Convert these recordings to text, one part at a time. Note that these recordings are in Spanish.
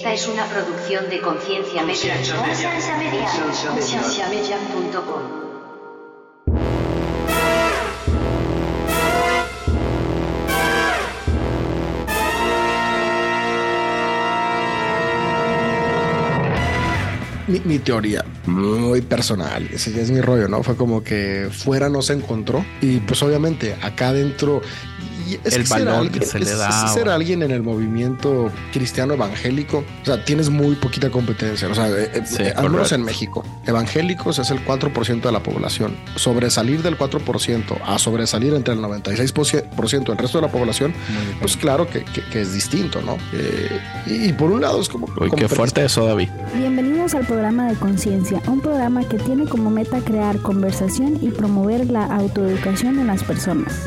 Esta es una producción de Conciencia Media. Conciencia Media. Concienciamedia.com. Mi, mi teoría, muy personal, ese ya es mi rollo, ¿no? Fue como que fuera no se encontró y pues obviamente acá adentro y es El que ser valor alguien- que se le da, es ser o- alguien en el movimiento cristiano evangélico, o sea, tienes muy poquita competencia, o sea, eh, eh, Sí, eh, al menos correcto. en México, evangélicos es el 4% de la población, sobresalir del 4% a sobresalir entre el 96% del resto de la población, pues claro que, que- que es distinto, ¿no? Eh, y, y por un lado es como... Uy, como qué fuerte eso, David. Bienvenidos al programa de Conciencia, un programa que tiene como meta crear conversación y promover la autoeducación en las personas,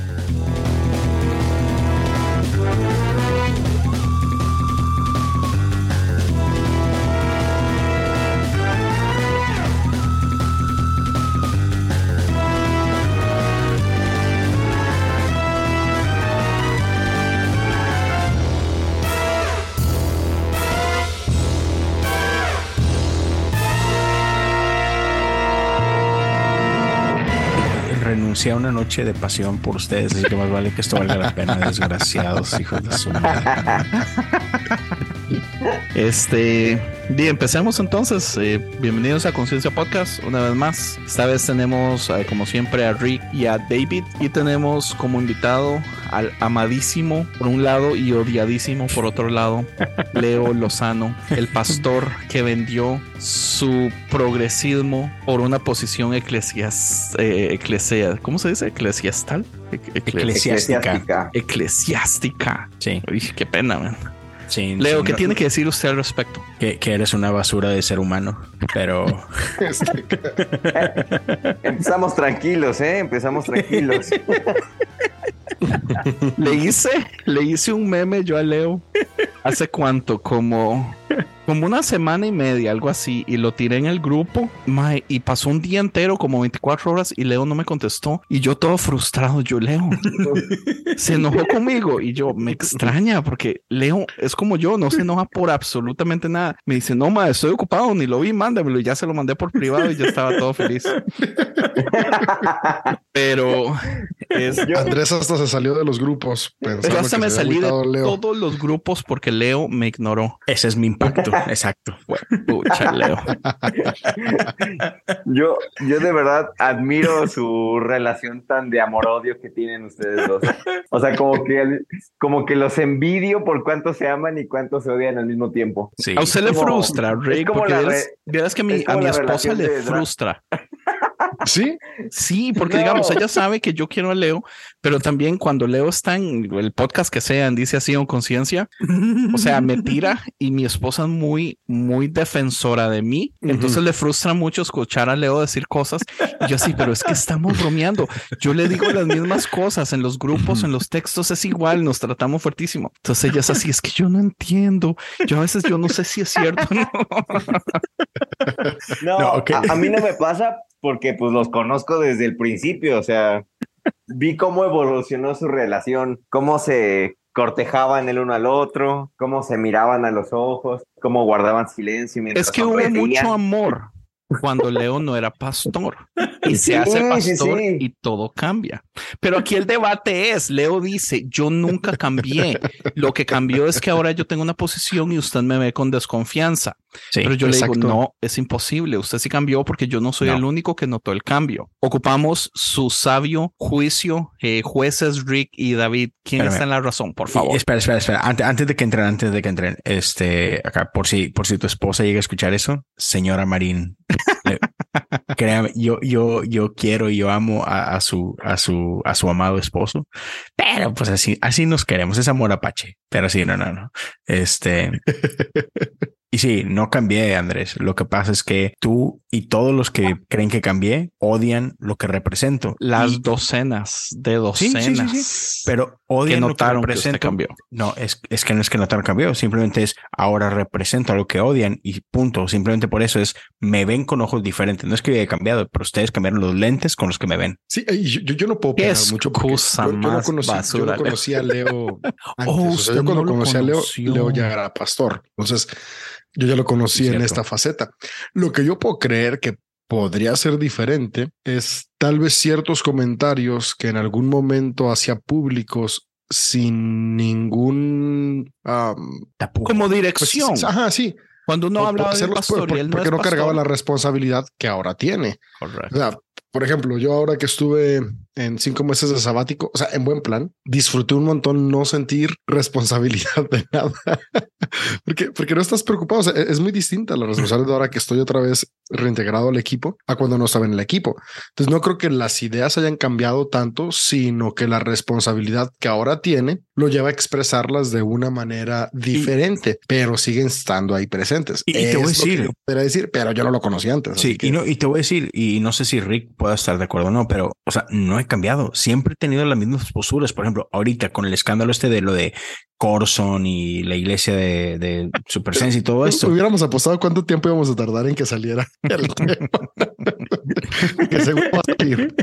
Renuncié a una noche de pasión por ustedes, así que más vale que esto valga la pena, desgraciados hijos de su madre. Este, bien, empecemos entonces. Eh, bienvenidos a Conciencia Podcast una vez más. Esta vez tenemos, eh, como siempre, a Rick y a David. Y tenemos como invitado al amadísimo por un lado y odiadísimo por otro lado, Leo Lozano, el pastor que vendió su progresismo por una posición eclesias, eh, eclesia, ¿cómo se dice? Eclesiastal. Ec- ecle- Eclesiástica. Eclesiástica. Sí, Uy, qué pena, man. sí, Leo, sí, ¿qué no- tiene que decir usted al respecto? que, que eres una basura de ser humano, pero Este, Empezamos tranquilos, ¿eh? Empezamos tranquilos. Le hice, le hice un meme yo a Leo hace cuánto, como, como una semana y media, algo así, y lo tiré en el grupo, mae, y pasó un día entero, como 24 horas, y Leo no me contestó, y yo todo frustrado, yo Leo, se enojó conmigo, y yo, me extraña, porque Leo es como yo, no se enoja por absolutamente nada, me dice, no, ma, estoy ocupado, ni lo vi, mándamelo, y ya se lo mandé por privado, y ya estaba todo feliz. Pero es, Andrés hasta se salió de los grupos. yo hasta me salí de Leo. todos los grupos porque Leo me ignoró. ese es mi impacto. Exacto. Pucha, Leo. Yo, yo de verdad admiro su relación tan de amor-odio que tienen ustedes dos. O sea, como que, como que los envidio por cuánto se aman y cuánto se odian al mismo tiempo. Sí. A usted le como- frustra, Rick, como porque la vieras, re- vieras que mi- es como a mi esposa le de frustra. Sí, Sí, porque No. digamos, ella sabe que yo quiero a Leo, pero también cuando Leo está en el podcast que sea, en Dice así o Conciencia, o sea, me tira y mi esposa es muy, muy defensora de mí. Entonces le frustra mucho escuchar a Leo decir cosas. Y yo así, pero es que estamos bromeando. Yo le digo las mismas cosas en los grupos, en los textos, es igual, nos tratamos fuertísimo. Entonces ella es así, es que yo no entiendo. Yo a veces yo no sé si es cierto. o no. No, No, a mí no me pasa porque pues los conozco desde el principio, o sea, vi cómo evolucionó su relación, cómo se cortejaban el uno al otro, cómo se miraban a los ojos, cómo guardaban silencio. mientras Es que hubo mucho amor cuando Leo no era pastor y se hace sí, pastor sí. y todo cambia. Pero aquí el debate es, Leo dice, yo nunca cambié. Lo que cambió es que ahora yo tengo una posición y usted me ve con desconfianza. Sí, Pero yo le exacto. digo, no, es imposible. Usted sí cambió porque yo no soy No. el único que notó el cambio. Ocupamos su sabio juicio, eh, jueces Rick y David. ¿Quién Espérame. está en la razón? Por Y- favor. espera, espera, espera. Antes, antes de que entren, antes de que entren, este, acá, por si, por si tu esposa llega a escuchar eso, señora Marín, le, Créame, yo, yo, yo quiero y yo amo a, a, su, a su, a su amado esposo, pero pues así, así nos queremos, es amor apache, pero sí, no, no, no. Este, y sí, no cambié, Andrés. Lo que pasa es que tú y todos los que creen que cambié odian lo que represento. Las Y- docenas de Sí, sí, sí, docenas. sí. pero que odian lo que notaron que usted represento. cambió. No, es, es que no es que notaron cambió, simplemente es ahora represento a lo que odian y punto. Simplemente por eso es me ven con ojos diferentes. No es que haya cambiado, pero ustedes cambiaron los lentes con los que me ven. Sí, y yo, yo- yo no puedo opinar mucho excusa yo, yo no más conocí, yo basura, no Leo. conocí a Leo antes. Oh, o sea, usted yo cuando no lo conocí a Leo. Leo ya era pastor. Entonces, yo ya lo conocí en esta faceta. Lo que yo puedo creer que podría ser diferente es tal vez ciertos comentarios que en algún momento hacía públicos sin ningún Tapujo. Como pues, dirección. ajá, sí. Cuando uno hablaba hacerlos, pastor por- y él no porque es no cargaba la responsabilidad que ahora tiene. Correcto. O sea, por ejemplo, yo ahora que estuve en cinco meses de sabático, o sea, en buen plan, disfruté un montón no sentir responsabilidad de nada. porque, porque no estás preocupado. O sea, es muy distinta la responsabilidad de ahora que estoy otra vez reintegrado al equipo a cuando no estaba en el equipo. Entonces, no creo que las ideas hayan cambiado tanto, sino que la responsabilidad que ahora tiene lo lleva a expresarlas de una manera diferente, pero siguen estando ahí presentes. Y- y te voy a decir- decir, pero yo no lo conocía antes. Sí, que- y, no, y te voy a decir, y no sé si Rick pueda estar de acuerdo o no, pero, o sea, no he cambiado. Siempre he tenido las mismas posturas. Por ejemplo, ahorita con el escándalo este de lo de Corson y la iglesia de, de su presencia y todo esto. Hubiéramos apostado cuánto tiempo íbamos a tardar en que saliera el tema. que seguro va a salir.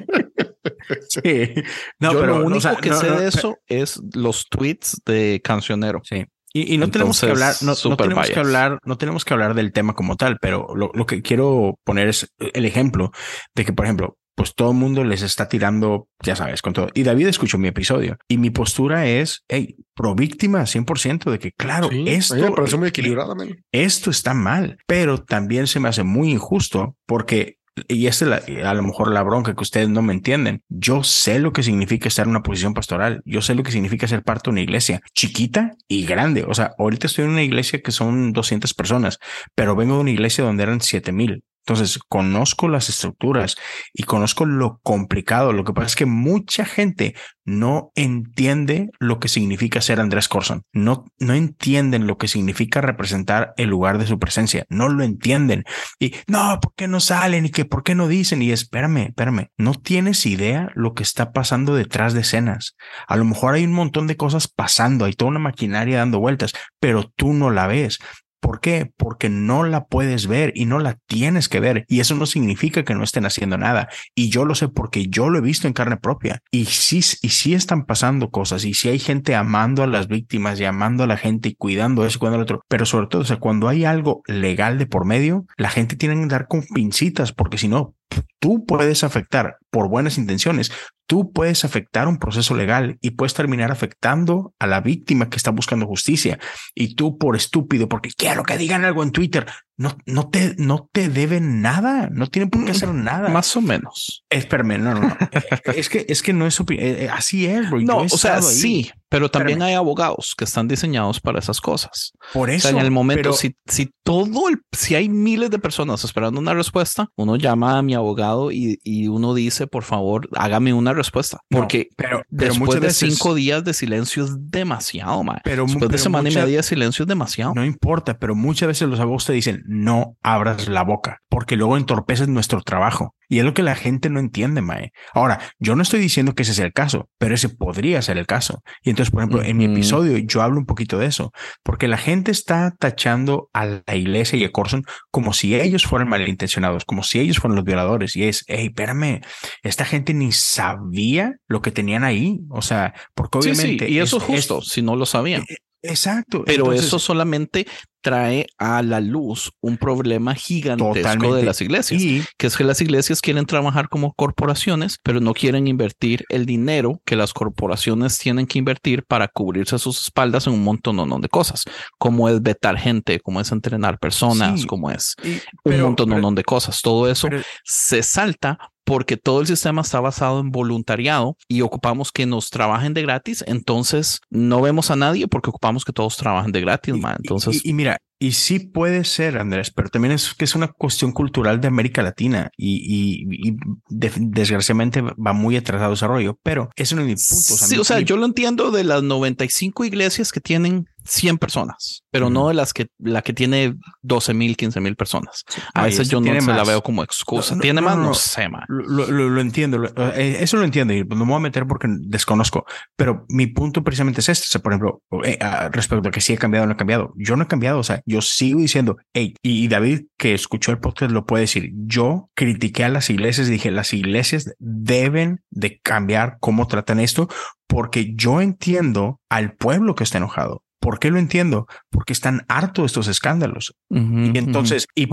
Sí. No, Yo pero lo único o sea, que no, sé no, de eso es los tweets de Cancionero. Sí. Y, y no tenemos que hablar, no, no tenemos que hablar, no tenemos que hablar del tema como tal, pero lo, lo que quiero poner es el ejemplo de que, por ejemplo, pues todo el mundo les está tirando, ya sabes, con todo. Y David escuchó mi episodio y mi postura es, hey, pro víctima 100% de que, claro, Sí, esto me muy equilibrada. man. esto está mal, pero también se me hace muy injusto porque, y esta es la- a lo mejor la bronca que ustedes no me entienden, yo sé lo que significa estar en una posición pastoral, yo sé lo que significa ser parte de una iglesia chiquita y grande. O sea, ahorita estoy en una iglesia que son 200 personas, pero vengo de una iglesia donde eran 7000. Entonces, conozco las estructuras y conozco lo complicado. Lo que pasa es que mucha gente no entiende lo que significa ser Andrés Corson. No, no entienden lo que significa representar el lugar de su presencia. No lo entienden. Y no, ¿por qué no salen? Y que por qué no dicen? Y espérame, espérame. No tienes idea lo que está pasando detrás de escenas. A lo mejor hay un montón de cosas pasando, hay toda una maquinaria dando vueltas, pero tú no la ves. ¿Por qué? Porque no la puedes ver y no la tienes que ver. Y eso no significa que no estén haciendo nada. Y yo lo sé porque yo lo he visto en carne propia. Y sí, y sí están pasando cosas. Y sí hay gente amando a las víctimas y amando a la gente y cuidando eso cuidando al otro. Pero sobre todo, o sea, cuando hay algo legal de por medio, la gente tiene que dar con pincitas porque si no, tú puedes afectar por buenas intenciones. Tú puedes afectar un proceso legal y puedes terminar afectando a la víctima que está buscando justicia. Y tú por estúpido, porque quiero que digan algo en Twitter, no, no te, no te deben nada, no tienen por qué hacer nada. Más o menos. Espérame, no, no, no. es que, es que no es, eh, eh, así es, bro. No, o sea, ahí. sí, pero también Espérame. hay abogados que están diseñados para esas cosas. Por O eso. sea, en el momento, pero- si, si todo el, si hay miles de personas esperando una respuesta, uno llama a mi abogado y, y uno dice, por favor, hágame una respuesta. No, Porque pero, pero después de veces- cinco días de silencio es demasiado, man. Pero, Después de semana y media de silencio es demasiado. No importa, pero muchas veces los abogados te dicen no abras la boca porque luego entorpeces nuestro trabajo. Y es lo que la gente no entiende, Mae. Ahora, yo no estoy diciendo que ese sea el caso, pero ese podría ser el caso. Y entonces, por ejemplo, en mi episodio yo hablo un poquito de eso, porque la gente está tachando a la iglesia y a Corson como si ellos fueran malintencionados, como si ellos fueran los violadores. Y es, hey, espérame, esta gente ni sabía lo que tenían ahí. O sea, porque Sí, sí, obviamente. y eso es es- justo, si no lo sabían. Exacto. Pero Entonces, eso solamente trae a la luz un problema gigantesco de las iglesias, y que es que las iglesias quieren trabajar como corporaciones, pero no quieren invertir el dinero que las corporaciones tienen que invertir para cubrirse sus espaldas en un montón de cosas, como es vetar gente, como es entrenar personas, Sí. como es y- un pero- montón pero- de cosas. Todo eso pero- se salta porque todo el sistema está basado en voluntariado y ocupamos que nos trabajen de gratis. Entonces no vemos a nadie porque ocupamos que todos trabajen de gratis. Man. Entonces, y, y mira, y sí puede ser, Andrés, pero también es que es una cuestión cultural de América Latina y, y, desgraciadamente va muy atrasado desarrollo, pero eso no es mi punto. O sea, sí, o sea, yo lo entiendo de las 95 iglesias que tienen 100 personas, pero no de las que la que tiene 12 mil, 15 mil personas. A veces yo no se la veo como excusa. tiene más, no, sé, man. Lo, entiendo. Eh, eso lo entiendo y no me voy a meter porque desconozco. Pero mi punto precisamente es este. O sea, por ejemplo, eh, respecto a que si he cambiado o no he cambiado. Yo no he cambiado. O sea, yo sigo diciendo, hey, y David que escuchó el podcast lo puede decir. Yo critiqué a las iglesias y dije, las iglesias deben de cambiar cómo tratan esto porque yo entiendo al pueblo que está enojado. ¿Por qué lo entiendo? Porque están hartos de estos escándalos. y entonces, y,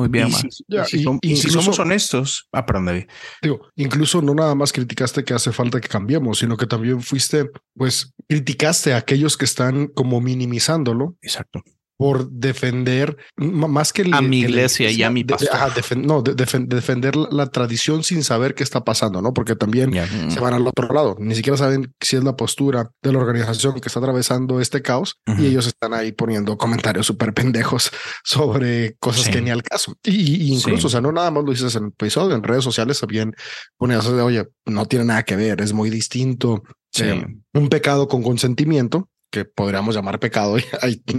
si, somos honestos, ah, perdón, David. Digo, incluso no nada más criticaste que hace falta que cambiemos, sino que también fuiste, pues, criticaste a aquellos que están como minimizándolo. Exacto por defender más que a mi iglesia y a mi pastor. no, defender la tradición sin saber qué está pasando, ¿no? Porque también se van al otro lado. Ni siquiera saben si es la postura de la organización que está atravesando este caos y ellos están ahí poniendo comentarios súper pendejos sobre cosas que ni al caso. Y, incluso, o sea, no nada más lo dices en el episodio, en redes sociales también ponías, oye, no tiene nada que ver, es muy distinto. Eh, un pecado con consentimiento que podríamos llamar pecado, y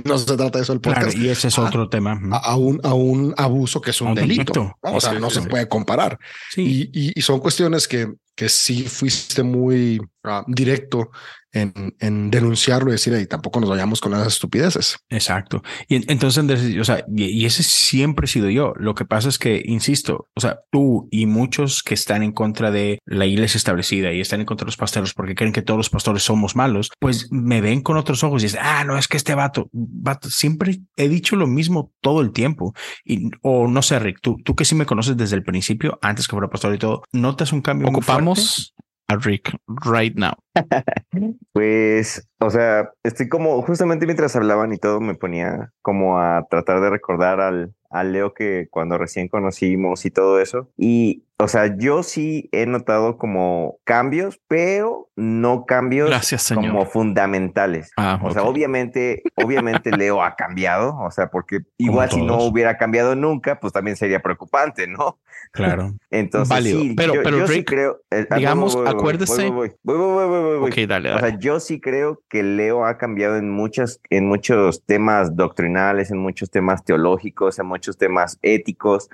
no se trata de eso el podcast. y ese es otro tema. A, un, a un abuso que es un, delito. O sea, no se puede comparar. Y, y, son cuestiones que, que sí fuiste muy ah, directo en, denunciarlo y decir, y tampoco nos vayamos con las estupideces. Exacto. Y entonces, o sea, y, ese siempre he sido yo. Lo que pasa es que, insisto, o sea, tú y muchos que están en contra de la iglesia establecida y están en contra de los pastores porque creen que todos los pastores somos malos, pues me ven con otros ojos y dicen, ah, no, es que este vato, vato, siempre he dicho lo mismo todo el tiempo. Y, o no sé, Rick, tú, tú que sí me conoces desde el principio, antes que fuera pastor y todo, ¿notas un cambio? Ocupamos a Rick right now. pues, o sea, estoy como, justamente mientras hablaban y todo, me ponía como a tratar de recordar al, al Leo que cuando recién conocimos y todo eso. Y, o sea, yo sí he notado como cambios, pero no cambios como fundamentales. Ah, o sea, obviamente, obviamente Leo ha cambiado, o sea, porque igual si no hubiera cambiado nunca, pues también sería preocupante, ¿no? Claro. Entonces, sí, pero, yo, pero sí creo, eh, ah, digamos, acuérdese. Voy, voy, voy, Ok, dale, dale. O sea, yo sí creo que Leo ha cambiado en muchos, en muchos temas doctrinales, en muchos temas teológicos, en muchos temas éticos,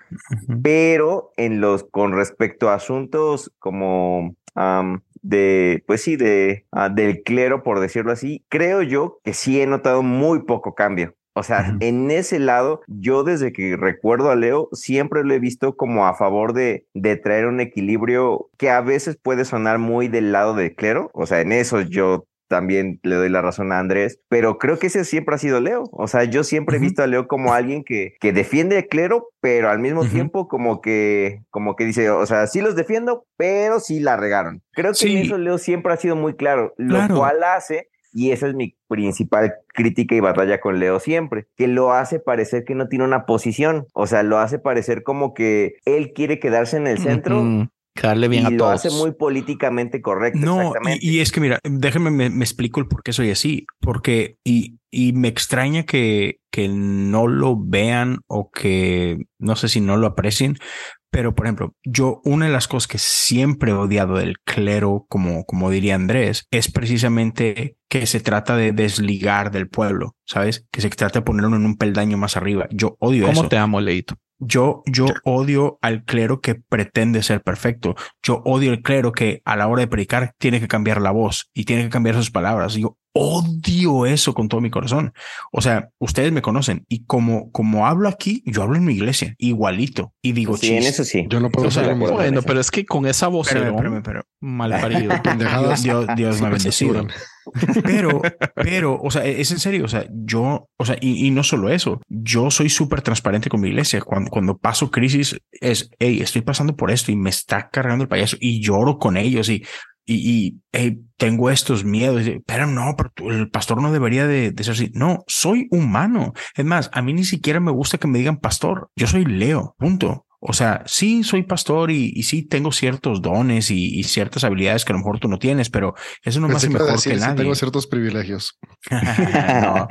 pero en los con respecto a asuntos como de, pues sí, de ah, del clero, por decirlo así, creo yo que sí he notado muy poco cambio. O sea, en ese lado, yo desde que recuerdo a Leo, siempre lo he visto como a favor de, de traer un equilibrio que a veces puede sonar muy del lado del clero. O sea, en eso yo también le doy la razón a Andrés, pero creo que ese siempre ha sido Leo. O sea, yo siempre he visto a Leo como alguien que, que defiende el clero, pero al mismo tiempo como que, como que dice, o sea, sí los defiendo, pero sí la regaron. Creo que en eso Leo siempre ha sido muy claro, lo cual hace y esa es mi principal crítica y batalla con Leo siempre, que lo hace parecer que no tiene una posición, o sea, lo hace parecer como que él quiere quedarse en el centro. Darle bien y a lo todos. hace muy políticamente correcto. No, y, es que mira, déjenme me, me, explico el por qué soy así, porque y, y me extraña que, que no lo vean o que no sé si no lo aprecien, pero, por ejemplo, yo una de las cosas que siempre he odiado del clero, como, como diría Andrés, es precisamente que se trata de desligar del pueblo, ¿sabes? Que se trata de ponerlo en un peldaño más arriba. Yo odio eso. ¿Cómo te amo, Leito? Yo, yo odio al clero que pretende ser perfecto. Yo odio al clero que a la hora de predicar tiene que cambiar la voz y tiene que cambiar sus palabras. Yo odio eso con todo mi corazón. O sea, ustedes me conocen y como, como hablo aquí, yo hablo en mi iglesia igualito y digo, sí, en eso sí. Yo no puedo o Bueno, pero es que con esa voz, pero, pero, mal parido, Dios, Dios me ha bendecido. Pero, pero, o sea, es en serio, o sea, yo, o sea, y, no solo eso, yo soy súper transparente con mi iglesia. Cuando, cuando paso crisis, es, hey, estoy pasando por esto y me está cargando el payaso y lloro con ellos y, y, tengo estos miedos. Pero no, pero el pastor no debería de, de, ser así. No, soy humano. Es más, a mí ni siquiera me gusta que me digan pastor. Yo soy Leo, punto. O sea, sí soy pastor y, y sí tengo ciertos dones y, ciertas habilidades que a lo mejor tú no tienes, pero eso no me hace mejor que nadie. tengo ciertos privilegios. no,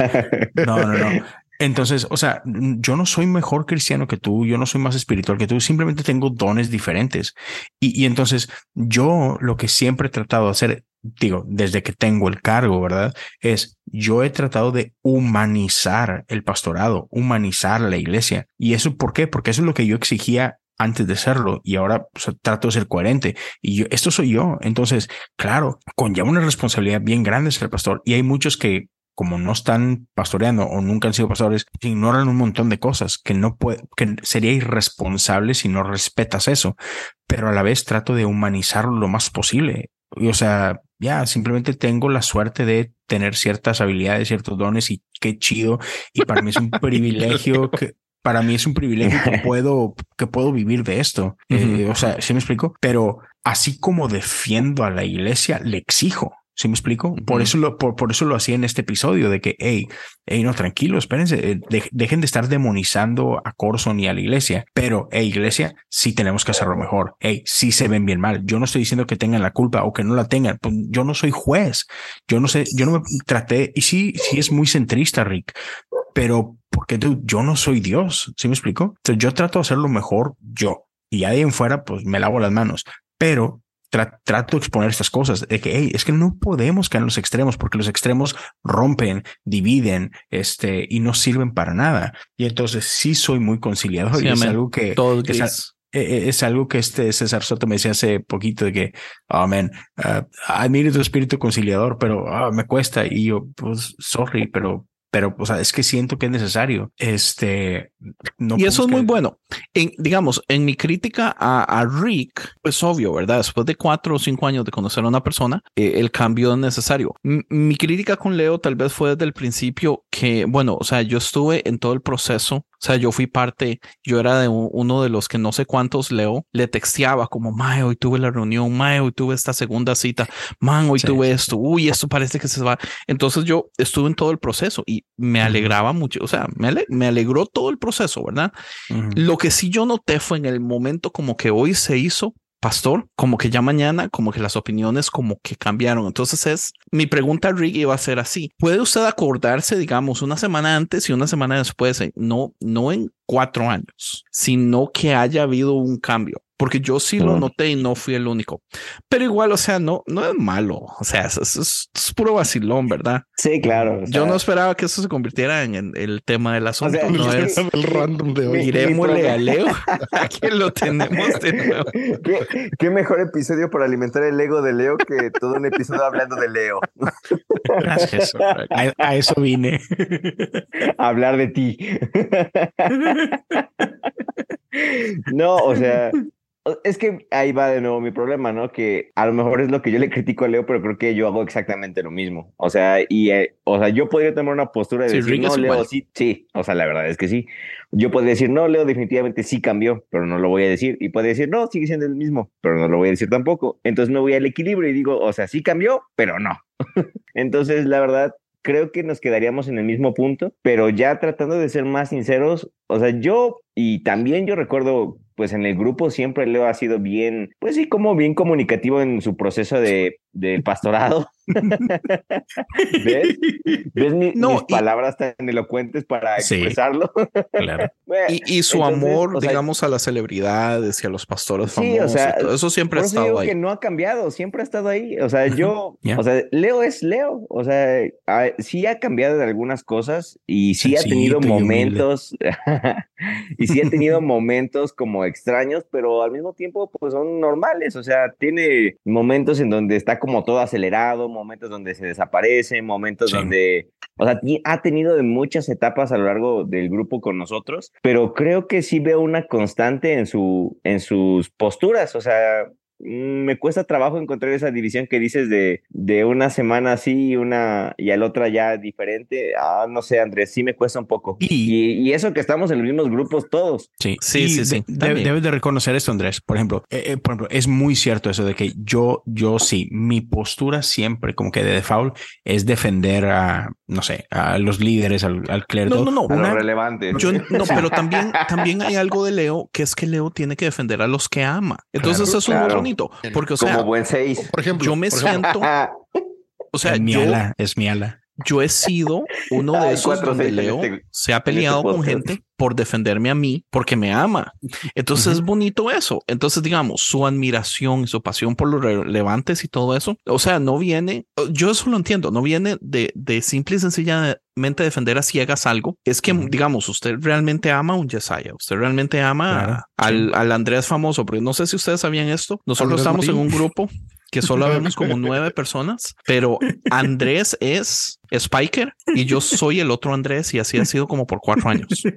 no, no, Entonces, o sea, yo no soy mejor cristiano que tú, yo no soy más espiritual que tú, simplemente tengo dones diferentes. Y, entonces yo lo que siempre he tratado de hacer, digo, desde que tengo el cargo, ¿verdad? Es yo he tratado de humanizar el pastorado, humanizar la iglesia. ¿Y eso por qué? Porque eso es lo que yo exigía antes de serlo y ahora trato de ser coherente. Y yo, esto soy yo. Entonces, claro, conlleva una responsabilidad bien grande ser pastor. Y hay muchos que, como no están pastoreando o nunca han sido pastores, ignoran un montón de cosas que no puede, que sería irresponsable si no respetas eso. Pero a la vez trato de humanizarlo lo más posible. Y, o sea, ya simplemente tengo la suerte de tener ciertas habilidades, ciertos dones y qué chido. Y para mí es un privilegio que, para mí es un privilegio que puedo, que puedo vivir de esto. Eh, o sea, ¿sí me explico? Pero así como defiendo a la iglesia, le exijo. ¿Sí me explico? Por eso lo, por, por, eso lo hacía en este episodio de que, hey, hey, no, tranquilo, espérense, eh, dejen de estar demonizando a Corson y a la iglesia. Pero, hey, iglesia, sí tenemos que hacerlo mejor. Hey, sí se ven bien mal. Yo no estoy diciendo que tengan la culpa o que no la tengan. Pues yo no soy juez. Yo no sé, yo no me traté, y sí, sí es muy centrista, Rick, pero porque yo no soy Dios, ¿sí me explico? Entonces yo trato de hacerlo mejor yo y ahí en fuera pues me lavo las manos, pero trato de exponer estas cosas de que hey, es que no podemos caer en los extremos porque los extremos rompen, dividen, este y no sirven para nada. Y entonces sí soy muy conciliador y es algo que Todo es, es, algo que este César Soto me decía hace poquito de que, oh man, uh, admiro tu espíritu conciliador, pero uh, me cuesta. Y yo, pues, sorry, pero pero o sea, es que siento que es necesario. Este, no y eso es muy bueno. En, digamos, en mi crítica a, a, Rick, pues obvio, ¿verdad? Después de cuatro o cinco años de conocer a una persona, eh, el cambio es necesario. M mi crítica con Leo tal vez fue desde el principio que, bueno, o sea, yo estuve en todo el proceso o sea, yo fui parte, yo era de uno de los que no sé cuántos leo, le texteaba como, mae, hoy tuve la reunión, mae, hoy tuve esta segunda cita, man, hoy sí, tuve sí. esto, uy, esto parece que se va. Entonces yo estuve en todo el proceso y me alegraba mucho, o sea, me, ale me alegró todo el proceso, ¿verdad? Uh -huh. Lo que sí yo noté fue en el momento como que hoy se hizo, pastor, como que ya mañana, como que las opiniones como que cambiaron. Entonces es, mi pregunta a Rick iba a ser así. ¿Puede usted acordarse, digamos, una semana antes y una semana después, no, no en cuatro años, sino que haya habido un cambio? porque yo sí lo noté y no fui el único. Pero igual, o sea, no, no es malo. O sea, es, es, es puro vacilón, ¿verdad? Sí, claro. O sea, yo no esperaba que eso se convirtiera en, en el tema del asunto. O sea, no es el random de hoy. Miremosle a Leo. Aquí lo tenemos de nuevo. ¿Qué, ¿Qué, mejor episodio para alimentar el ego de Leo que todo un episodio hablando de Leo. Gracias. A, a eso vine. A hablar de ti. No, o sea, es que ahí va de nuevo mi problema, ¿no? Que a lo mejor es lo que yo le critico a Leo, pero creo que yo hago exactamente lo mismo. O sea, y, eh, o sea, yo podría tomar una postura de sí, decir, no, Leo, sí, sí. O sea, la verdad es que sí. Yo podría decir, no, Leo definitivamente sí cambió, pero no lo voy a decir. Y puede decir, no, sigue siendo el mismo, pero no lo voy a decir tampoco. Entonces me voy al equilibrio y digo, o sea, sí cambió, pero no. Entonces, la verdad, creo que nos quedaríamos en el mismo punto, pero ya tratando de ser más sinceros, o sea, yo y también yo recuerdo, pues en el grupo siempre Leo ha sido bien, pues sí, como bien comunicativo en su proceso de, de pastorado. ¿Ves? ¿Ves mi, No, mis y- palabras tan elocuentes para Sí. expresarlo? Claro. Bueno, Y, y su entonces, amor, o sea, digamos, a las celebridades y a los pastores Sí, o famosos. sea, y todo eso siempre ha estado digo ahí. que no ha cambiado, siempre ha estado ahí. O sea, yo, o sea, Leo es Leo. O sea, sí ha cambiado de algunas cosas y sí ha tenido Sencillito y momentos, y sí ha tenido momentos como extraños, pero al mismo tiempo, pues son normales. O sea, tiene momentos en donde está como todo acelerado, momentos donde se desaparece, momentos Sí. donde, o sea, ha tenido de muchas etapas a lo largo del grupo con nosotros, pero creo que sí veo una constante en su, en sus posturas. O sea, me cuesta trabajo encontrar esa división que dices de, de una semana así y una y al otra ya diferente. Ah, no sé, Andrés, sí me cuesta un poco. Y- Y, y eso que estamos en los mismos grupos todos. Sí, Sí, Y sí, sí, de- debes de reconocer esto, Andrés. Por ejemplo, eh, eh, por ejemplo, es muy cierto eso de que yo, yo sí, mi postura siempre, como que de default, es defender a, no sé, a los líderes, al, al clero. No, no, no. Una- relevante. Yo no, pero también, también hay algo de Leo que es que Leo tiene que defender a los que ama. Entonces Claro, eso es muy bonito. Porque, o como sea, buen seis. Por ejemplo, yo me por ejemplo, siento, o sea, es mi yo, ala, es mi ala. Yo he sido uno de esos cuatro donde Leo este- se ha peleado con gente por defenderme a mí porque me ama. Entonces es bonito eso. Entonces, digamos, su admiración y su pasión por los relevantes y todo eso. O sea, no viene, yo eso lo entiendo, no viene de, de simple y sencillamente defender a ciegas algo. Es que, digamos, usted realmente ama a un Yesaya, usted realmente ama a- al, al Andrés famoso, porque no sé si ustedes sabían esto. Nosotros Andrés estamos en un grupo que solo vemos como nueve personas, pero Andrés es Spiker y yo soy el otro Andrés y así ha sido como por cuatro años.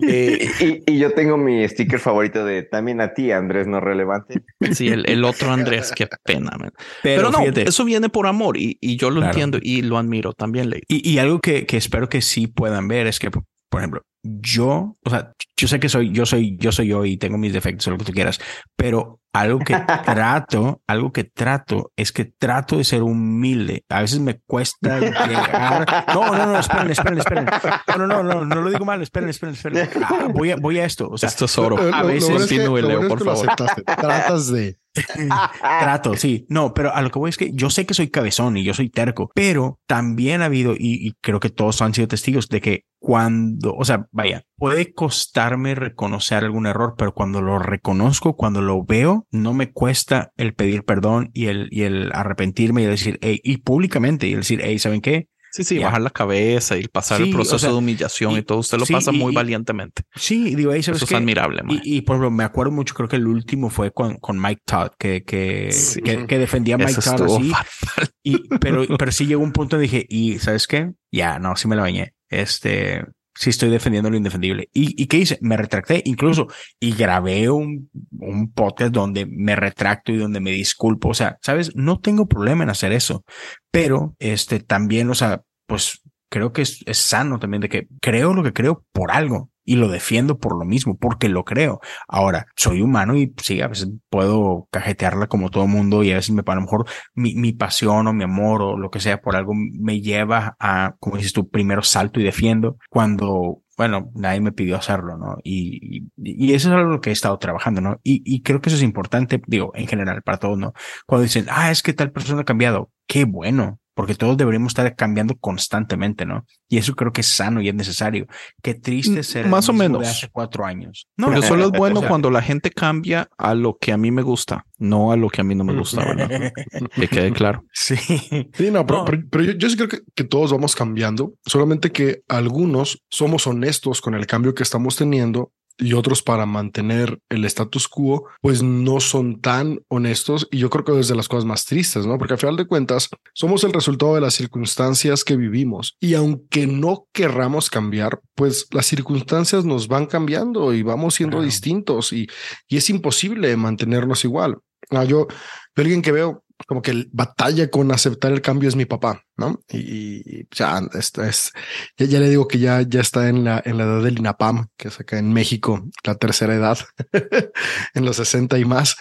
Eh, Y, y yo tengo mi sticker favorito de también a ti, Andrés, no relevante. sí, el, el otro Andrés, qué pena. man. Pero, Pero, no, fíjate, eso viene por amor y, y yo lo Claro. entiendo y lo admiro también, Ley. Y, y algo que, que espero que sí puedan ver es que, por ejemplo, yo, o sea, yo sé que soy, yo soy, yo soy yo y tengo mis defectos lo que tú quieras, pero algo que trato, algo que trato es que trato de ser humilde. A veces me cuesta llegar. No, no, no, esperen, esperen, esperen. No, no, no, no, no lo digo mal. Esperen, esperen, esperen. Ah, voy a, voy a esto. O sea, Esto es oro. A veces Leo, por favor. Tratas de. Trato, sí. No, pero a lo que voy es que yo sé que soy cabezón y yo soy terco, pero también ha habido, y, y creo que todos han sido testigos de que cuando, o sea, vaya, puede costarme reconocer algún error, pero cuando lo reconozco, cuando lo veo, no me cuesta el pedir perdón y el, y el arrepentirme y el decir, hey, y públicamente y el decir, hey, ¿saben qué? Sí, sí, Ya. bajar la cabeza y pasar Sí, el o proceso sea, de humillación y, y- todo. Usted lo sí, pasa y- muy valientemente. Sí, digo, hey, ¿sabes Eso es admirable. Y, y, por ejemplo, me acuerdo mucho, creo que el último fue con, con Mike Todd, que, que, Sí. que, que defendía a Mike Eso Todd estuvo así. fatal. Y, pero, pero sí llegó un punto donde dije, y ¿sabes qué? Ya, no, sí me la bañé. Este, sí estoy defendiendo lo indefendible. ¿Y, y qué hice? Me retracté incluso y grabé un, un podcast donde me retracto y donde me disculpo. O sea, ¿sabes? No tengo problema en hacer eso, pero este también, o sea, pues creo que es, es sano también de que creo lo que creo por algo y lo defiendo por lo mismo, porque lo creo. Ahora, soy humano y sí, a veces puedo cajetearla como todo mundo y a veces me, a mejor mi, mi pasión o mi amor o lo que sea por algo me lleva a, como dices tú, primero salto y defiendo cuando, bueno, nadie me pidió hacerlo, ¿no? Y, y, eso es algo que he estado trabajando, ¿no? Y, y creo que eso es importante, digo, en general, para todos, ¿no? Cuando dicen, ah, es que tal persona ha cambiado, qué bueno. Porque todos deberíamos estar cambiando constantemente, ¿no? Y eso creo que es sano y es necesario. Qué triste Mm, ser el más o de menos. hace cuatro años. Porque solo es bueno o sea, cuando la gente cambia a lo que a mí me gusta, no a lo que a mí no me gusta, ¿verdad? Que quede claro. Sí. Sí, no, pero, No. pero- pero yo, yo sí creo que, que todos vamos cambiando, solamente que algunos somos honestos con el cambio que estamos teniendo y otros para mantener el status quo, pues no son tan honestos y yo creo que es de las cosas más tristes, ¿no? Porque al final de cuentas somos el resultado de las circunstancias que vivimos y aunque no querramos cambiar, pues las circunstancias nos van cambiando y vamos siendo Claro. distintos y, y es imposible mantenernos igual. Ah, yo, yo alguien que veo como que batalla con aceptar el cambio es mi papá, ¿no? Y, ya, esto es, ya, ya le digo que ya, ya está en la, en la edad del INAPAM, que es acá en México, la tercera edad, en los 60 y más.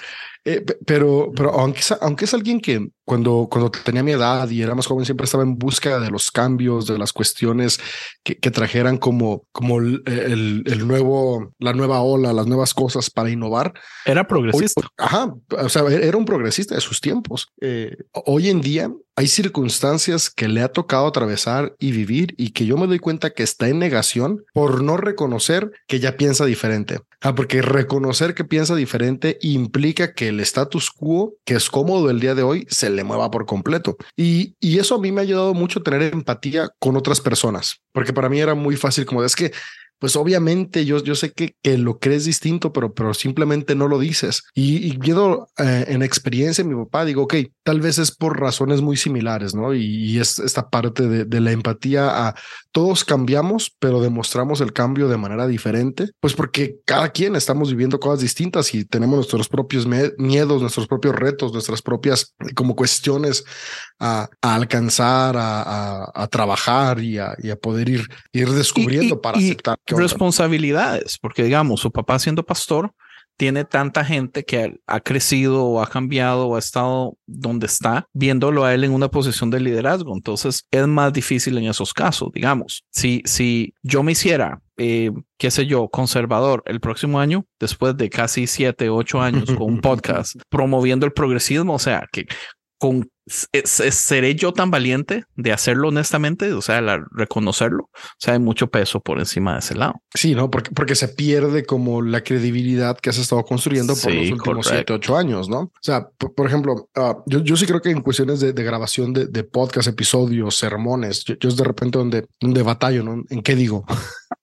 Eh, pe- pero, pero aunque aunque es alguien que cuando, cuando tenía mi edad y era más joven, siempre estaba en busca de los cambios, de las cuestiones que, que trajeran como, como el, el, el nuevo, la nueva ola, las nuevas cosas para innovar. Era Hoy- progresista. ajá, o sea, era un progresista de sus tiempos. Eh, hoy en día hay circunstancias que le ha tocado atravesar y vivir y que yo me doy cuenta que está en negación por no reconocer que ya piensa diferente. Ah, porque reconocer que piensa diferente implica que el status quo, que es cómodo el día de hoy, se le mueva por completo. Y, y eso a mí me ha ayudado mucho a tener empatía con otras personas, porque para mí era muy fácil como es que pues obviamente yo, yo sé que, que lo crees distinto, pero, pero simplemente no lo dices. Y, y viendo eh, en experiencia mi papá, digo, ok, tal vez es por razones muy similares, ¿no? Y, y es esta parte de, de la empatía todos cambiamos, pero demostramos el cambio de manera diferente, pues porque cada quien estamos viviendo cosas distintas y tenemos nuestros propios miedos, nuestros propios retos, nuestras propias eh, como cuestiones a, a alcanzar, a, a- a trabajar y a, y poder ir, ir descubriendo Y- y- para aceptar. responsabilidades, porque digamos, su papá siendo pastor tiene tanta gente que ha crecido o ha cambiado o ha estado donde está, viéndolo a él en una posición de liderazgo. Entonces es más difícil en esos casos, digamos. Si, si yo me hiciera, eh, qué sé yo, conservador el próximo año, después de casi siete, ocho años con un podcast promoviendo el progresismo, o sea, que con ¿seré yo tan valiente de hacerlo honestamente? O sea, reconocerlo. O sea, hay mucho peso por encima de ese lado. Sí, no, porque, porque se pierde como la credibilidad que has estado construyendo por los últimos siete, ocho años, ¿no? O sea, por, ejemplo, ah, yo, yo, sí creo que en cuestiones de, grabación de, de, podcast, episodios, sermones, yo, es de repente donde, donde batallo, ¿no? ¿En qué digo?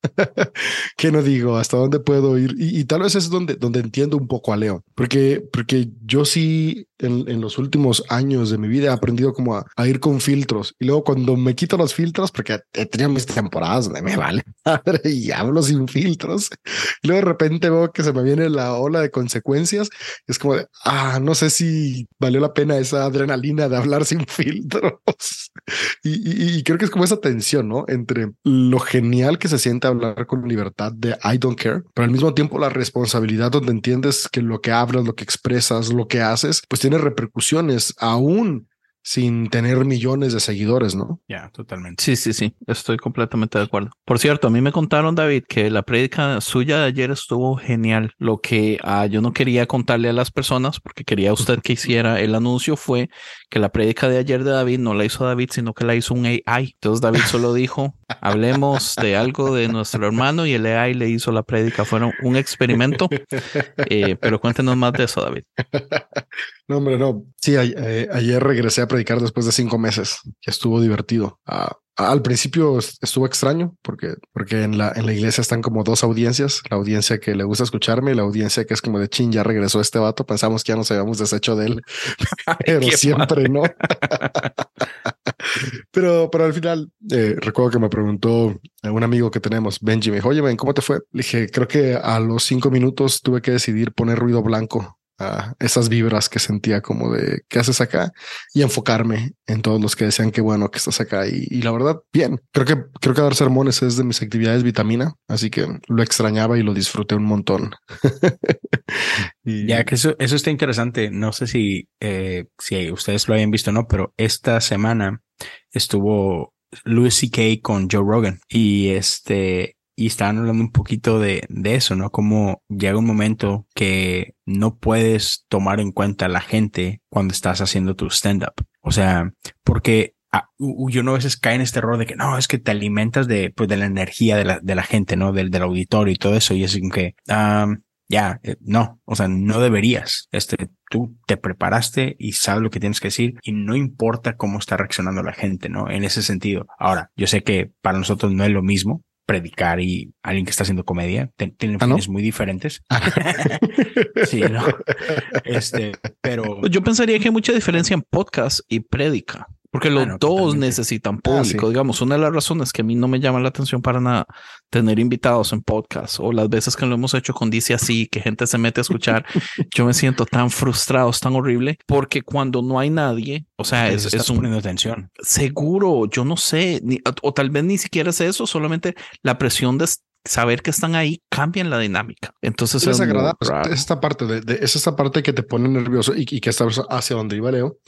¿Qué no digo? ¿Hasta dónde puedo ir? Y, tal vez es donde, donde entiendo un poco a Leo, porque, porque yo sí en, en los últimos años de mi vida he aprendido como a, ir con filtros. Y luego cuando me quito los filtros, porque he tenido mis temporadas donde me vale y hablo sin filtros, y luego de repente veo que se me viene la ola de consecuencias. es como de, ah, no sé si valió la pena esa adrenalina de hablar sin filtros. y, y creo que es como esa tensión, ¿no? Entre lo genial que se siente hablar con libertad de I don't care, pero al mismo tiempo la responsabilidad donde entiendes que lo que hablas, lo que expresas, lo que haces, pues tiene repercusiones aún sin tener millones de seguidores, ¿no? Ya, totalmente. Sí, sí, sí, estoy completamente de acuerdo. Por cierto, a mí me contaron, David, que la prédica suya de ayer estuvo genial. Lo que ah, yo no quería contarle a las personas, porque quería usted que hiciera el anuncio, fue que la prédica de ayer de David no la hizo David, sino que la hizo un AI. Entonces David solo dijo, hablemos de algo de nuestro hermano y el AI le hizo la prédica. Fueron un experimento, eh, pero cuéntenos más de eso, David. No, hombre, no. Sí, eh, ayer regresé a predicar después de cinco meses, que estuvo divertido. Ah, al principio estuvo extraño porque, porque en la, en la iglesia están como dos audiencias, la audiencia que le gusta escucharme y la audiencia que es como de chin, ya regresó este vato, pensamos que ya nos habíamos deshecho de él, pero siempre no. pero, pero al final eh, recuerdo que me preguntó un amigo que tenemos, Benji, me dijo, oye, Ben, ¿cómo te fue? Le dije, creo que a los cinco minutos tuve que decidir poner ruido blanco esas vibras que sentía como de qué haces acá y enfocarme en todos los que decían que bueno que estás acá y, la verdad bien. Creo que creo que dar sermones es de mis actividades vitamina así que lo extrañaba y lo disfruté un montón. Ya que eso eso está interesante. No sé si eh, si ustedes lo habían visto o no pero esta semana estuvo Louis C.K. con Joe Rogan y este y estaban hablando un poquito de, de, eso, ¿no? Como llega un momento que no puedes tomar en cuenta a la gente cuando estás haciendo tu stand-up. O sea, porque ah, yo no a veces cae en este error de que no, es que te alimentas de, pues, de la energía de la, de la gente, ¿no? Del, del auditorio y todo eso. Y es que, ya, eh, no, o sea, no deberías. Este, tú te preparaste y sabes lo que tienes que decir y no importa cómo está reaccionando la gente, ¿no? En ese sentido. Ahora, yo sé que para nosotros no es lo mismo, predicar y alguien que está haciendo comedia. Tienen ¿Ah, fines muy diferentes. Ah. sí, no. Este, pero. Yo pensaría que hay mucha diferencia en podcast y prédica. Porque los dos necesitan ah, público. Digamos, una de las razones que a mí no me llama la atención para nada tener invitados en podcast o las veces que lo hemos hecho con Dice Así, que gente se mete a escuchar, yo me siento tan frustrado, es tan horrible, porque cuando no hay nadie, o sea, es, es un... poniendo atención. Seguro, yo no sé, o tal vez ni siquiera es eso, solamente la presión de saber que están ahí cambia la dinámica. Entonces es agradable. Esta parte de, es esta parte que te pone nervioso y, y que está hacia donde iba Leo,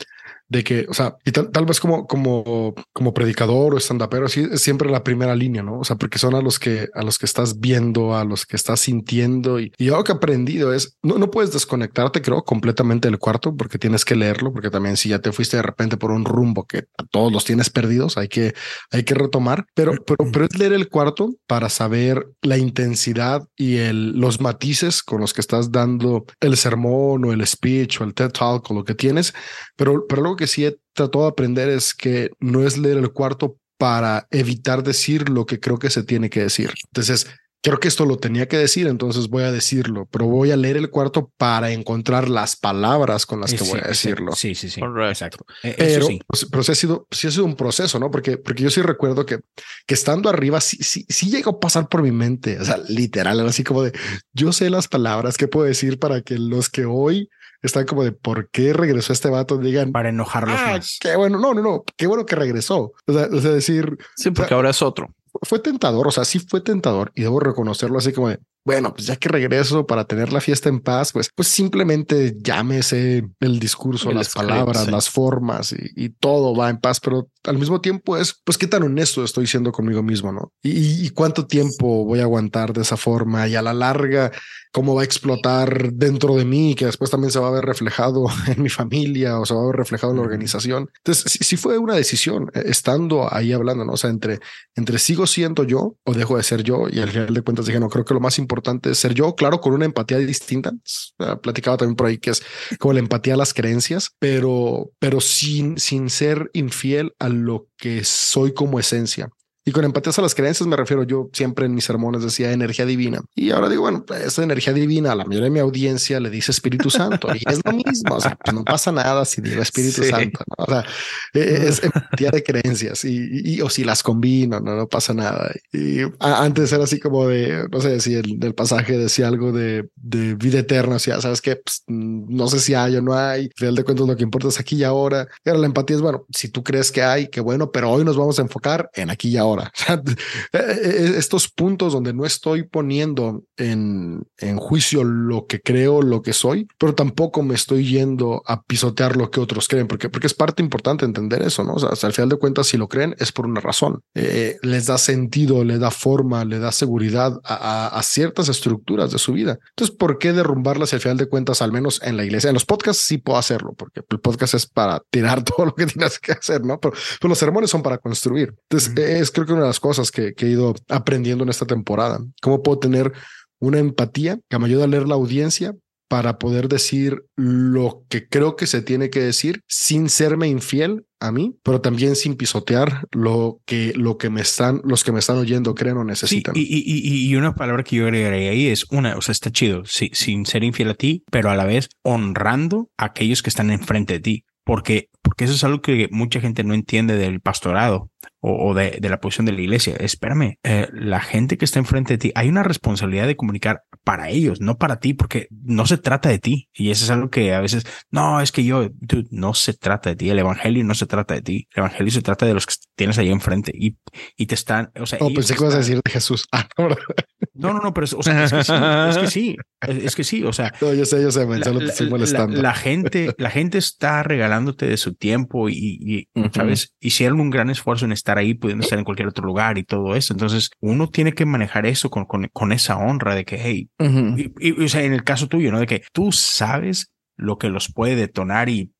de que, o sea, y tal, vez como, como, como predicador o estandapero, así es siempre la primera línea, ¿no? O sea, porque son a los que, a los que estás viendo, a los que estás sintiendo. Y, y algo que he aprendido es, no, no puedes desconectarte, creo, completamente del cuarto, porque tienes que leerlo, porque también si ya te fuiste de repente por un rumbo que a todos los tienes perdidos, hay que, hay que retomar, pero, pero, pero es leer el cuarto para saber la intensidad y el, los matices con los que estás dando el sermón o el speech o el TED Talk o lo que tienes, pero, pero que sí he tratado de aprender es que no es leer el cuarto para evitar decir lo que creo que se tiene que decir. Entonces, creo que esto lo tenía que decir, entonces voy a decirlo, pero voy a leer el cuarto para encontrar las palabras con las que voy a decirlo. Sí, sí, sí. Exacto. E, pero, sí. Pues, pero sí ha sido, sí ha sido un proceso, ¿no? Porque, porque yo sí recuerdo que, que estando arriba, sí, sí, sí llegó a pasar por mi mente, o sea, literal, así como de, yo sé las palabras que puedo decir para que los que hoy están como de por qué regresó este vato. Digan para enojarlos ah, Qué bueno, no, no, no, qué bueno que regresó. O sea, decir, sí, porque ahora es otro. Fue tentador, o sea, sí fue tentador y debo reconocerlo así como de bueno, pues ya que regreso para tener la fiesta en paz, pues, pues simplemente llámese el discurso, El las script, palabras, sí. las formas y, y todo va en paz, pero al mismo tiempo es, pues qué tan honesto estoy siendo conmigo mismo, ¿no? Y, y cuánto tiempo voy a aguantar de esa forma y a la larga, cómo va a explotar dentro de mí, que después también se va a ver reflejado en mi familia o se va a ver reflejado en la organización. Entonces, sí, sí fue una decisión eh, estando ahí hablando, ¿no? O sea, entre, entre sigo siendo yo o dejo de ser yo y al final de cuentas dije, no, creo que lo más importante es ser yo, claro, con una empatía distinta. Eh, Platicaba también por ahí que es como la empatía a las creencias, pero, pero sin, sin ser infiel a lo que soy como esencia. Y con empatías a las creencias me refiero yo siempre en mis sermones decía energía divina. Y ahora digo, bueno, pues, esa energía divina a la mayoría de mi audiencia le dice Espíritu Santo y es lo mismo. O sea, pues no pasa nada si digo Espíritu Sí. Santo. ¿no? O sea, eh, es empatía de creencias y, y- o si las combino, no, no pasa nada. Y antes era así como de, no sé si el del pasaje decía algo de, de vida eterna. O sea, sabes que no sé si hay o no hay. Al final de cuentas, lo que importa es aquí y ahora. Y ahora la empatía es bueno, si tú crees que hay, qué bueno, pero hoy nos vamos a enfocar en aquí y ahora. O sea, eh, eh, Estos puntos donde no estoy poniendo en, en juicio lo que creo, lo que soy, pero tampoco me estoy yendo a pisotear lo que otros creen, porque, porque es parte importante entender eso, ¿no? O sea, al final de cuentas, si lo creen, es por una razón. Eh, les da sentido, le da forma, le da seguridad a, a- a ciertas estructuras de su vida. Entonces, ¿por qué derrumbarlas si al final de cuentas, al menos en la iglesia? En los podcasts sí puedo hacerlo, porque el podcast es para tirar todo lo que tienes que hacer, ¿no? Pero, pero los sermones son para construir. Entonces, es creo que una de las cosas que, que he ido aprendiendo en esta temporada. ¿Cómo puedo tener una empatía que me ayude a leer la audiencia para poder decir lo que creo que se tiene que decir sin serme infiel a mí, pero también sin pisotear lo que, lo que me están, los que me están oyendo creen o necesitan. y, y, y- y una palabra que yo agregaría ahí es una, o sea, está chido, sí, sin ser infiel a ti, pero a la vez honrando a aquellos que están enfrente de ti. Porque, porque eso es algo que mucha gente no entiende del pastorado o, o de, de la posición de la iglesia. Espérame, eh, la gente que está enfrente de ti, hay una responsabilidad de comunicar para ellos, no para ti, porque no se trata de ti. Y eso es algo que a veces, no, es que yo, dude, no se trata de ti. El evangelio no se trata de ti. El evangelio se trata de los que tienes ahí enfrente y, y te están, o sea, Oh, pensé que ibas a decir de Jesús. Ah. No, no, no, pero es, o sea, es que sí, es que sí, es, es que sí, o sea, No, yo sé, yo sé, man, la, solo te la- estoy la- molestando. la gente, la gente está regalándote de su tiempo y, y, Ujú. sabes, hicieron un gran esfuerzo en estar ahí, pudiendo estar en cualquier otro lugar y todo eso. Entonces, uno tiene que manejar eso con, con, con esa honra de que, hey, Ujú. y, y, o sea, en el caso tuyo, ¿no? De que tú sabes lo que los puede detonar y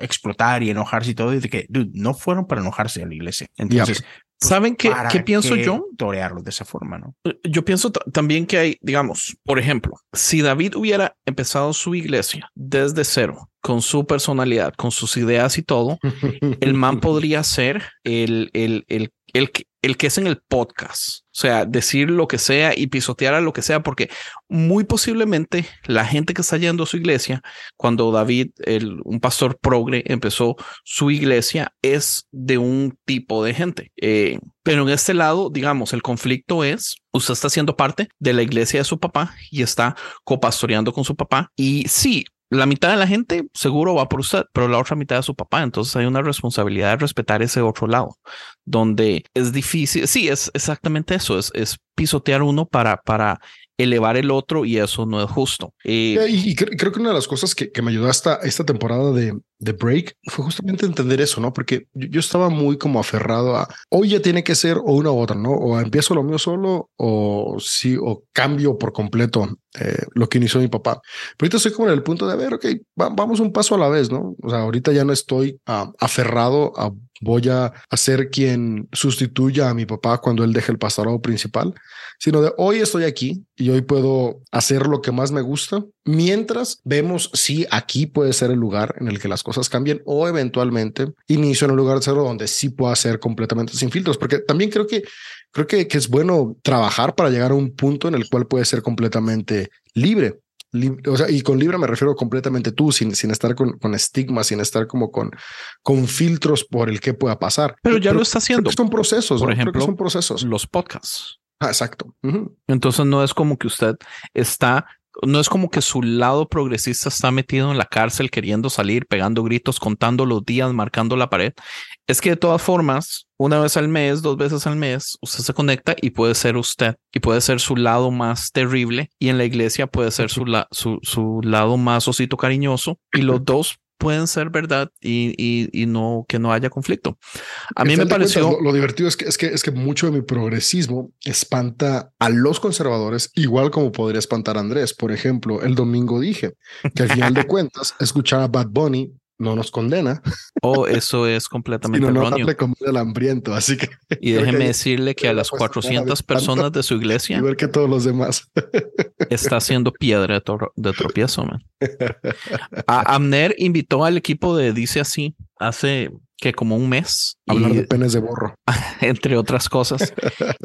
explotar y enojarse y todo, y de que, dude, no fueron para enojarse a la iglesia. Entonces, ¿Saben qué, ¿para qué pienso qué yo? Torearlos de esa forma, ¿no? Yo pienso ta- también que hay, digamos, por ejemplo, si David hubiera empezado su iglesia desde cero, con su personalidad, con sus ideas y todo, el man podría ser el, el, el, el, que- el que es en el podcast. O sea, decir lo que sea y pisotear a lo que sea, porque muy posiblemente la gente que está yendo a su iglesia, cuando David, el, un pastor progre, empezó su iglesia, es de un tipo de gente. Eh, pero en este lado, digamos, el conflicto es, usted está siendo parte de la iglesia de su papá y está copastoreando con su papá. Y sí, la mitad de la gente seguro va por usted, pero la otra mitad es su papá. Entonces hay una responsabilidad de respetar ese otro lado, donde es difícil. Sí, es exactamente eso. Es, pisotear uno para, para elevar el otro y eso no es justo. Eh, Y, y cre- creo que una de las cosas que, que me ayudó hasta esta temporada de, de Break fue justamente entender eso, ¿no? Porque yo, estaba muy como aferrado a hoy ya tiene que ser o una u otra, ¿no? O empiezo lo mío solo o sí, o cambio por completo eh, lo que inició mi papá. Pero ahorita estoy como en el punto de, a ver, ok, va- vamos un paso a la vez, ¿no? O sea, ahorita ya no estoy ah, aferrado a voy a ser quien sustituya a mi papá cuando él deje el pastorado principal, sino de hoy estoy aquí y hoy puedo hacer lo que más me gusta, mientras vemos si aquí puede ser el lugar en el que las cosas cambien o eventualmente inicio en un lugar cero donde sí pueda ser completamente sin filtros, porque también creo que creo que, que es bueno trabajar para llegar a un punto en el cual puede ser completamente libre. Lib- o sea, y con libre me refiero completamente tú, sin, sin estar con, con estigmas, sin estar como con, con filtros por el que pueda pasar. Pero ya lo está haciendo. son procesos, Por ¿no? Creo que ejemplo, son procesos. los podcasts. Ah, exacto. Entonces no es como que usted está, no es como que su lado progresista está metido en la cárcel queriendo salir, pegando gritos, contando los días, marcando la pared. Es que de todas formas, una vez al mes, dos veces al mes, usted se conecta y puede ser usted y puede ser su lado más terrible y en la iglesia puede ser su, la, su, su lado más osito cariñoso y los dos pueden ser verdad y, y, y no que no haya conflicto. A mí me pareció lo, lo, divertido es que, es que es que mucho de mi progresismo espanta a los conservadores, igual como podría espantar a Andrés. Por ejemplo, el domingo dije que al final de cuentas escuchar a Bad Bunny no nos condena. Oh, eso es completamente sino erróneo. No el hambriento, así que. Y déjeme que decirle que a las 400 personas de su iglesia. Igual que todos los demás. está haciendo piedra de, tro de tropiezo, man. A Amner invitó al equipo de Dice Así hace que como un mes. Hablar y, de penes de borro. Entre otras cosas.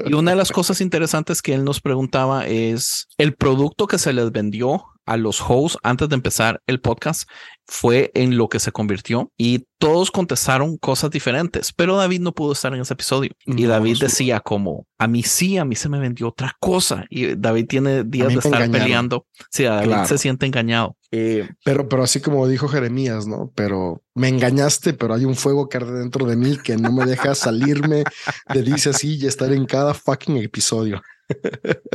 y una de las cosas interesantes que él nos preguntaba es el producto que se les vendió a los hosts antes de empezar el podcast fue en lo que se convirtió y todos contestaron cosas diferentes, pero David no pudo estar en ese episodio y no, David decía como a mí sí, a mí se me vendió otra cosa y David tiene días de estar engañaron. peleando. Sí, David claro. se siente engañado. Eh, pero, pero así como dijo Jeremías, ¿no? Pero me engañaste, pero hay un fuego que arde dentro de mí que no me deja salirme de dice así y estar en cada fucking episodio.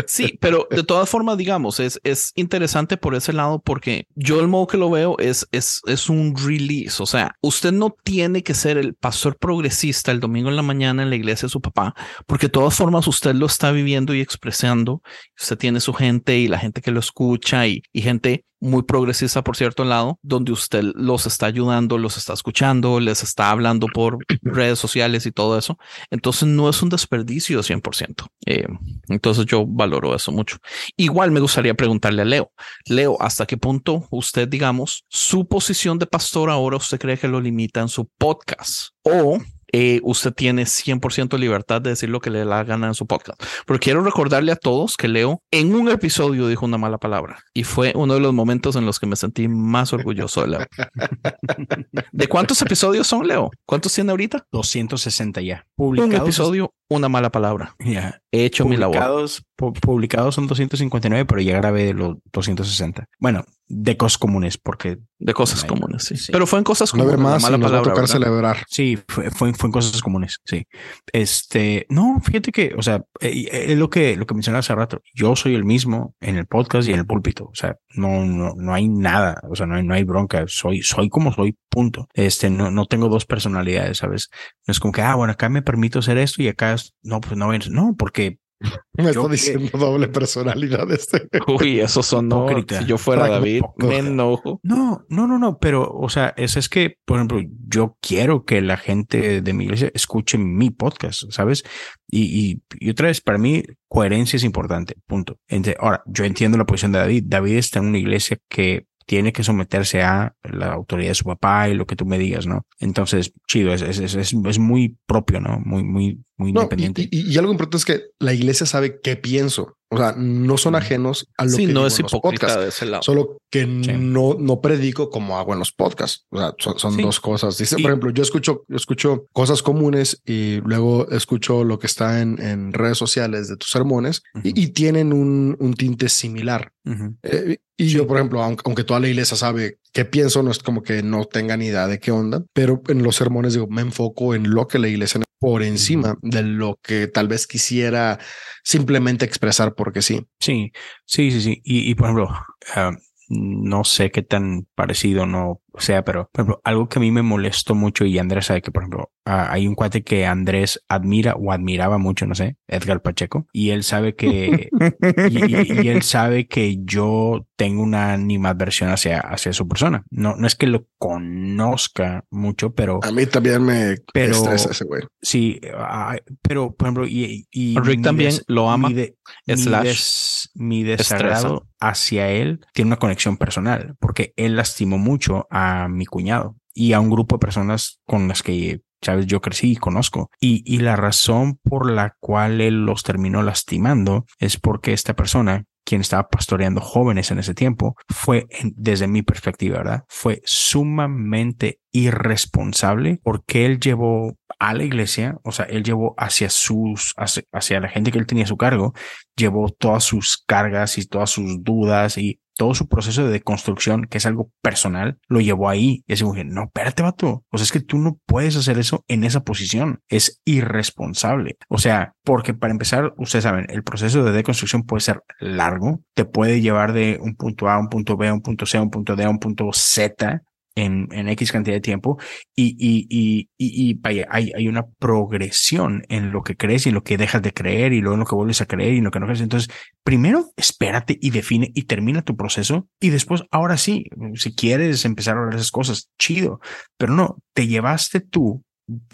Sí, pero de todas formas, digamos, es, es interesante por ese lado porque yo el modo que lo veo es, es, es un release. O sea, usted no tiene que ser el pastor progresista el domingo en la mañana en la iglesia de su papá, porque de todas formas usted lo está viviendo y expresando. Usted tiene su gente y la gente que lo escucha y, y gente muy progresista, por cierto lado, donde usted los está ayudando, los está escuchando, les está hablando por redes sociales y todo eso. Entonces no es un desperdicio 100%. Eh, entonces yo valoro eso mucho. Igual me gustaría preguntarle a Leo, Leo, ¿hasta qué punto usted, digamos, su posición de pastor ahora usted cree que lo limita en su podcast? O eh, usted tiene 100% libertad de decir lo que le da la gana en su podcast. Pero quiero recordarle a todos que Leo en un episodio dijo una mala palabra y fue uno de los momentos en los que me sentí más orgulloso de Leo. ¿De cuántos episodios son, Leo? ¿Cuántos tiene ahorita? 260 ya. Publicados. Un episodio, una mala palabra. Yeah. He hecho mi labor. Pu publicados son 259, pero ya grabé de los 260. Bueno, de cosas comunes, porque. De cosas comunes, sí. sí. Pero fue en cosas comunes. Vez más, mala nos palabra, va a tocar ¿verdad? celebrar. Sí, fue, fue, fue, en cosas comunes, sí. Este, no, fíjate que, o sea, es eh, lo que, lo que mencionaba hace rato. Yo soy el mismo en el podcast y en el púlpito. O sea, no, no, no hay nada. O sea, no hay, no hay bronca. Soy, soy como soy, punto. Este, no, no tengo dos personalidades, ¿sabes? No es como que, ah, bueno, acá me permito hacer esto y acá, no, pues no, no, porque me está diciendo que... doble personalidad este. Uy, eso sonó. Si yo fuera David, me enojo. No, no, no, no, pero, o sea, es, es que, por ejemplo, yo quiero que la gente de mi iglesia escuche mi podcast, ¿sabes? Y, y, y otra vez, para mí, coherencia es importante, punto. Ahora, yo entiendo la posición de David. David está en una iglesia que tiene que someterse a la autoridad de su papá y lo que tú me digas, ¿no? Entonces, chido, es, es, es, es muy propio, ¿no? Muy, muy, muy no, independiente. Y, y, y, algo importante es que la iglesia sabe qué pienso. O sea, no son ajenos a lo sí, que no digo es en los hipócrita podcasts, de ese lado. solo que Sí. no, no predico como hago en los podcasts. O sea, son, son Sí. dos cosas. Dice, por ejemplo, yo escucho, yo escucho cosas comunes y luego escucho lo que está en, en redes sociales de tus sermones y, y tienen un, un tinte similar. Eh, y yo, por ejemplo, aunque, aunque toda la iglesia sabe qué pienso, no es como que no tenga ni idea de qué onda, pero en los sermones digo, me enfoco en lo que la iglesia por encima de lo que tal vez quisiera simplemente expresar porque sí. Sí, sí, sí, sí. Y, y por ejemplo, ah, no sé qué tan parecido no sea, pero por ejemplo, algo que a mí me molestó mucho y Andrés sabe que, por ejemplo, ah, hay un cuate que Andrés admira o admiraba mucho, no sé, Edgar Pacheco, y él sabe que, y, y- y él sabe que yo tengo una animadversión hacia, hacia su persona. No, no es que lo conozca mucho, pero A mí también me Pero- estresa ese güey. sí, ah, pero por ejemplo, y, y Rick mi también des- lo ama, mi de- mi slash des- mi desagrado hacia él tiene una conexión personal, porque él lastimó mucho a mi cuñado y a un grupo de personas con las que, sabes, yo crecí y conozco. Y, y la razón por la cual él los terminó lastimando es porque esta persona, quien estaba pastoreando jóvenes en ese tiempo, fue, desde mi perspectiva, ¿verdad? Fue sumamente irresponsable porque él llevó a la iglesia, o sea, él llevó hacia sus, hacia, hacia la gente que él tenía a su cargo, llevó todas sus cargas y todas sus dudas y todo su proceso de deconstrucción, que es algo personal, lo llevó ahí. Y así dije, no, espérate, vato. O sea, es que tú no puedes hacer eso en esa posición. Es irresponsable. O sea, porque para empezar, ustedes saben, el proceso de deconstrucción puede ser largo, te puede llevar de un punto A a un punto B, a un punto C, a un punto D, a un punto Z en, en X cantidad de tiempo y, y, y, y, hay, hay una progresión en lo que crees y en lo que dejas de creer y luego en lo que vuelves a creer y en lo que no crees. Entonces, primero espérate y define y termina tu proceso y después, ahora sí, si quieres empezar a hablar esas cosas, chido, pero no, te llevaste tú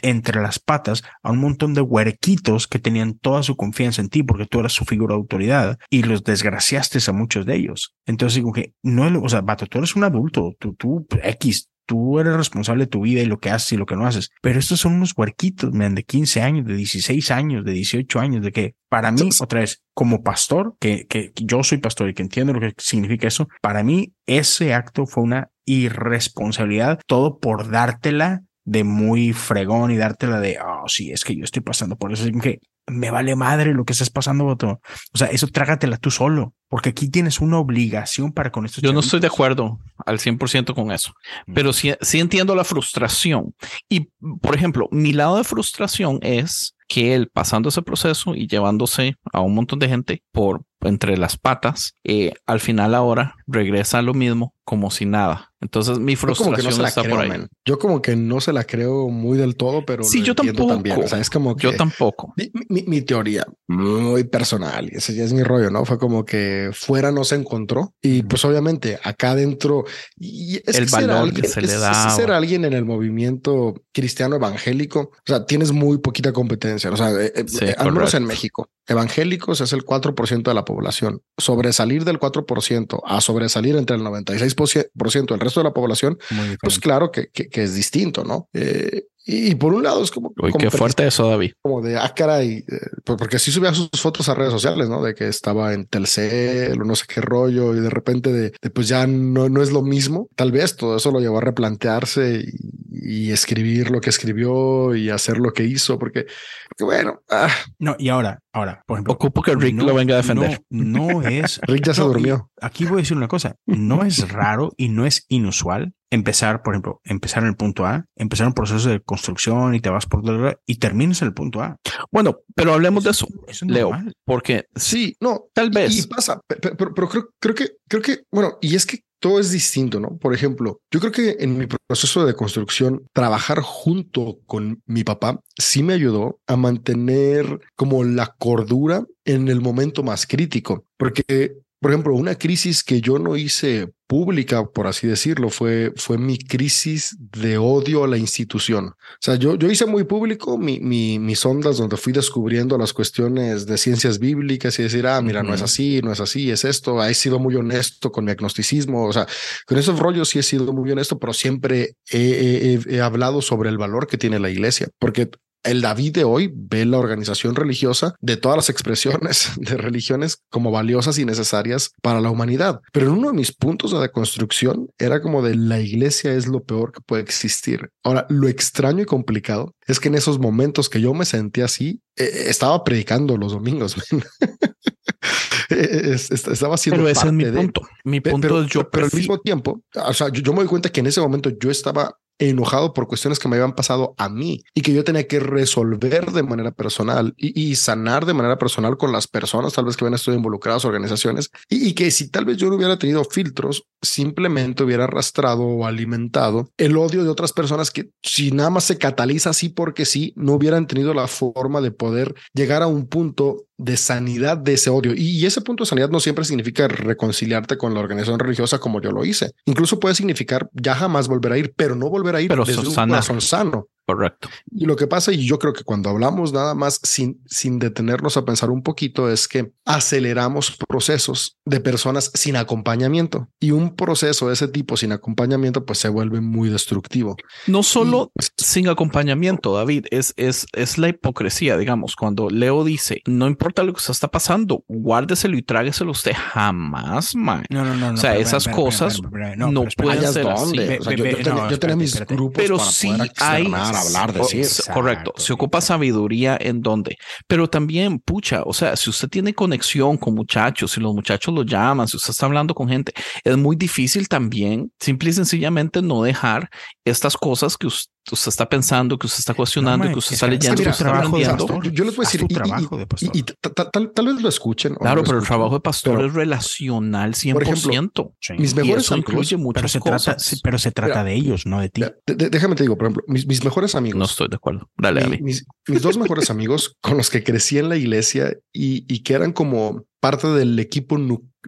entre las patas a un montón de huerquitos que tenían toda su confianza en ti porque tú eras su figura de autoridad y los desgraciaste a muchos de ellos. Entonces digo que no, o sea, vato, tú eres un adulto, tú, tú, X, tú eres responsable de tu vida y lo que haces y lo que no haces. Pero estos son unos huerquitos, man, de 15 años, de 16 años, de 18 años, de que para mí, otra vez, como pastor, que, que yo soy pastor y que entiendo lo que significa eso, para mí ese acto fue una irresponsabilidad, todo por dártela de muy fregón y dártela de, oh, sí, es que yo estoy pasando por eso. Es que me vale madre lo que estás pasando, Boto. O sea, eso trágatela tú solo, porque aquí tienes una obligación para con esto. Yo no estoy de acuerdo al 100% con eso, pero sí, sí entiendo la frustración. Y, por ejemplo, mi lado de frustración es que él pasando ese proceso y llevándose a un montón de gente por entre las patas, eh, al final ahora regresa a lo mismo como si nada. Entonces mi frustración está por ahí. Yo como que no se la creo muy del todo, pero sí, yo tampoco. También. O sea, es como que yo tampoco. Mi, mi, teoría muy personal, ese ya es mi rollo, ¿no? Fue como que fuera no se encontró y pues obviamente acá adentro y es el valor que se le da. Ser alguien en el movimiento cristiano evangélico, o sea, tienes muy poquita competencia. O sea, eh, eh, al menos en México, evangélicos es el 4% de la población. Sobresalir del 4% a sobresalir entre el 96% del resto de la población, pues claro que, que, es distinto, ¿no? Eh, y, por un lado es como... Uy, qué fuerte eso, David. Como de, ah, caray, eh, porque sí subía sus fotos a redes sociales, ¿no? De que estaba en Telcel o no sé qué rollo y de repente de, pues ya no, no es lo mismo. Tal vez todo eso lo llevó a replantearse y, escribir lo que escribió y hacer lo que hizo, porque, porque bueno. Ah. No, y ahora, ahora, por ejemplo. Ocupo que Rick lo venga a defender. No, es... Rick ya se durmió. Aquí voy a decir una cosa, no es raro y no es inusual empezar, por ejemplo, empezar en el punto A, empezar un proceso de construcción y te vas por y terminas en el punto A. Bueno, pero hablemos de eso, Leo, porque sí, no, tal vez. Y pasa, pero, creo, creo que, creo que, bueno, y es que todo es distinto, ¿no? Por ejemplo, yo creo que en mi proceso de construcción, trabajar junto con mi papá sí me ayudó a mantener como la cordura en el momento más crítico, porque por ejemplo, una crisis que yo no hice pública, por así decirlo, fue, fue mi crisis de odio a la institución. O sea, yo, yo hice muy público mi, mi, mis ondas donde fui descubriendo las cuestiones de ciencias bíblicas y decir, ah, mira, no es así, no es así, es esto. He sido muy honesto con mi agnosticismo. O sea, con esos rollos sí he sido muy honesto, pero siempre he, he hablado sobre el valor que tiene la iglesia, porque el David de hoy ve la organización religiosa de todas las expresiones de religiones como valiosas y necesarias para la humanidad. Pero en uno de mis puntos de deconstrucción era como de la iglesia es lo peor que puede existir. Ahora, lo extraño y complicado es que en esos momentos que yo me sentía así, eh, estaba predicando los domingos. estaba haciendo pero ese es mi punto. Mi punto es yo pero al mismo tiempo, o sea, yo, yo me doy cuenta que en ese momento yo estaba enojado por cuestiones que me habían pasado a mí y que yo tenía que resolver de manera personal y, sanar de manera personal con las personas tal vez que habían estado involucradas, organizaciones, y, que si tal vez yo no hubiera tenido filtros, simplemente hubiera arrastrado o alimentado el odio de otras personas que si nada más se cataliza así porque sí, no hubieran tenido la forma de poder llegar a un punto de sanidad de ese odio. Y, ese punto de sanidad no siempre significa reconciliarte con la organización religiosa como yo lo hice. Incluso puede significar ya jamás volver a ir, pero no volver a ir pero desde un corazón sano. Correcto. Y lo que pasa, y yo creo que cuando hablamos nada más sin, sin detenernos a pensar un poquito, es que aceleramos procesos de personas sin acompañamiento. Y un proceso de ese tipo sin acompañamiento, pues se vuelve muy destructivo. No solo pues, sin acompañamiento, David, es, es, es la hipocresía, digamos, cuando Leo dice, no importa lo que se está pasando, guárdeselo y trágueselo usted jamás, man. No, no, no. O sea, esas cosas no, pueden ser así. yo, tenía mis grupos pero para sí poder hay hablar, decir. s- correcto. Se ocupa sabiduría en dónde. Pero también, pucha, o sea, si usted tiene conexión con muchachos, si los muchachos lo llaman, si usted está hablando con gente, es muy difícil también, simple y sencillamente, no dejar estas cosas que us- usted está pensando, que usted está cuestionando, mae, que usted es está leyendo, que usted está trabajo aprendiendo. pastor. Yo, yo les voy a decir, y- y- trabajo de pastor. y, y ta- ta- tal, tal vez lo escuchen. Claro, no lo pero el escuchen, trabajo de pastor pero es relacional 100%. Sí. mis y mejores eso amigos, incluye muchas pero se cosas. trata, pero se trata Mira, de ellos, no de ti. mira, de- de- déjame te digo, por ejemplo, mis, mis mejores amigos. No estoy de acuerdo. Dale, mi- Abby. mis, mis dos mejores amigos con los que crecí en la iglesia y, y que eran como parte del equipo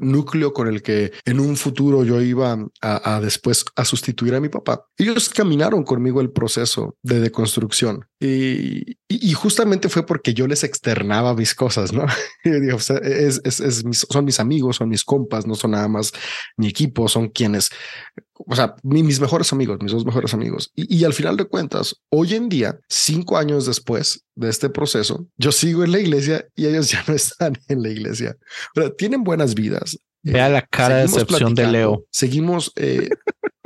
núcleo con el que en un futuro yo iba a, a después a sustituir a mi papá. Ellos caminaron conmigo el proceso de deconstrucción y, y- y justamente fue porque yo les externaba mis cosas, ¿no? Y digo, o sea, es, es- es mis- son mis amigos, son mis compas, no son nada más mi equipo, son quienes o sea, mi- mis mejores amigos, mis dos mejores amigos. Y, y al final de cuentas, hoy en día, cinco años después de este proceso, yo sigo en la iglesia y ellos ya no están en la iglesia. Pero tienen buenas vidas. Vea la cara de decepción de Leo. Seguimos eh,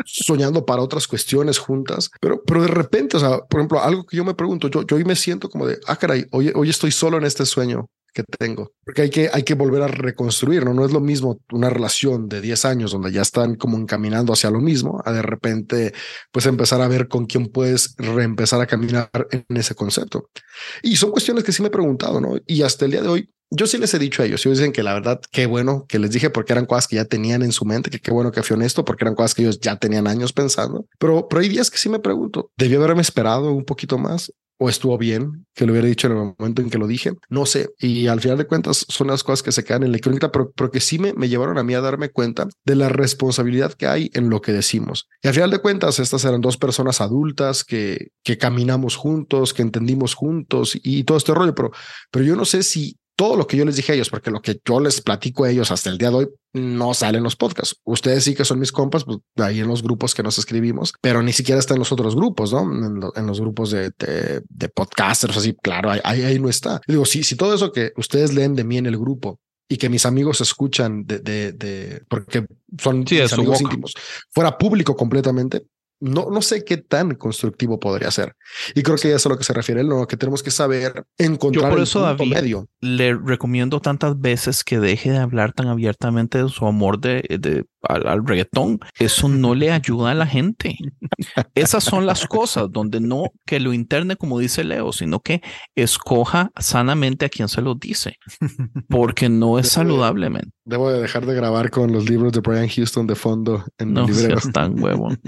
soñando para otras cuestiones juntas, pero, pero de repente, o sea, por ejemplo, algo que yo me pregunto, yo, yo hoy me siento como de, ah, caray, hoy, hoy estoy solo en este sueño que tengo, porque hay que, hay que volver a reconstruir, ¿no? No es lo mismo una relación de 10 años donde ya están como encaminando hacia lo mismo, a de repente, pues empezar a ver con quién puedes reempezar a caminar en ese concepto. Y son cuestiones que sí me he preguntado, ¿no? Y hasta el día de hoy, yo sí les he dicho a ellos, ellos dicen que la verdad, qué bueno que les dije porque eran cosas que ya tenían en su mente, que qué bueno que fui honesto porque eran cosas que ellos ya tenían años pensando. Pero, pero hay días que sí me pregunto, ¿debí haberme esperado un poquito más? ¿O estuvo bien que lo hubiera dicho en el momento en que lo dije? No sé. Y al final de cuentas son las cosas que se quedan en la crónica, pero, pero que sí me, me llevaron a mí a darme cuenta de la responsabilidad que hay en lo que decimos. Y al final de cuentas, estas eran dos personas adultas que, que caminamos juntos, que entendimos juntos y, todo este rollo, pero, pero yo no sé si todo lo que yo les dije a ellos, porque lo que yo les platico a ellos hasta el día de hoy no sale en los podcasts. Ustedes sí que son mis compas, pues ahí en los grupos que nos escribimos, pero ni siquiera está en los otros grupos, ¿no? En, lo- en los grupos de, de, de podcasters, así, claro, ahí, ahí, no está. Digo, si, si todo eso que ustedes leen de mí en el grupo y que mis amigos escuchan de, de, de porque son Sí, mis amigos íntimos, fuera público completamente, no, no sé qué tan constructivo podría ser. Y creo que eso es a lo que se refiere él, ¿no? que tenemos que saber encontrar por el eso, punto David, medio. le recomiendo tantas veces que deje de hablar tan abiertamente de su amor de, de- al, al reggaetón. Eso no le ayuda a la gente. Esas son las cosas donde no que lo interne como dice Leo, sino que escoja sanamente a quien se lo dice, porque no es saludable, men. Debo de dejar de grabar con los libros de Brian Houston de fondo en No el librero. tan huevo.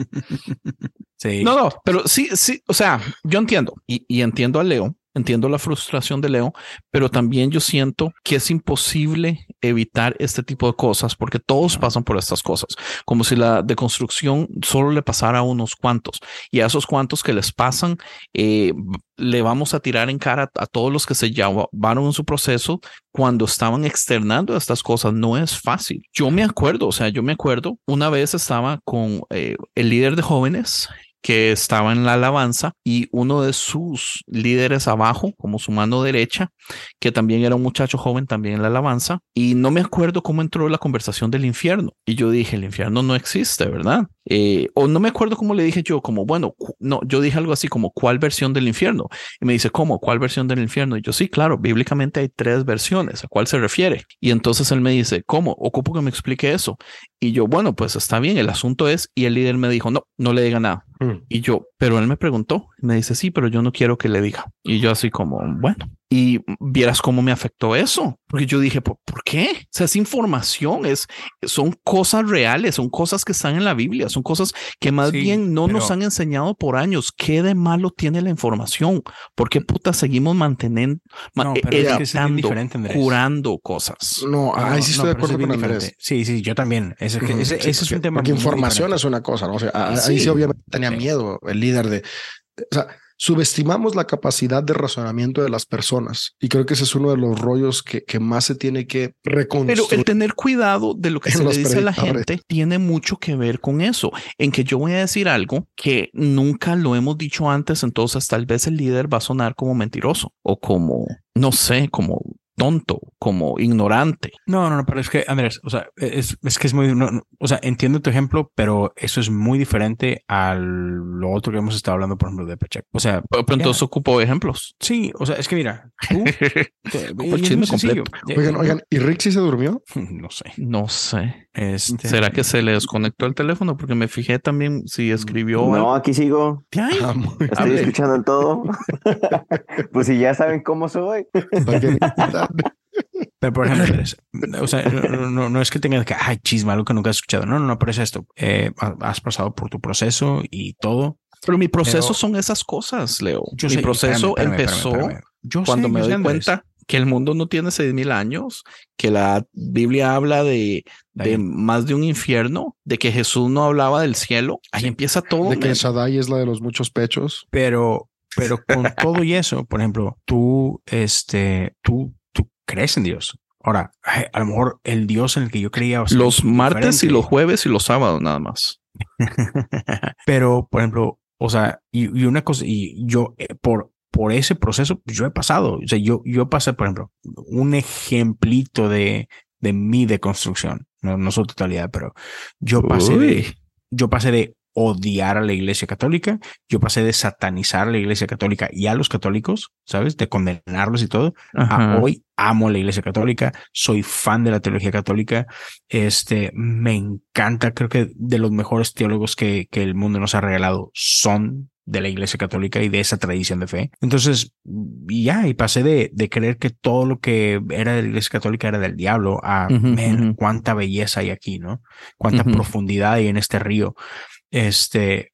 Sí. No, no, pero sí, sí, o sea, yo entiendo y, y entiendo a Leo, entiendo la frustración de Leo, pero también yo siento que es imposible evitar este tipo de cosas porque todos pasan por estas cosas, como si la deconstrucción solo le pasara a unos cuantos y a esos cuantos que les pasan, eh, le vamos a tirar en cara a todos los que se llevaron en su proceso cuando estaban externando estas cosas. No es fácil. Yo me acuerdo, o sea, yo me acuerdo, una vez estaba con eh, el líder de jóvenes que estaba en la alabanza y uno de sus líderes abajo, como su mano derecha, que también era un muchacho joven también en la alabanza, y no me acuerdo cómo entró la conversación del infierno. Y yo dije, el infierno no existe, ¿verdad? Eh, o no me acuerdo cómo le dije yo, como, bueno, no, yo dije algo así como, ¿cuál versión del infierno? Y me dice, ¿cómo? ¿Cuál versión del infierno? Y yo, sí, claro, bíblicamente hay tres versiones, ¿a cuál se refiere? Y entonces él me dice, ¿cómo? Ocupo que me explique eso. Y yo, bueno, pues está bien, el asunto es, y el líder me dijo, no, no le diga nada. Mm. Y yo, pero él me preguntó, me dice, sí, pero yo no quiero que le diga. Y yo así como, bueno, y vieras cómo me afectó eso, porque yo dije, ¿por, por qué? O sea, es información, es, son cosas reales, son cosas que están en la Biblia, son cosas que más Sí, bien no nos pero- han enseñado por años. ¿Qué de malo tiene la información? ¿Por qué puta seguimos manteniendo, ma- No, pero es que es editando, curando cosas? No, ahí sí estoy de acuerdo con Andrés. Sí, sí, yo también. Ese, Ujú, ese- sí, ese es un tema Porque muy información diferente. es una cosa, ¿no? O sea, a- ahí Sí. sí obviamente tenía Sí. miedo el líder de... O sea, subestimamos la capacidad de razonamiento de las personas y creo que ese es uno de los rollos que, que más se tiene que Pero reconstruir. el tener cuidado de lo que se le dice a la gente tiene mucho que ver con eso, en que yo voy a decir algo que nunca lo hemos dicho antes, entonces tal vez el líder va a sonar como mentiroso o como, no sé, como tonto, como ignorante. No, no, no, pero es que, Andrés, o sea, es, es que es muy, no, no, o sea, entiendo tu ejemplo, pero eso es muy diferente a lo otro que hemos estado hablando, por ejemplo, de Pechek. O sea, Pero, pero entonces ocupo ejemplos. sí, o sea, es que mira, tú, te- el chisme completo. Oigan, oigan, ¿y Rick sí se durmió? No sé. No sé. Este, ¿Será que se le desconectó el teléfono? Porque me fijé también si escribió algo. No, aquí sigo. Ah, Estoy escuchando el todo. pues si ya saben cómo soy. Pero por ejemplo, Andrés, o sea, no, no, no es que tengas que, ay, chisma, algo que nunca has escuchado. No, no, no, pero es esto. Eh, ha- has pasado por tu proceso y todo. Pero mi proceso Pero- son esas cosas, Leo. Yo mi sé, proceso espérame, espérame, empezó espérame, espérame. Yo cuando sé, me yo doy Andrés. cuenta que el mundo no tiene seis mil años, que la Biblia habla de, de más de un infierno, de que Jesús no hablaba del cielo. Ahí Sí. empieza todo. De que. Shaddai es la de los muchos pechos. Pero, pero con todo y eso, por ejemplo, tú, este, tú crees en Dios. Ahora, ay, a lo mejor el Dios en el que yo creía. Los martes y los jueves y los sábados nada más. Pero, por ejemplo, o sea, y, y una cosa, y yo eh, por, por ese proceso, yo he pasado, o sea, yo, yo pasé, por ejemplo, un ejemplito de, de mi deconstrucción, no, no su totalidad, pero yo pasé de, yo pasé de odiar a la iglesia católica, yo pasé de satanizar a la iglesia católica y a los católicos, ¿sabes? De condenarlos y todo, a hoy amo la iglesia católica, soy fan de la teología católica, este, me encanta, creo que de los mejores teólogos que, que el mundo nos ha regalado son de la iglesia católica y de esa tradición de fe. Entonces, ya, y pasé de, de creer que todo lo que era de la iglesia católica era del diablo a, Ujú, "Man, ujú. cuánta belleza hay aquí, ¿no? Cuánta profundidad hay en este río. Este,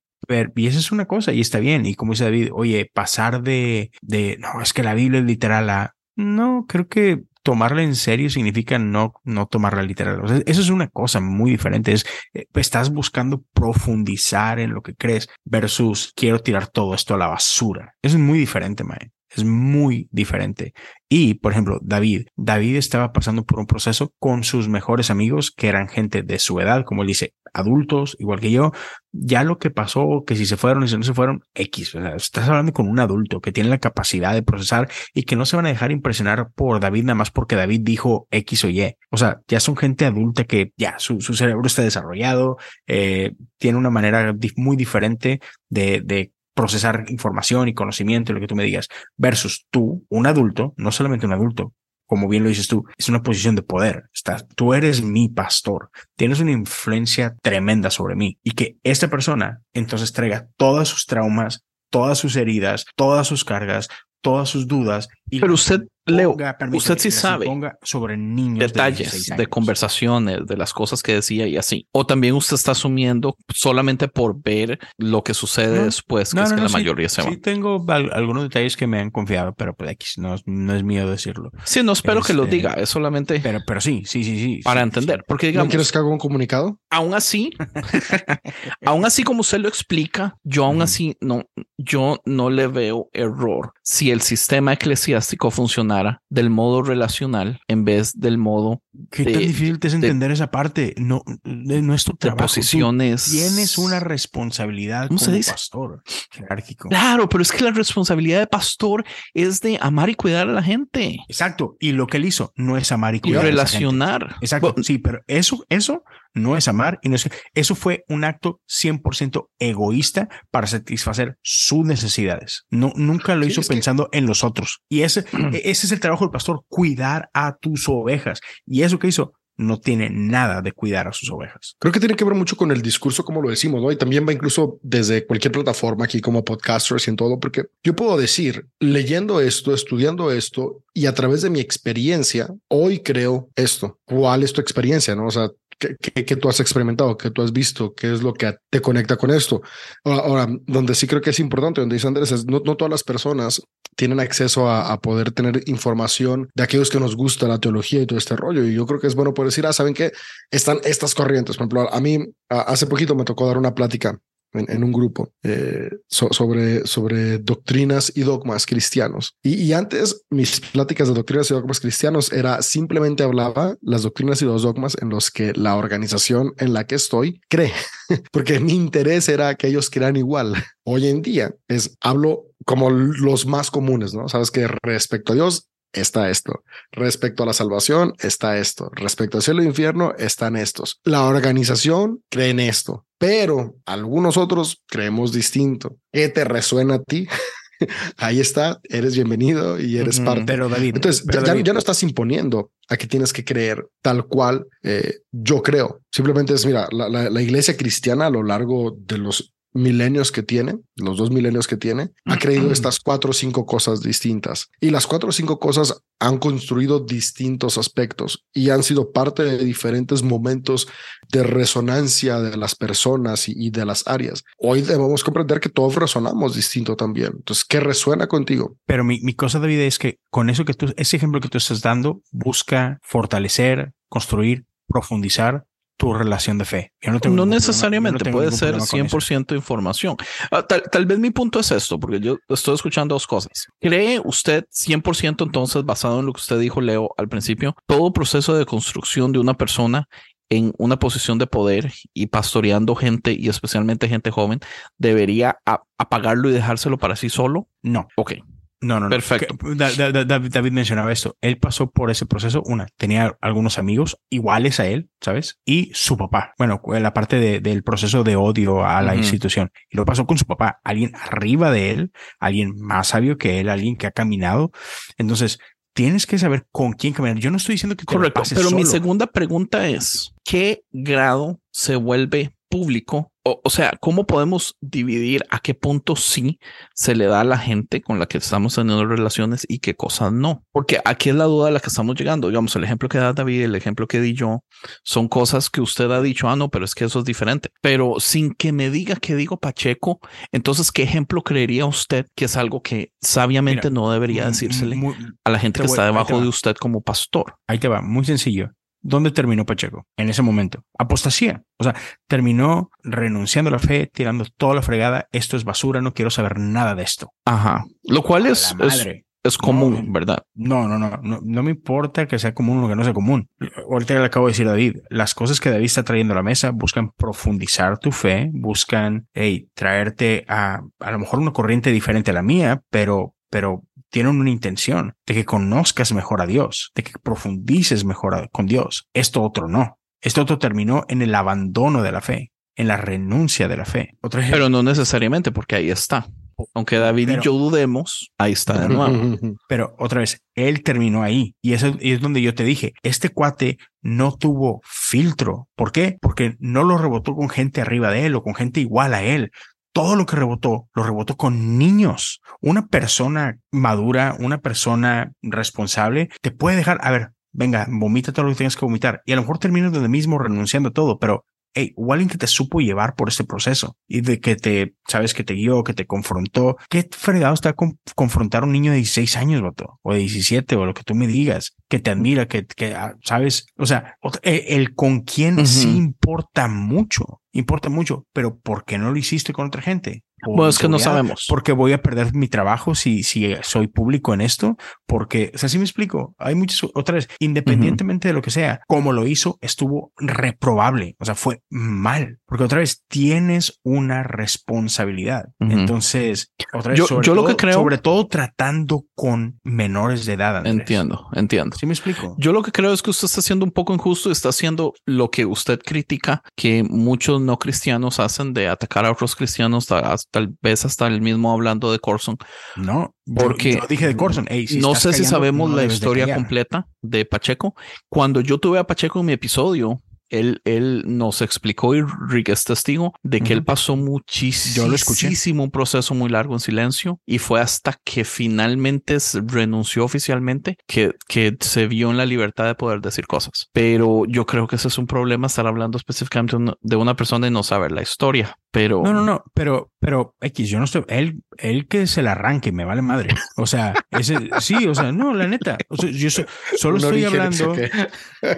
y esa es una cosa, y está bien. Y como dice David, oye, pasar de, de, no, es que la Biblia es literal a, no, creo que tomarla en serio significa no, no tomarla literal. Eso es una cosa muy diferente. Es, eh, estás buscando profundizar en lo que crees versus quiero tirar todo esto a la basura. Eso es muy diferente, mae. Es muy diferente. Y, por ejemplo, David, David estaba pasando por un proceso con sus mejores amigos, que eran gente de su edad, como él dice, adultos, igual que yo. Ya lo que pasó, que si se fueron y si no se fueron, X. O sea, estás hablando con un adulto que tiene la capacidad de procesar y que no se van a dejar impresionar por David nada más porque David dijo X o Y. O sea, ya son gente adulta que ya su, su cerebro está desarrollado, eh, tiene una manera muy diferente de, de procesar información y conocimiento, lo que tú me digas, versus tú, un adulto, no solamente un adulto, como bien lo dices tú, es una posición de poder. Estás, tú eres mi pastor, tienes una influencia tremenda sobre mí y que esta persona entonces traiga todas sus traumas, todas sus heridas, todas sus cargas, todas sus dudas. Y Pero usted, Leo, usted sí sabe sobre niños de detalles 16 de años. conversaciones, de las cosas que decía y así. O también usted está asumiendo solamente por ver lo que sucede No, después, que No, es no, que no, la sí, mayoría se sí van. tengo al- algunos detalles que me han confiado, pero pues no, es- no es mío decirlo. Sí, no espero que lo Este, diga, es solamente Pero, pero sí, sí, sí, sí. para sí, entender. Porque ¿No digamos, quieres que haga un comunicado? aún así, aún así como usted lo explica, yo aún así no, yo no le veo error si el sistema eclesiástico funcionara del modo relacional en vez del modo ¿Qué de- tan difícil te es de- entender esa parte? No, de- no es tu trabajo. Tú posiciones. Tienes una responsabilidad ¿Cómo como se dice? pastor jerárquico. Claro, pero es que la responsabilidad de pastor es de amar y cuidar a la gente Exacto. Y lo que él hizo no es amar y y cuidar. a gente. relacionar. Exacto. Bueno, Sí, pero eso, eso no es amar y no es, eso fue un acto 100% egoísta para satisfacer sus necesidades. No, nunca lo Sí, hizo que- pensando en los otros. Y ese, e- ese es el trabajo del pastor, cuidar a tus ovejas. Y eso que hizo no tiene nada de cuidar a sus ovejas. Creo que tiene que ver mucho con el discurso, como lo decimos, ¿no? Y también va incluso desde cualquier plataforma aquí como podcasters y en todo, porque yo puedo decir, leyendo esto, estudiando esto y a través de mi experiencia, hoy creo esto. ¿Cuál es tu experiencia? No? O sea, ¿qué, qué, qué tú has experimentado? ¿Qué tú has visto? ¿Qué es lo que te conecta con esto? Ahora, ahora, donde sí creo que es importante, donde dice Andrés, es no, no todas las personas tienen acceso a, a poder tener información de aquellos que nos gusta la teología y todo este rollo. Y yo creo que es bueno poder decir, ah, ¿saben qué? Están estas corrientes. Por ejemplo, a mí a- hace poquito me tocó dar una plática en, un grupo eh, so- sobre, sobre doctrinas y dogmas cristianos. Y, y antes mis pláticas de doctrinas y dogmas cristianos era simplemente hablaba las doctrinas y los dogmas en los que la organización en la que estoy cree, porque mi interés era que ellos crean igual. Hoy en día es hablo como los más comunes, ¿no? Sabes que respecto a Dios está esto. Respecto a la salvación, está esto. Respecto al cielo e infierno, están estos. La organización cree en esto, pero algunos otros creemos distinto. ¿Qué te resuena a ti? Ahí está, eres bienvenido y eres parte. Pero David, Entonces, pero ya, David, ya no estás imponiendo a que tienes que creer tal cual eh, yo creo. Simplemente es, mira, la, la- la iglesia cristiana a lo largo de los milenios que tiene, los dos milenios que tiene, ha creído estas cuatro o cinco cosas distintas. Y las cuatro o cinco cosas han construido distintos aspectos y han sido parte de diferentes momentos de resonancia de las personas y, y de las áreas. Hoy debemos comprender que todos resonamos distinto también. Entonces, ¿qué resuena contigo? Pero mi, mi cosa, David, es que con eso que tú, ese ejemplo que tú estás dando, busca fortalecer, construir, profundizar tu relación de fe. Yo no, tengo No ningún problema- yo necesariamente no puede ser problema con eso. 100% información. Ah, tal, tal vez mi punto es esto, porque yo estoy escuchando dos cosas. ¿Cree usted 100% entonces, basado en lo que usted dijo, Leo, al principio, todo proceso de construcción de una persona en una posición de poder y pastoreando gente y especialmente gente joven, debería apagarlo y dejárselo para sí solo? No, Ok. No, no. no. Perfecto. David mencionaba esto. Él pasó por ese proceso. Una, tenía algunos amigos iguales a él, ¿sabes? Y su papá. Bueno, la parte de- del proceso de odio a la Ujú. institución. Y lo pasó con su papá. Alguien arriba de él, alguien más sabio que él, alguien que ha caminado. Entonces, tienes que saber con quién caminar. Yo no estoy diciendo que te la Correcto. pases Pero mi solo. segunda pregunta es, ¿qué grado se vuelve público? O, o sea, ¿cómo podemos dividir a qué punto sí se le da a la gente con la que estamos teniendo relaciones y qué cosas no? Porque aquí es la duda a la que estamos llegando. Digamos, el ejemplo que da David, el ejemplo que di yo, son cosas que usted ha dicho, ah, no, pero es que eso es diferente. Pero sin que me diga que digo Pacheco, entonces, ¿qué ejemplo creería usted que es algo que sabiamente Mira, no debería Mm, decírsele muy- a la gente te que voy- está debajo de usted como pastor? Ahí te va, muy sencillo. ¿Dónde terminó Pacheco en ese momento? Apostasía. O sea, terminó renunciando a la fe, tirando toda la fregada. Esto es basura, no quiero saber nada de esto. Ajá. Lo cual es, es, común, No. ¿verdad? No, no, no, no, no me importa que sea común o que no sea común. Ahorita le acabo de decir a David, las cosas que David está trayendo a la mesa buscan profundizar tu fe, buscan, hey, traerte a a lo mejor una corriente diferente a la mía, pero, pero tienen una intención de que conozcas mejor a Dios, de que profundices mejor a- con Dios. Esto otro no. Esto otro terminó en el abandono de la fe, en la renuncia de la fe. Otro ejemplo. Pero no necesariamente porque ahí está. Aunque David Pero- y yo dudemos, ahí está de nuevo. Pero otra vez, él terminó ahí. Y eso es donde yo te dije, este cuate no tuvo filtro. ¿Por qué? Porque no lo rebotó con gente arriba de él o con gente igual a él. Todo lo que rebotó, lo rebotó con niños. Una persona madura, una persona responsable, te puede dejar, a ver, venga, vomita todo lo que tengas que vomitar. Y a lo mejor terminas donde mismo renunciando a todo, pero hey, que te supo llevar por este proceso y de que te, sabes, que te guió, que te confrontó. ¿Qué fregado está con confrontar a un niño de 16 años, vato? O de 17, o lo que tú me digas, que te admira, que, que ah, sabes, o sea, ot- el, el con quién Ujú. sí importa mucho, importa mucho, pero ¿por qué no lo hiciste con otra gente? Por Bueno, es que no inseguridad, sabemos. Porque voy a perder mi trabajo si, si soy público en esto, porque, o sea, sí me explico. Hay muchas, otra vez, independientemente de lo que sea, como lo hizo, estuvo reprobable. O sea, fue mal, porque otra vez tienes una responsabilidad. Ujú. Entonces, otra vez, Yo- sobre yo lo que todo- creo- sobre todo tratando con menores de edad. Andrés. Entiendo, entiendo. Sí me explico. Yo lo que creo es que usted está siendo un poco injusto está haciendo lo que usted critica que muchos no cristianos hacen de atacar a otros cristianos, tal vez hasta el mismo hablando de Corson. no, Porque yo dije de Corson. "Ey, si no sé si sabemos no la de historia callar". completa de Pacheco. Cuando yo tuve a Pacheco en mi episodio, él, él nos explicó y Rick es testigo de que Ujú. él pasó Yo lo escuché. muchísimo, un proceso muy largo en silencio y fue hasta que finalmente renunció oficialmente que, que se vio en la libertad de poder decir cosas. Pero yo creo que ese es un problema estar hablando específicamente de una persona y no saber la historia. Pero No, no, no, pero, pero X, yo no estoy, él, él que se la arranque, me vale madre. O sea, ese, sí, o sea, no, la neta, o sea, yo so- solo Un estoy hablando, ¿sí qué?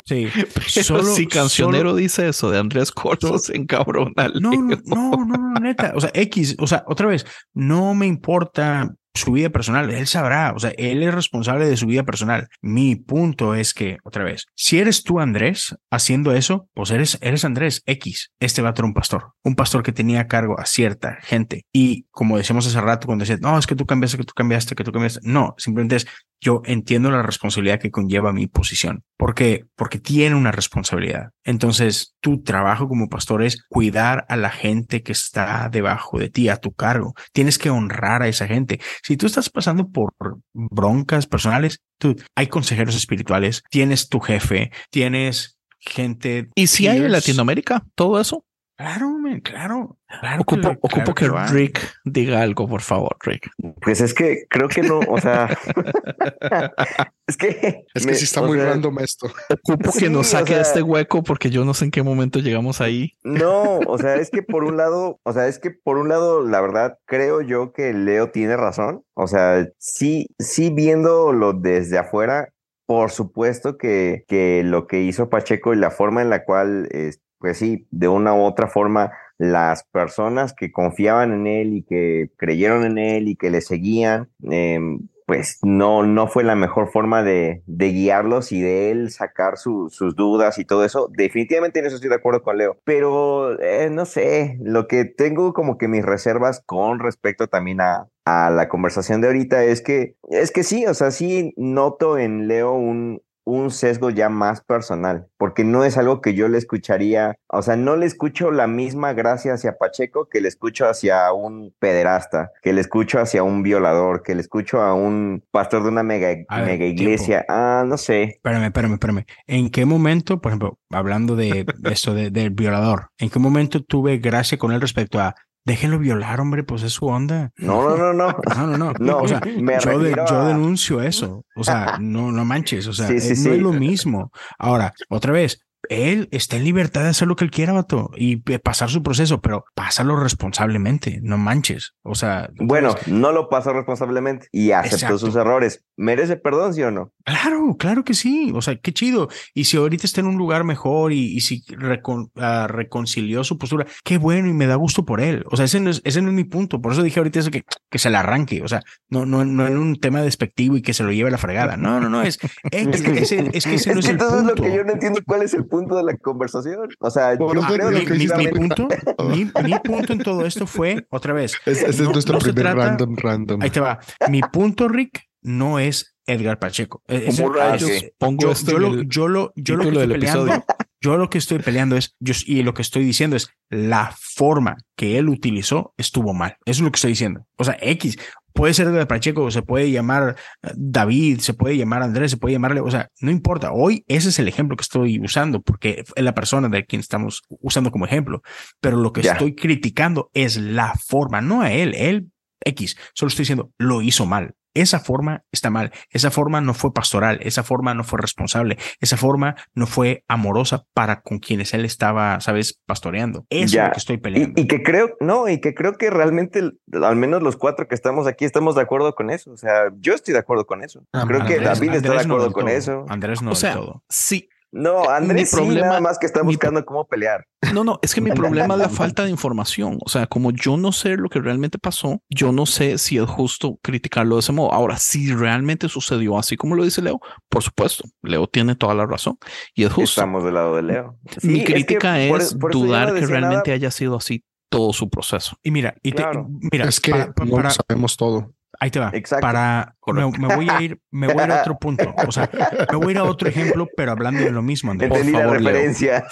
sí, Pero solo, si Cancionero solo- dice eso de Andrés Corso, se encabrona. no, no, no, no, neta, o sea, X, o sea, otra vez, no me importa su vida personal, él sabrá, o sea, él es responsable de su vida personal. Mi punto es que, otra vez, si eres tú Andrés haciendo eso, pues eres, eres Andrés X. Este va a ser un pastor, un pastor que tenía a cargo a cierta gente. Y como decíamos hace rato cuando decía, no, es que tú cambiaste, que tú cambiaste, que tú cambiaste. No, simplemente es, yo entiendo la responsabilidad que conlleva mi posición. ¿Por qué? Porque tiene una responsabilidad. Entonces, tu trabajo como pastor es cuidar a la gente que está debajo de ti, a tu cargo. Tienes que honrar a esa gente. Si tú estás pasando por broncas personales, tú, hay consejeros espirituales, tienes tu jefe, tienes gente. ¿Y si hay en Latinoamérica todo eso? Claro, man, claro. claro ocupo que, ocupo que. Rick diga algo, por favor, Rick. Pues es que creo que no, o sea, es que Es que me- sí está muy sea, random esto. Ocupo Sí, que nos o saque sea- de este hueco porque yo no sé en qué momento llegamos ahí. No, o sea, es que por un lado, o sea, es que por un lado, la verdad, creo yo que Leo tiene razón. O sea, sí, sí viéndolo desde afuera, por supuesto que, que lo que hizo Pacheco y la forma en la cual, es, pues sí, de una u otra forma, las personas que confiaban en él y que creyeron en él y que le seguían, em, pues no, no fue la mejor forma de, de guiarlos y de él sacar su- sus dudas y todo eso. Definitivamente en eso estoy de acuerdo con Leo. Pero eh, no sé, lo que tengo como que mis reservas con respecto también a, a la conversación de ahorita es que, es que sí, o sea, sí noto en Leo un, un sesgo ya más personal, porque no es algo que yo le escucharía, o sea, no le escucho la misma gracia hacia Pacheco que le escucho hacia un pederasta, que le escucho hacia un violador, que le escucho a un pastor de una mega, ver, mega iglesia. Ah, no sé. Espérame, espérame, espérame. ¿En qué momento, por ejemplo, hablando de esto de- del violador, en qué momento tuve gracia con él respecto a déjenlo violar, hombre, pues es su onda? No, no, no, no. No, no, no. No, o sea, yo, de- denuncio eso. O sea, no, no manches. O sea, Sí, sí, eh, no sí. es lo mismo. Ahora, otra vez, él está en libertad de hacer lo que él quiera, vato, y pasar su proceso, pero pásalo responsablemente, no manches. O sea, Bueno, no lo pasó responsablemente y aceptó Exacto. sus errores. ¿Merece perdón, sí o no? Claro, claro que sí. O sea, qué chido. Y si ahorita está en un lugar mejor y, y si recon- ah, reconcilió su postura, qué bueno y me da gusto por él. O sea, ese no es, ese no es mi punto. Por eso dije ahorita eso que, que se le arranque. O sea, no, no, no en un tema despectivo y que se lo lleve a la fregada. No, no, no. Es, es, que, ese, es que ese no es que el entonces punto. lo que yo no entiendo cuál es el punto de la conversación. O sea, yo creo lo mi, que mi- mi punto, mi, mi punto en todo esto fue, otra vez, Es- Ese No- es nuestro no primer trata- random random. ahí te va. Mi punto, Rick, no es Edgar Pacheco. Es- ¿Cómo es- rayos Pongo yo, esto yo lo, yo lo, yo lo que estoy peleando, episodio. yo lo que estoy peleando es, yo, y lo que estoy diciendo es, la forma que él utilizó estuvo mal. Eso es lo que estoy diciendo. O sea, X, puede ser de Pacheco, se puede llamar eh, David, se puede llamar Andrés, se puede llamarle, o sea, no importa. Hoy ese es el ejemplo que estoy usando porque es la persona de quien estamos usando como ejemplo. Pero lo que estoy criticando es la forma, no a él. Él, X, solo estoy diciendo, lo hizo mal. Esa forma está mal. Esa forma no fue pastoral. Esa forma no fue responsable. Esa forma no fue amorosa para con quienes él estaba, sabes, pastoreando. Eso es Ya. lo que estoy peleando. Y, y que creo, no, y que creo que realmente, al menos los cuatro que estamos aquí, estamos de acuerdo con eso. O sea, yo estoy de acuerdo con eso. Ah, creo que Andrés- David está de no acuerdo con todo. eso. Andrés no O todo. sí. No, Andrés sí, problema- nada más que está mi- buscando cómo pelear. No, no, es que mi problema es la falta de información. O sea, como yo no sé lo que realmente pasó, yo no sé si es justo criticarlo de ese modo. Ahora, si realmente sucedió así como lo dice Leo, por supuesto, Leo tiene toda la razón y es justo. Estamos del lado de Leo. Sí, Mi es que crítica es, por por yo dudar no que nada. realmente haya sido así todo su proceso. Y mira, y te- Claro. mira, es que para- no para- sabemos todo. Ahí te va. Exacto. Para me, me voy a ir, me voy a ir a otro punto. O sea, me voy a ir a otro ejemplo, pero hablando de lo mismo, Andrés. Por Entendí favor, la referencia.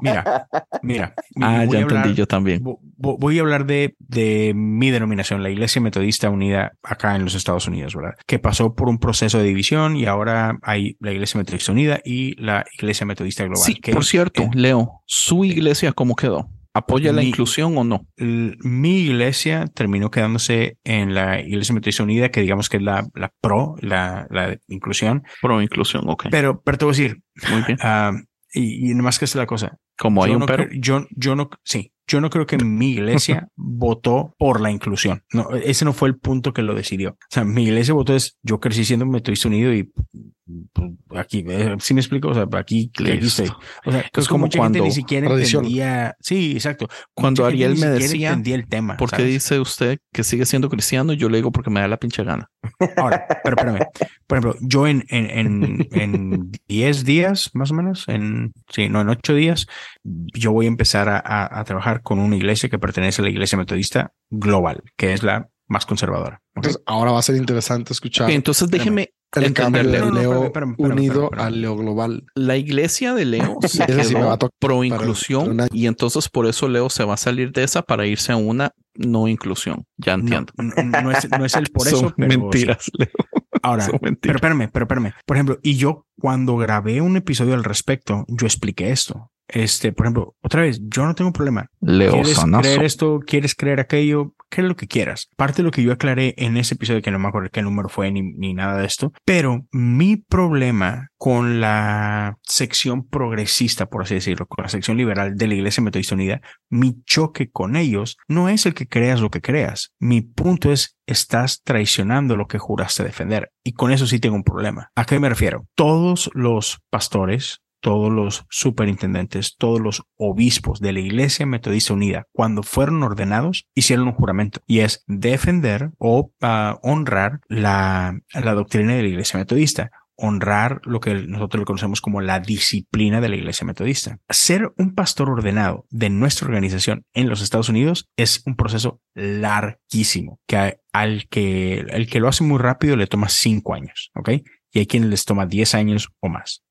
Mira, mira. Ah, voy ya a entendí hablar- yo también. vo- vo- Voy a hablar de, de mi denominación, la Iglesia Metodista Unida acá en los Estados Unidos, ¿verdad? Que pasó por un proceso de división y ahora hay la Iglesia Metodista Unida y la Iglesia Metodista Global. Sí, que, por cierto, eh, Leo, ¿su iglesia cómo quedó? ¿Apoya la Mi- inclusión o no? mi iglesia terminó quedándose en la Iglesia Metodista Unida, que digamos que es la, la pro, la, inclusión. Pro inclusión, ok. Pero, pero te voy a decir, Muy bien. ah, y, y nomás que es la cosa, Como hay yo un no pero. creo- yo, yo no, sí, yo no creo que mi iglesia votó por la inclusión. No, ese no fue el punto que lo decidió. O sea, mi iglesia votó es, yo crecí siendo metodista unido y aquí, eh, sí me explico, o sea, aquí, aquí estoy. O sea, Es como mucha gente cuando- ni siquiera tradición. entendía. Sí, exacto. Cuando Mucha gente Ariel me decía, entendía el tema. ¿Por qué dice usted que sigue siendo cristiano? Yo le digo porque me da la pinche gana. Ahora, pero espérame. Por ejemplo, yo en, en, en, en 10 días, más o menos, en, sí, no, en 8 días, yo voy a empezar a, a- a trabajar con una iglesia que pertenece a la iglesia metodista global, que es la más conservadora. ¿ok? Entonces, ahora va a ser interesante escuchar Ok, entonces déjeme el cambio de No, no, Leo espérame, espérame, espérame, unido al Leo global. La iglesia de Leo se Ese sí me va quedó a pro inclusión y entonces por eso Leo se va a salir de esa para irse a una no inclusión. Ya No, entiendo. no, no es, no es el por eso, Son pero mentiras, Leo. Ahora, Son pero mentiras. espérame, pero espérame. Por ejemplo, y yo cuando grabé un episodio al respecto, yo expliqué esto. Este, por ejemplo, otra vez, yo no tengo problema. Leo ¿Quieres Sanazo. creer esto? ¿Quieres creer aquello? Creer lo que quieras. Parte de lo que yo aclaré en ese episodio, que no me acuerdo qué número fue ni, ni nada de esto, pero mi problema con la sección progresista, por así decirlo, con la sección liberal de la Iglesia Metodista Unida, mi choque con ellos no es el que creas lo que creas. Mi punto es, estás traicionando lo que juraste defender. Y con eso sí tengo un problema. ¿A qué me refiero? Todos los pastores, todos los superintendentes, todos los obispos de la Iglesia Metodista Unida, cuando fueron ordenados, hicieron un juramento y es defender o ah, honrar la, doctrina de la Iglesia Metodista honrar lo que nosotros le conocemos como la disciplina de la iglesia metodista. Ser un pastor ordenado de nuestra organización en los Estados Unidos es un proceso larguísimo, que al que el que lo hace muy rápido le toma cinco años, ¿ok? Y hay quienes les toma 10 años o más.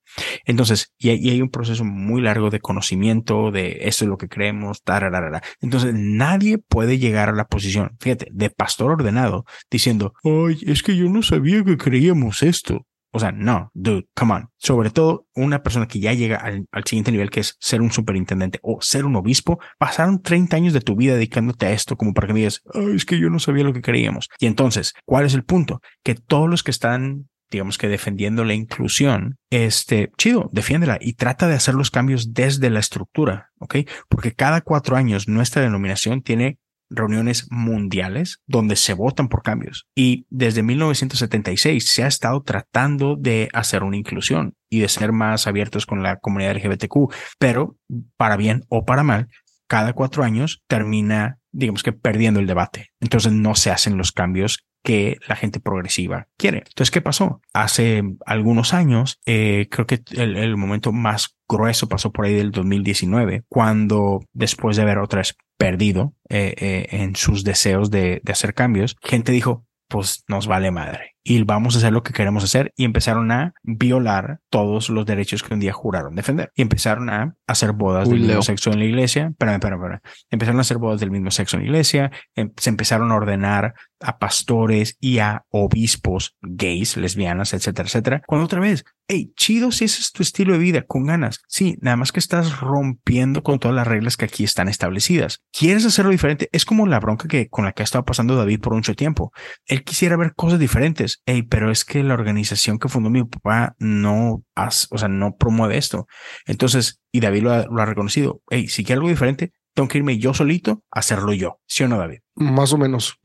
Entonces, y hay, y hay un proceso muy largo de conocimiento de esto es lo que creemos, tararara. Entonces, nadie puede llegar a la posición, fíjate, de pastor ordenado diciendo, ay, es que yo no sabía que creíamos esto. O sea, no, dude, come on. Sobre todo una persona que ya llega al, al siguiente nivel, que es ser un superintendente o ser un obispo, pasaron 30 años de tu vida dedicándote a esto como para que digas, "Ay, es que yo no sabía lo que creíamos. Y entonces, ¿cuál es el punto? Que todos los que están digamos que defendiendo la inclusión, este, chido, defiéndela y trata de hacer los cambios desde la estructura, ¿ok? Porque cada cuatro años nuestra denominación tiene reuniones mundiales donde se votan por cambios. Y desde 1976 se ha estado tratando de hacer una inclusión y de ser más abiertos con la comunidad LGBTQ, pero para bien o para mal, cada cuatro años termina, digamos que perdiendo el debate. Entonces no se hacen los cambios que la gente progresiva quiere. Entonces, ¿qué pasó? Hace algunos años, eh, creo que el, el momento más grueso pasó por ahí del 2019, cuando después de haber otra vez perdido eh, eh, en sus deseos de, de hacer cambios, gente dijo, pues nos vale madre y vamos a hacer lo que queremos hacer y empezaron a violar todos los derechos que un día juraron defender y empezaron a hacer bodas Uy, del mismo sexo en la iglesia. Espérame, espérame, espérame. Empezaron a hacer bodas del mismo sexo en la iglesia, em- se empezaron a ordenar a pastores y a obispos gays, lesbianas, etcétera, etcétera. Cuando otra vez, hey, chido si ese es tu estilo de vida, con ganas. Sí, nada más que estás rompiendo con todas las reglas que aquí están establecidas. ¿Quieres hacerlo diferente? Es como la bronca que con la que ha estado pasando David por mucho tiempo. Él quisiera ver cosas diferentes. Hey, pero es que la organización que fundó mi papá no hace, o sea, no promueve esto. Entonces, y David lo ha, reconocido. Hey, si quiero algo diferente, tengo que irme yo solito a hacerlo yo. ¿Sí o no, David? Más o menos.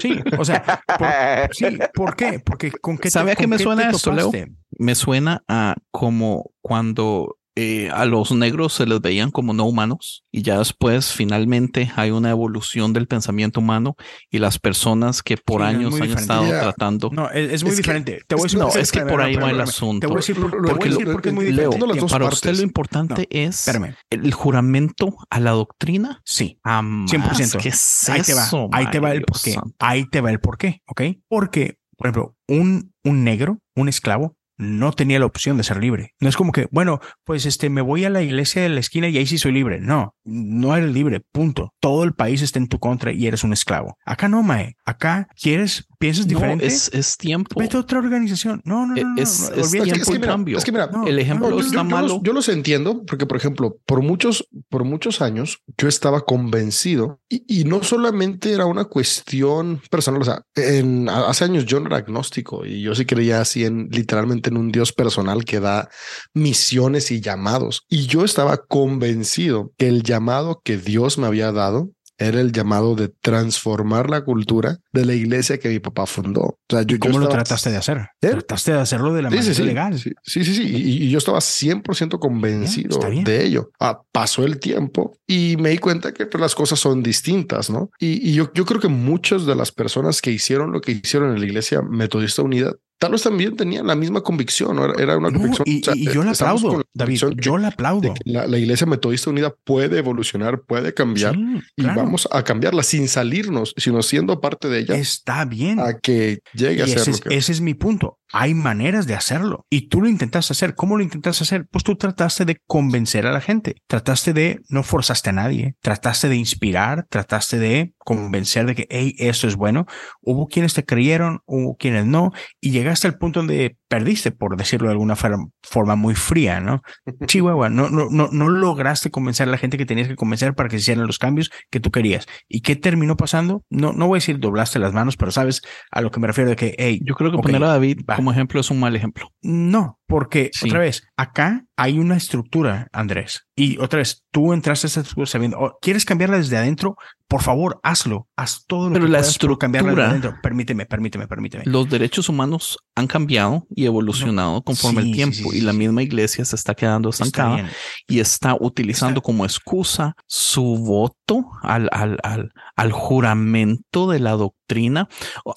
Sí, o sea, por- sí, ¿por qué? Porque con qué te- ¿Sabe a qué me qué suena esto, Leo? Me suena a como cuando eh, a los negros se les veían como no humanos y ya después finalmente hay una evolución del pensamiento humano y las personas que por Sí, no, es años han diferente. estado Ya. tratando. No, es, es muy Es que- diferente. te voy a decir no, es que por ahí va el asunto. Te voy a decir, por- Lo- a lo- decir lo- por qué es muy Leo, diferente. entiendo las dos Para partes. usted lo importante es Espérame. el juramento a la doctrina. Sí. Jamás. 100%. ¿Qué es ahí te va, eso, ahí te va el porqué. santo? Ahí te va el porqué, ¿ok? Porque, por ejemplo, un, un negro, un esclavo, no tenía la opción de ser libre. No es como que, bueno, pues este, me voy a la iglesia de la esquina y ahí sí soy libre. No, no eres libre, punto. Todo el país está en tu contra y eres un esclavo. Acá no, Mae. Acá quieres, piensas No, diferente. es, es tiempo. Vete a otra organización. No, no, no, no, no, Es- no, es tiempo que y mira, cambio. es que mira, No, el ejemplo No, yo- está yo, yo malo. los, yo los entiendo porque, por ejemplo, por muchos, por muchos años yo estaba convencido y, y no solamente era una cuestión personal. O sea, en, hace años yo no era agnóstico y yo sí creía así en literalmente en un Dios personal que da misiones y llamados. Y yo estaba convencido que el llamado que Dios me había dado era el llamado de transformar la cultura de la iglesia que mi papá fundó. O sea, yo, ¿Y ¿Cómo yo lo estaba- trataste de hacer? ¿Eh? Trataste de hacerlo de la Sí, manera sí, legal. sí, sí, sí, sí, Y, y yo estaba 100% convencido bien. de ello. Ah, pasó el tiempo y me di cuenta que pues, las cosas son distintas, ¿no? Y, y yo, yo creo que muchas de las personas que hicieron lo que hicieron en la Iglesia Metodista Unida, tal vez también tenían la misma convicción, ¿no? Era, una No, convicción. y, o sea, y yo estamos aplaudo, la David. Yo que- aplaudo. la, la Iglesia Metodista Unida puede evolucionar, puede cambiar Sí, y claro. vamos a cambiarla sin salirnos, sino siendo parte de ella Está bien. a que llegue a ser ese lo que ese es mi punto. Hay maneras de hacerlo y tú lo intentaste hacer. ¿Cómo lo intentaste hacer? Pues tú trataste de convencer a la gente. Trataste de, no forzaste a nadie. Trataste de inspirar, trataste de convencer de que, hey, esto es bueno. Hubo quienes te creyeron, hubo quienes no, y llegaste al punto donde perdiste, por decirlo de alguna forma muy fría, ¿no? Chihuahua, no, no, no, no lograste convencer a la gente que tenías que convencer para que se hicieran los cambios que tú querías. ¿Y qué terminó pasando? No, no voy a decir doblaste las manos, pero sabes a lo que me refiero de que, hey, Yo creo que Ok, poner a David va. como ejemplo es un mal ejemplo. no, porque Sí. otra vez, acá hay una estructura, Andrés. Y otra vez, tú entraste a esa estructura sabiendo, oh, ¿quieres cambiarla desde adentro? Por favor, hazlo. Haz todo lo Pero que la puedas por cambiarla desde estructura- adentro. Permíteme, permíteme, permíteme. Los derechos humanos han cambiado y evolucionado conforme Sí, el tiempo sí, y la misma iglesia se está quedando estancada y está utilizando Está- como excusa su voto al, al, al, al juramento de la doctrina,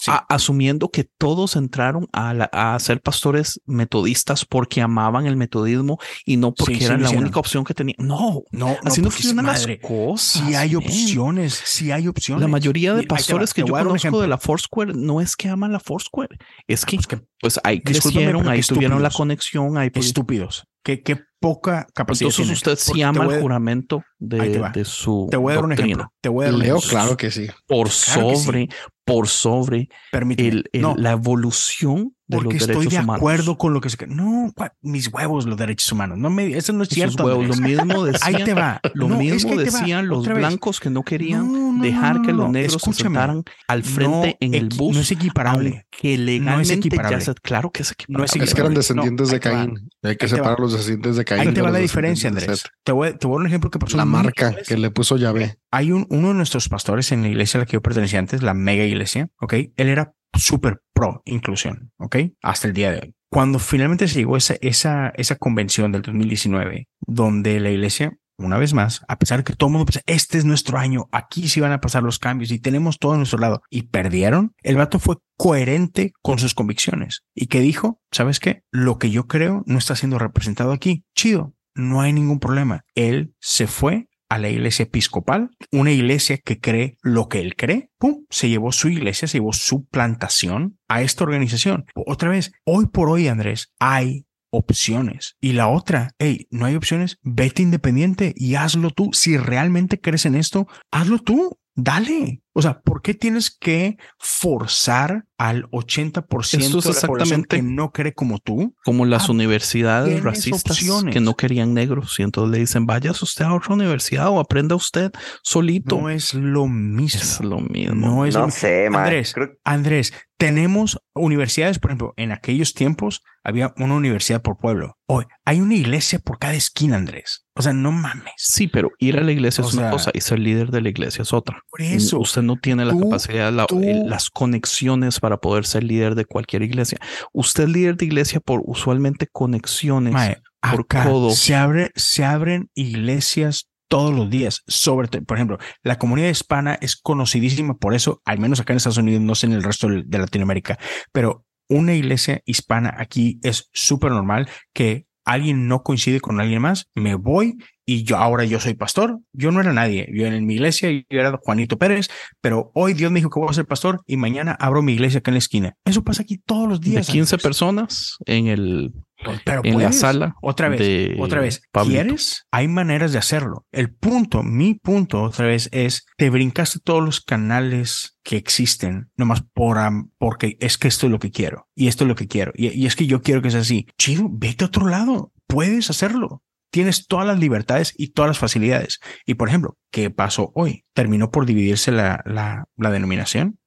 a- asumiendo que todos entraron a, la- a ser pastores metodistas porque amaban el metodismo y no porque era la hicieron. única opción que tenían. No, No, así no porque funcionan las cosas. Si hay opciones, si hay opciones. La mayoría de va, pastores que yo conozco de la Foursquare no es que aman la Foursquare, es que Pues que pues ahí crecieron, ahí tuvieron la estúpidos. conexión, ahí pues, estúpidos. Qué, qué poca capacidad entonces usted sí Porque te ama voy el juramento de, de su Te voy a dar un doctrina. ejemplo. Te voy a dar un Leo, ejemplo. claro que sí. por Claro que sí. sobre, por sobre Permíteme. el, el- no, la evolución de porque los estoy derechos de humanos. acuerdo con lo que se... No, mis huevos, los derechos humanos. No me... Eso no es Esos cierto. huevos, lo mismo Ahí decían, te va. lo No, es mismo que ahí va. decían los blancos que no querían No, no, dejar no, que no, los no. negros se sentaran al frente No en el bus. No es equiparable. aunque legalmente equiparable. ya se, claro que es equiparable. No es Es que eran equiparable. descendientes No, de ahí. Caín. Hay que Ahí separar los descendientes de Caín. Ahí te va la diferencia, Andrés. Te voy, te voy a dar un ejemplo que pasó La marca que le puso Yahvé. Hay un, uno de nuestros pastores en la iglesia a la que yo pertenecía antes, la mega iglesia, ¿ok? Él era súper pro inclusión, ¿ok? Hasta el día de hoy. Cuando finalmente se llegó esa, esa, esa convención del 2019, donde la iglesia, una vez más, a pesar de que todo el mundo pensaba, este es nuestro año, aquí sí van a pasar los cambios y tenemos todo a nuestro lado, y perdieron, el vato fue coherente con sus convicciones y que dijo, ¿sabes qué? Lo que yo creo no está siendo representado aquí. Chido, no hay ningún problema. Él se fue a la iglesia episcopal, una iglesia que cree lo que él cree, ¡pum! Se llevó su iglesia, se llevó su plantación a esta organización. Otra vez, hoy por hoy, Andrés, hay opciones. Y la otra, hey, no hay opciones, vete independiente y hazlo tú. Si realmente crees en esto, hazlo tú. Dale. O sea, ¿por qué tienes que forzar al 80% Esto es de la población exactamente- que no cree como tú? Como las Ah, universidades racistas opciones. que no querían negros y entonces le dicen, váyase usted a otra universidad o aprenda usted solito. No es lo mismo. es lo mismo. No es No lo- sé, man. Andrés, Creo- Andrés, tenemos universidades, por ejemplo, en aquellos tiempos había una universidad por pueblo. Hoy hay una iglesia por cada esquina, Andrés. O sea, no mames. Sí, pero ir a la iglesia O es una cosa y ser líder de la iglesia es otra. Por eso. Usted no tiene la capacidad, la- las conexiones para poder ser líder de cualquier iglesia. Usted es líder de iglesia por usualmente conexiones. Mae, por acá codo. se abre, se abren iglesias todos los días. Sobre por ejemplo, la comunidad hispana es conocidísima por eso, al menos acá en Estados Unidos, no sé en el resto de Latinoamérica, pero una iglesia hispana aquí es súper normal que alguien no coincide con alguien más, me voy y yo ahora yo soy pastor. Yo no era nadie. Yo en mi iglesia yo era Juanito Pérez, pero hoy Dios me dijo que voy a ser pastor y mañana abro mi iglesia acá en la esquina. Eso pasa aquí todos los de días. 15 Andrés. personas en el Pero en la sala Otra vez, de otra vez. Pablito. ¿Quieres? Hay maneras de hacerlo. El punto, mi punto, otra vez, es te brincaste todos los canales que existen, nomás por am- porque es que esto es lo que quiero y esto es lo que quiero y, y es que yo quiero que sea así. Chido, vete a otro lado. Puedes hacerlo. Tienes todas las libertades y todas las facilidades. Y por ejemplo, ¿qué pasó hoy? Terminó por dividirse la, la, la denominación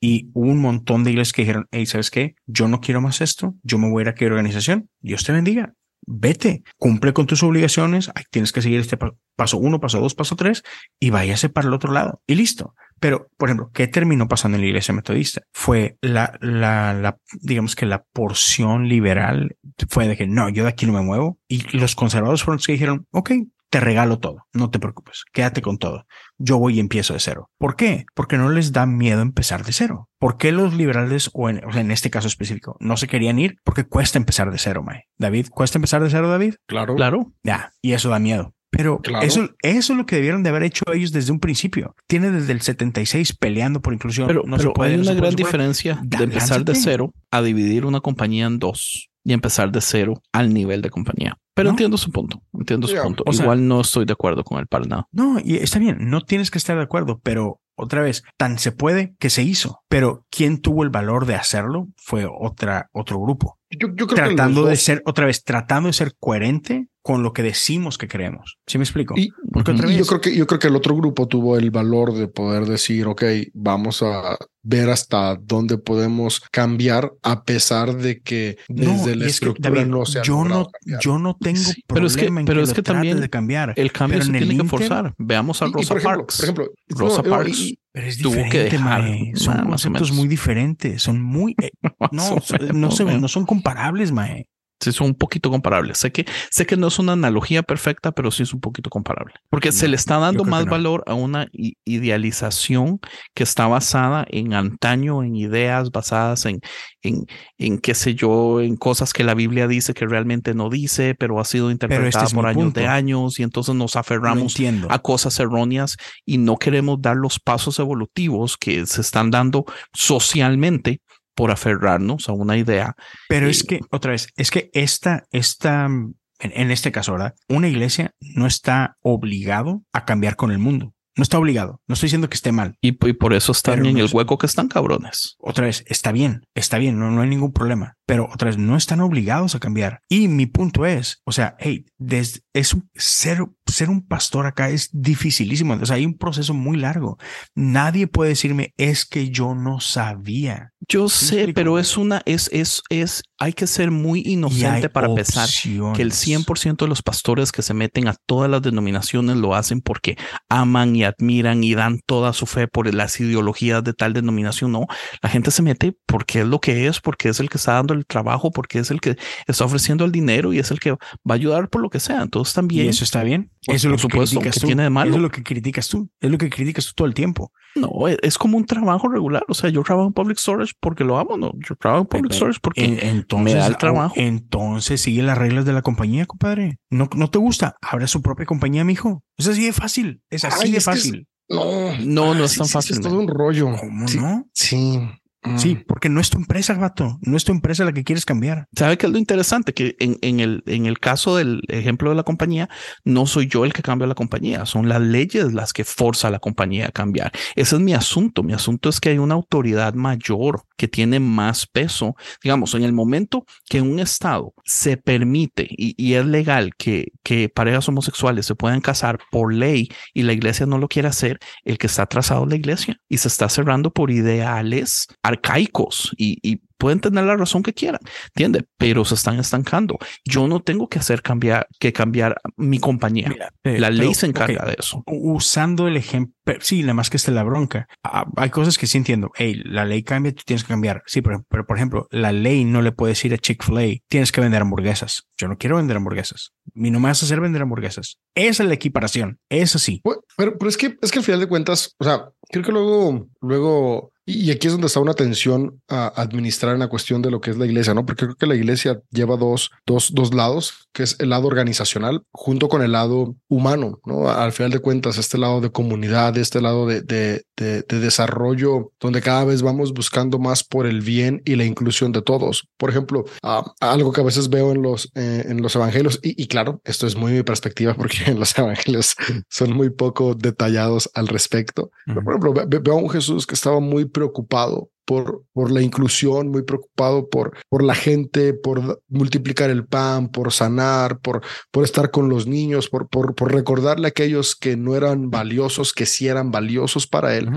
y hubo un montón de iglesias que dijeron, hey, ¿sabes qué? Yo no quiero más esto, yo me voy a ir a qué organización, Dios te bendiga. vete, cumple con tus obligaciones, ahí tienes que seguir este pa- paso uno, paso dos, paso tres, y váyase para el otro lado, y listo. Pero, por ejemplo, ¿qué terminó pasando en la iglesia metodista? Fue la, la, la, digamos que la porción liberal fue de que no, yo de aquí no me muevo. Y los conservadores fueron los que dijeron, ok, te regalo todo, no te preocupes, quédate con todo. Yo voy y empiezo de cero. ¿Por qué? Porque no les da miedo empezar de cero. ¿Por qué los liberales, o en, o sea, en este caso específico, no se querían ir? Porque cuesta empezar de cero, Mae. David, ¿cuesta empezar de cero, David? Claro. Claro. Ya, y eso da miedo. Pero Claro. eso, eso es lo que debieron de haber hecho ellos desde un principio. Tiene desde el 76 peleando por inclusión. Pero, no se pero puede, hay se una gran no se puede. diferencia de empezar de cero a dividir una compañía en dos y empezar de cero al nivel de compañía. Pero ¿No? entiendo su punto. Entiendo su Ya, punto. o sea- Igual no estoy de acuerdo con él para nada. No, y está bien, no tienes que estar de acuerdo, pero otra vez, tan se puede que se hizo. Pero quien tuvo el valor de hacerlo fue otra, otro grupo. Yo, yo creo que Tratando los de ser, otra vez, tratando de ser coherente con lo que decimos que creemos. ¿Sí me explico? Y, Porque otra vez, yo creo que yo creo que el otro grupo tuvo el valor de poder decir, ok, vamos a ver hasta dónde podemos cambiar a pesar de que desde la es que, estructura David, no se ha yo no, cambiar. yo no tengo Sí, pero es que- problema en pero que es que también de cambiar. El cambio Pero se en el tiene que Inter- forzar. Veamos a Y- y Rosa por ejemplo, Parks. por ejemplo, Rosa no, Parks y- Pero es tuvo que dejar, mae. Son ma- más o conceptos menos. muy diferentes. Son muy, eh, no, no, son, mae. no son comparables, mae. Sí, son un poquito comparables. Sé que, sé que no es una analogía perfecta, pero sí es un poquito comparable. Porque se No, le está dando más no. valor a una idealización que está basada en antaño, en ideas basadas en, en, en qué sé yo, en cosas que la Biblia dice que realmente no dice, pero ha sido interpretada es por años punto. de años y entonces nos aferramos a cosas erróneas y no queremos dar los pasos evolutivos que se están dando socialmente por aferrarnos a una idea. Pero y- es que, otra vez, es que esta, esta, en, en este caso, ¿verdad? Una iglesia no está obligado a cambiar con el mundo. No está obligado. No estoy diciendo que esté mal. Y, y por eso están en no el hueco que están cabrones. Otra vez, está bien, está bien, no, no hay ningún problema. Pero otra vez, no están obligados a cambiar. Y mi punto es, o sea, hey, desde, es ser, ser un pastor acá es dificilísimo. O sea, hay un proceso muy largo. Nadie puede decirme, es que yo no sabía. Yo ¿Sí me sé, pero es una, es, es, es, hay que ser muy inocente para pensar que el opciones. 100% de los pastores que se meten a todas las denominaciones lo hacen porque aman y admiran y dan toda su fe por las ideologías de tal denominación. No, la gente se mete porque es lo que es, porque es el que está dando el trabajo, porque es el que está ofreciendo el dinero y es el que va a ayudar por lo que sea. Entonces Y también, eso está bien. Eso es lo que supuesto, criticas ¿qué tú. tiene de malo? Eso es lo que criticas tú. Es lo que criticas tú todo el tiempo. no, es, es como un trabajo regular. O sea, yo trabajo en public storage porque lo amo, no, yo trabajo en public storage porque En- entonces, me da el au- trabajo. Entonces sigue las reglas de la compañía, compadre. No, no te gusta. Abre su propia compañía, mijo. Es así de fácil. Es así Ay, de es que es- fácil. No, No, no es tan sí, fácil, Es todo un rollo. ¿Cómo sí, no? Sí. Mm. Sí, porque no es tu empresa, vato. No es tu empresa la que quieres cambiar. ¿Sabe qué es lo interesante? Que en, en el, en el caso del ejemplo de la compañía, no soy yo el que cambia la compañía, son las leyes las que forza a la compañía a cambiar. Ese es mi asunto. Mi asunto es que hay una autoridad mayor que tiene más peso. Digamos, en el momento que un estado se permite y, es legal que, parejas homosexuales se puedan casar por ley y la iglesia no lo quiere hacer, el que está atrasado es la iglesia y se está cerrando por ideales arcaicos y pueden tener la razón que quieran, ¿entiende? Pero se están estancando. Yo no tengo que hacer cambiar, que cambiar mi compañía. Eh, la ley pero, se encarga ok, de eso. Usando el ejemplo, sí, nada más que esté la bronca. Ah, hay cosas que sí entiendo. Hey, la ley cambia, tú tienes que cambiar. Sí, pero, pero por ejemplo, la ley no le puede decir a Chick-fil-A, tienes que vender hamburguesas. Yo no quiero vender hamburguesas. Mi no me vas a hacer vender hamburguesas. Esa es la equiparación. Eso sí. Bueno, Pero, pero es que es que al final de cuentas, o sea, creo que luego, luego, y aquí es donde está una tensión a administrar en la cuestión de lo que es la iglesia, ¿no? Porque creo que la iglesia lleva dos, dos, dos lados, que es el lado organizacional junto con el lado humano, ¿no? Al final de cuentas, este lado de comunidad, este lado de, de, de, de desarrollo, donde cada vez vamos buscando más por el bien y la inclusión de todos. Por ejemplo, ah, algo que a veces veo en los, eh, en los evangelios, y, y claro, esto es muy mi perspectiva porque en los evangelios son muy poco detallados al respecto. Pero, por ejemplo, ve- ve- veo a un Jesús que estaba muy preocupado por, por la inclusión, muy preocupado por, por la gente, por multiplicar el pan, por sanar, por, por estar con los niños, por, por, por recordarle a aquellos que no eran valiosos, que sí eran valiosos para él.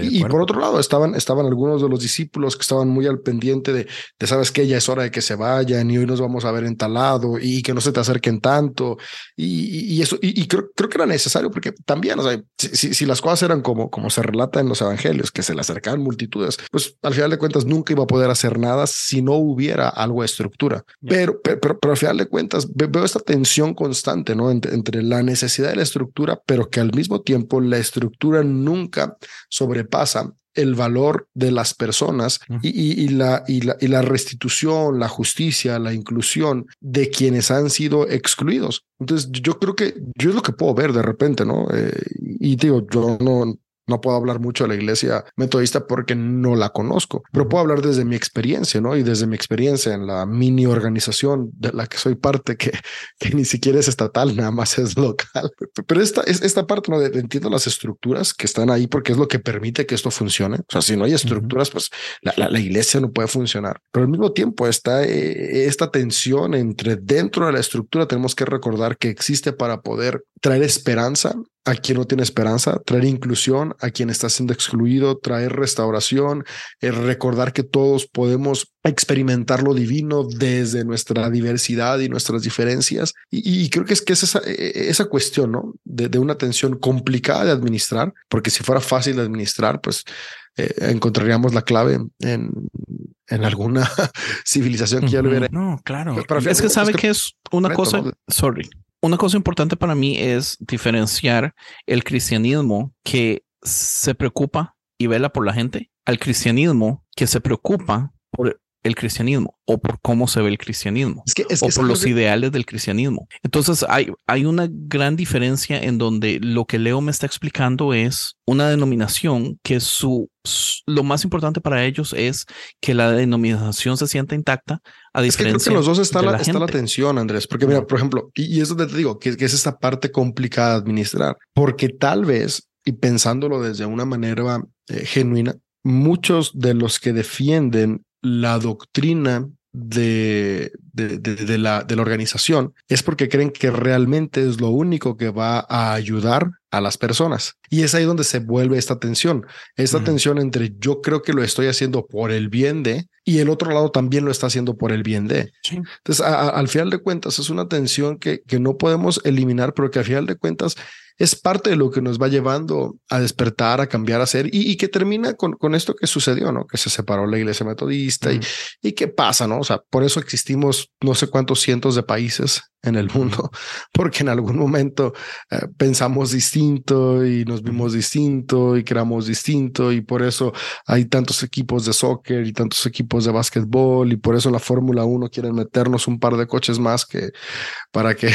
Y, y, por otro lado, estaban, estaban algunos de los discípulos que estaban muy al pendiente de, de, sabes que ya es hora de que se vayan y hoy nos vamos a ver en tal lado y que no se te acerquen tanto. Y, y eso, y, creo, creo que era necesario porque también, o sea, si, si, las cosas eran como, como se relata en los evangelios, que se le acercaban multitudes, pues al final de cuentas nunca iba a poder hacer nada si no hubiera algo de estructura. Pero, pero, pero, al final de cuentas veo esta tensión constante, ¿no? Entre, entre la necesidad de la estructura, pero que al mismo tiempo la estructura nunca sobrepasa el valor de las personas y, y, y, la, y, la, y la restitución, la justicia, la inclusión de quienes han sido excluidos. Entonces, yo creo que yo es lo que puedo ver de repente, ¿no? Eh, y digo, yo no, no puedo hablar mucho de la iglesia metodista porque no la conozco, pero puedo hablar desde mi experiencia, ¿no? Y desde mi experiencia en la mini organización de la que soy parte, que, que ni siquiera es estatal, nada más es local. Pero esta, esta parte, ¿no? De, entiendo las estructuras que están ahí porque es lo que permite que esto funcione. O sea, si no hay estructuras, pues la, la, la, iglesia no puede funcionar. Pero al mismo tiempo está eh, esta tensión entre dentro de la estructura, tenemos que recordar que existe para poder traer esperanza a quien no tiene esperanza, traer inclusión a quien está siendo excluido, traer restauración, eh, recordar que todos podemos experimentar lo divino desde nuestra diversidad y nuestras diferencias. Y, y creo que es que es esa, e, e, esa cuestión, ¿no? De, de, una tensión complicada de administrar, porque si fuera fácil de administrar, pues eh, encontraríamos la clave en, en alguna civilización que ya lo hubiera. No, claro. Pero, pero es que sabe es que, que, es una cosa, ¿no? sorry, una cosa importante para mí es diferenciar el cristianismo que se preocupa y vela por la gente al cristianismo que se preocupa por el cristianismo o por cómo se ve el cristianismo es que, es o por los que... ideales del cristianismo. Entonces hay, hay una gran diferencia en donde lo que Leo me está explicando es una denominación que su, lo más importante para ellos es que la denominación se sienta intacta a diferencia es que creo que los dos está la, la está la tensión, Andrés, porque mira, por ejemplo, y, y es donde te digo que, que es esta parte complicada de administrar, porque tal vez, y pensándolo desde una manera eh, genuina, muchos de los que defienden la doctrina de, de, de, de, la, de la organización es porque creen que realmente es lo único que va a ayudar a las personas. Y es ahí donde se vuelve esta tensión, esta uh -huh. tensión entre yo creo que lo estoy haciendo por el bien de y el otro lado también lo está haciendo por el bien de. Sí. Entonces, a, a, al final de cuentas, es una tensión que, que no podemos eliminar, pero que al final de cuentas es parte de lo que nos va llevando a despertar, a cambiar, a ser y, y que termina con, con, esto que sucedió, ¿no? Que se separó la iglesia metodista y, y qué pasa, ¿no? O sea, por eso existimos no sé cuántos cientos de países en el mundo, porque en algún momento eh, pensamos distinto y nos vimos distinto y creamos distinto y por eso hay tantos equipos de soccer y tantos equipos de básquetbol y por eso la Fórmula 1 quieren meternos un par de coches más que para que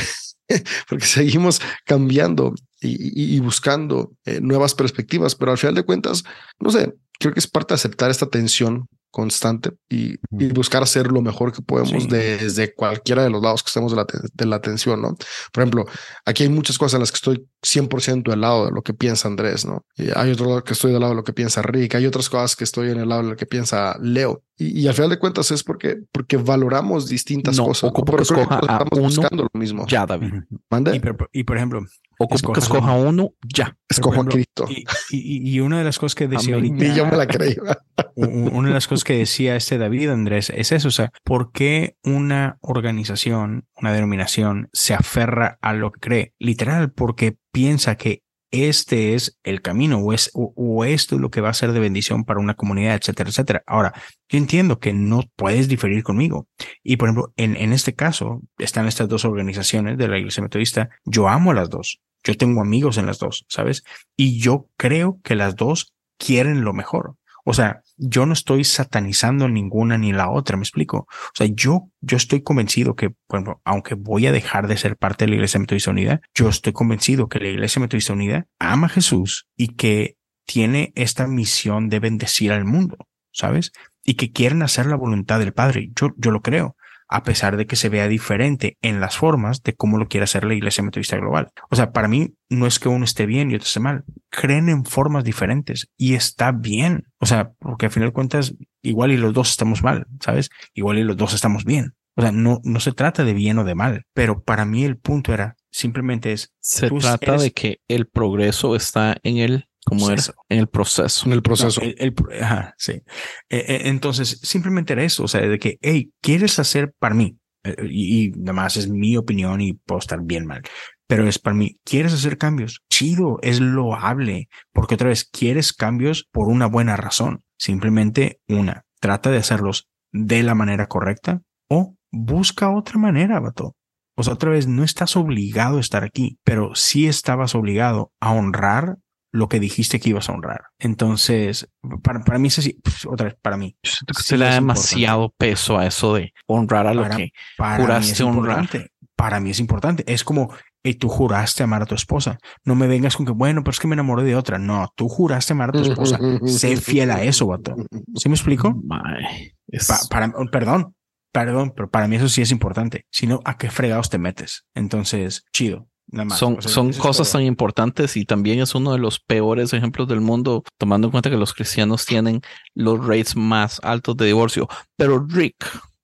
porque seguimos cambiando y, y, buscando eh, nuevas perspectivas, pero al final de cuentas, no sé, creo que es parte de aceptar esta tensión constante y, y, buscar hacer lo mejor que podemos sí. desde cualquiera de los lados que estemos de la, de la atención, ¿no? Por ejemplo, aquí hay muchas cosas en las que estoy 100% del lado de lo que piensa Andrés, ¿no? Y hay otro lado que estoy del lado de lo que piensa Rick, hay otras cosas que estoy en el lado de lo que piensa Leo. Y, y al final de cuentas es porque, porque valoramos distintas no, cosas. Ocupo que escoja estamos uno, buscando lo mismo. Ya, David. ¿Mande? Y, por, y por ejemplo, Ocupo que escoja uno, ya. Escojo a Cristo. Y, y, y, una de las cosas que decía ahorita. Y yo me la creí. una de las cosas que decía este David Andrés es eso, o sea, ¿por qué una organización, una denominación se aferra a lo que cree? Literal, porque piensa que este es el camino o, es, o, o, esto es lo que va a ser de bendición para una comunidad, etcétera, etcétera. Ahora, yo entiendo que no puedes diferir conmigo. Y por ejemplo, en, en este caso, están estas dos organizaciones de la Iglesia Metodista. Yo amo a las dos. Yo tengo amigos en las dos, ¿sabes? Y yo creo que las dos quieren lo mejor. O sea, yo no estoy satanizando ninguna ni la otra, me explico. O sea, yo, yo estoy convencido que, bueno, aunque voy a dejar de ser parte de la Iglesia Metodista Unida, yo estoy convencido que la Iglesia Metodista Unida ama a Jesús y que tiene esta misión de bendecir al mundo, ¿sabes? Y que quieren hacer la voluntad del Padre. Yo, yo lo creo a pesar de que se vea diferente en las formas de cómo lo quiere hacer la Iglesia Metodista Global. O sea, para mí no es que uno esté bien y otro esté mal. Creen en formas diferentes y está bien. O sea, porque al final de cuentas, igual y los dos estamos mal, ¿sabes? Igual y los dos estamos bien. O sea, no, no se trata de bien o de mal, pero para mí el punto era simplemente es... Se trata eres... de que el progreso está en el como era en el proceso. En el proceso. No, el- el pro- ajá, sí. Eh, eh, entonces, simplemente era eso, o sea, de que, hey, ¿quieres hacer para mí? Eh, y, y nada más es mi opinión y puedo estar bien mal, pero es para mí, ¿quieres hacer cambios? Chido, es loable, porque otra vez, ¿quieres cambios por una buena razón? Simplemente una, trata de hacerlos de la manera correcta o busca otra manera, vato. O sea, otra vez, no estás obligado a estar aquí, pero sí estabas obligado a honrar lo que dijiste que ibas a honrar. Entonces, para, para mí, es así, pf, otra vez, para mí. Siento que sí se le da demasiado peso a eso de honrar a lo Para- que Para juraste es honrar. importante. Para mí es importante. Es como, hey, tú juraste amar a tu esposa. No me vengas con que, bueno, pero es que me enamoré de otra. No, tú juraste amar a tu esposa. sé fiel a eso, vato. ¿Sí me explico? Mae, es- Pa- para, perdón, perdón, pero para mí eso sí es importante. Si no, ¿a qué fregados te metes? Entonces, chido. Nada más. son, O sea, son cosas tan importantes y también es uno de los peores ejemplos del mundo, tomando en cuenta que los cristianos tienen los rates más altos de divorcio. Pero Rick,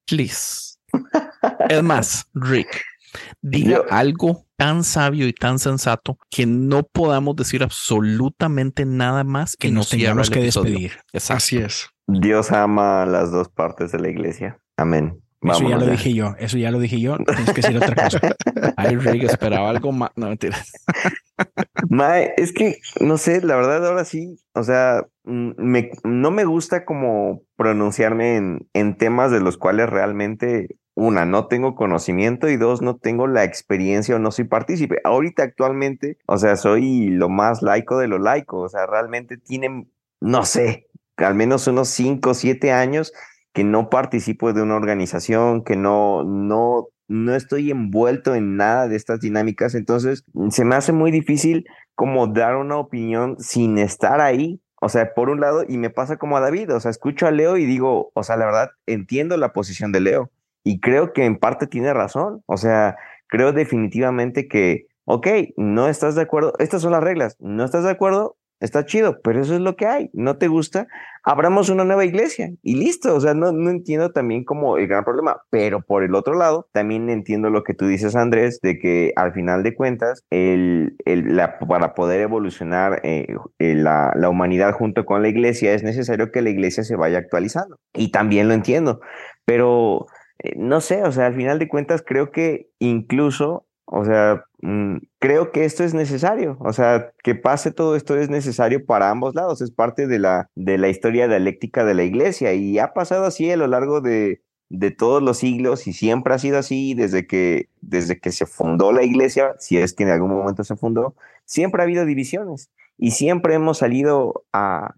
please. Es más, Rick, diga Yo- algo tan sabio y tan sensato que no podamos decir absolutamente nada más que y nos tengamos que episodio. despedir. Exacto. Así es. Dios ama a las dos partes de la iglesia. Amén. Eso ya lo ya. dije yo. Eso ya lo dije yo. Tienes que decir otra cosa. Ay, Rick, esperaba algo más. No, mentiras. Mae, es que, no sé, la verdad ahora sí, o sea, mm, me, no me gusta como pronunciarme en, en temas de los cuales realmente, una, no tengo conocimiento y dos, no tengo la experiencia o no soy partícipe. Ahorita actualmente, o sea, soy lo más laico de lo laico, o sea, realmente tienen, no sé, al menos unos cinco o siete años que no participo de una organización, que no, no, no estoy envuelto en nada de estas dinámicas, entonces se me hace muy difícil como dar una opinión sin estar ahí. O sea, por un lado, y me pasa como a David, o sea, escucho a Leo y digo, o sea, la verdad, entiendo la posición de Leo y creo que en parte tiene razón. O sea, creo definitivamente que, ok, no estás de acuerdo, estas son las reglas, no estás de acuerdo, está chido, pero eso es lo que hay, no te gusta, abramos una nueva iglesia y listo. O sea, no, no entiendo también como el gran problema, pero por el otro lado, también entiendo lo que tú dices, Andrés, de que al final de cuentas, el, el- la, para poder evolucionar eh, eh, la, la humanidad junto con la iglesia, es necesario que la iglesia se vaya actualizando. Y también lo entiendo, pero eh, no sé, o sea, al final de cuentas, creo que incluso o sea, mm, creo que esto es necesario. O sea, que pase todo esto es necesario para ambos lados. Es parte de la, de la historia dialéctica de la iglesia y ha pasado así a lo largo de, de todos los siglos y siempre ha sido así desde que, desde que se fundó la iglesia, si es que en algún momento se fundó, siempre ha habido divisiones y siempre hemos salido a,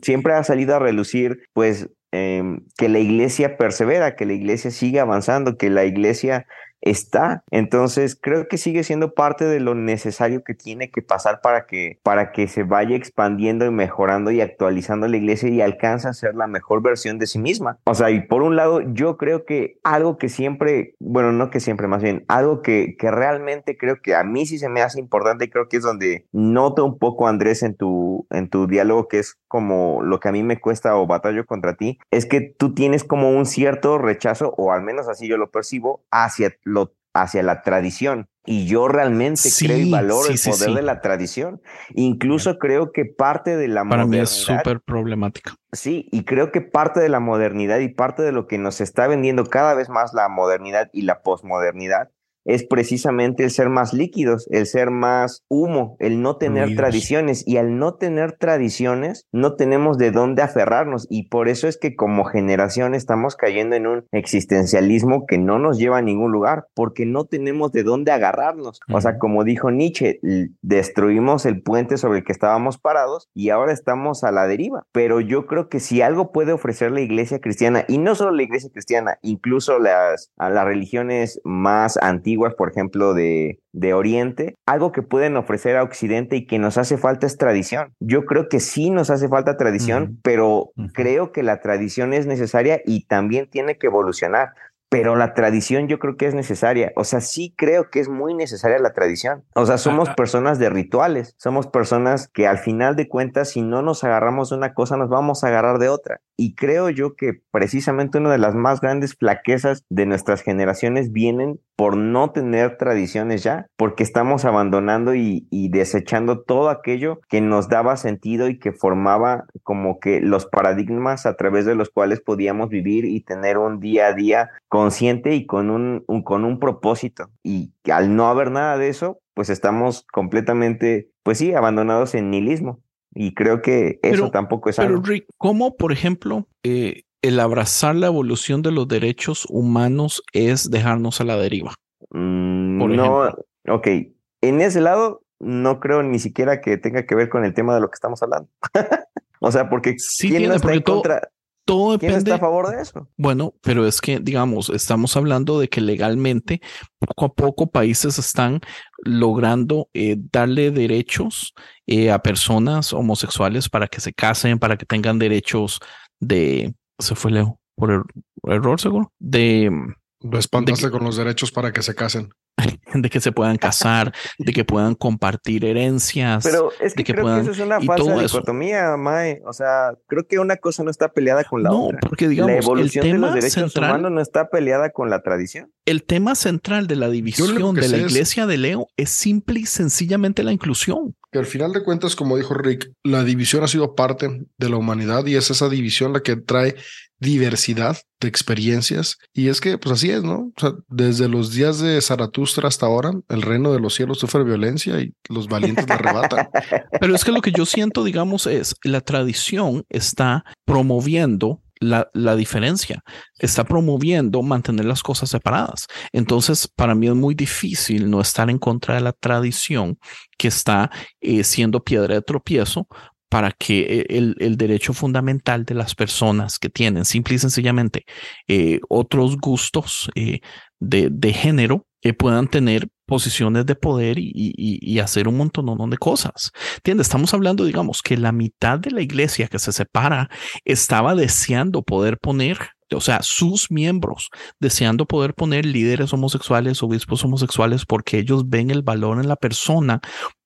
siempre ha salido a relucir, pues, em, que la iglesia persevera, que la iglesia sigue avanzando, que la iglesia está. Entonces, creo que sigue siendo parte de lo necesario que tiene que pasar para que, para que se vaya expandiendo y mejorando y actualizando la iglesia y alcance a ser la mejor versión de sí misma. O sea, y por un lado, yo creo que algo que siempre, bueno, no que siempre, más bien, algo que, que realmente creo que a mí sí se me hace importante y creo que es donde noto un poco, Andrés, en tu, en tu diálogo, que es como lo que a mí me cuesta o batallo contra ti, es que tú tienes como un cierto rechazo, o al menos así yo lo percibo, hacia lo hacia la tradición. Y yo realmente Sí, creo y valoro sí, el sí, poder de la tradición. Incluso creo que parte de la Para mí modernidad, es súper problemático. sí, y creo que parte de la modernidad y parte de lo que nos está vendiendo cada vez más la modernidad y la posmodernidad es precisamente el ser más líquidos, el ser más humo, el no tener tradiciones. Y al no tener tradiciones, no tenemos de dónde aferrarnos. Y por eso es que como generación estamos cayendo en un existencialismo que no nos lleva a ningún lugar, porque no tenemos de dónde agarrarnos. O sea, como dijo Nietzsche, destruimos el puente sobre el que estábamos parados y ahora estamos a la deriva. Pero yo creo que si algo puede ofrecer la iglesia cristiana, y no solo la iglesia cristiana, incluso las, a las religiones más antiguas, por ejemplo, de, de Oriente, algo que pueden ofrecer a Occidente y que nos hace falta es tradición. Yo creo que sí nos hace falta tradición, Ujú. pero Ujú. creo que la tradición es necesaria y también tiene que evolucionar. Pero la tradición yo creo que es necesaria. O sea, sí creo que es muy necesaria la tradición. O sea, somos ah. personas de rituales. Somos personas que al final de cuentas, si no nos agarramos de una cosa, nos vamos a agarrar de otra. Y creo yo que precisamente una de las más grandes flaquezas de nuestras generaciones vienen por no tener tradiciones ya, porque estamos abandonando y, y, desechando todo aquello que nos daba sentido y que formaba como que los paradigmas a través de los cuales podíamos vivir y tener un día a día consciente y con un, un con un propósito. Y al no haber nada de eso, pues estamos completamente, pues sí, abandonados en nihilismo. Y creo que eso Pero- tampoco es Pero algo. Rick, ¿cómo, por ejemplo, eh, el abrazar la evolución de los derechos humanos es dejarnos a la deriva? Mm, por no, ejemplo. ok. En ese lado, no creo ni siquiera que tenga que ver con el tema de lo que estamos hablando. o sea, porque Sí ¿quién tiene, no está porque en todo- contra? Todo ¿Quién depende. está a favor de eso? Bueno, pero es que, digamos, estamos hablando de que legalmente, poco a poco, países están logrando eh, darle derechos eh, a personas homosexuales para que se casen, para que tengan derechos de. Se fue Leo por er- error, seguro. De, Lo espantaste De que- con los derechos para que se casen. De que se puedan casar, de que puedan compartir herencias. Pero es que, de que creo puedan- que eso es una falsa dicotomía, Mae. O sea, creo que una cosa no está peleada con la no, otra. porque La digamos, el evolución de los tema derechos central, humanos no está peleada con la tradición. el tema central de la división de la es- iglesia de Leo es simple y sencillamente la inclusión. Que al final de cuentas, como dijo Rick, la división ha sido parte de la humanidad y es esa división la que trae diversidad de experiencias. Y es que, pues así es, ¿no? O sea, desde los días de Zaratustra hasta ahora, el reino de los cielos sufre violencia y los valientes la arrebatan. Pero es que lo que yo siento, digamos, es la tradición está promoviendo la, la diferencia, está promoviendo mantener las cosas separadas. Entonces, para mí es muy difícil no estar en contra de la tradición que está eh, siendo piedra de tropiezo para que eh, el, el derecho fundamental de las personas que tienen simple y sencillamente eh, otros gustos eh, de, de género puedan tener posiciones de poder y, y- y hacer un montón de cosas. ¿Entiendes? Estamos hablando, digamos, que la mitad de la iglesia que se separa estaba deseando poder poner, o sea, sus miembros deseando poder poner líderes homosexuales, obispos homosexuales, porque ellos ven el valor en la persona,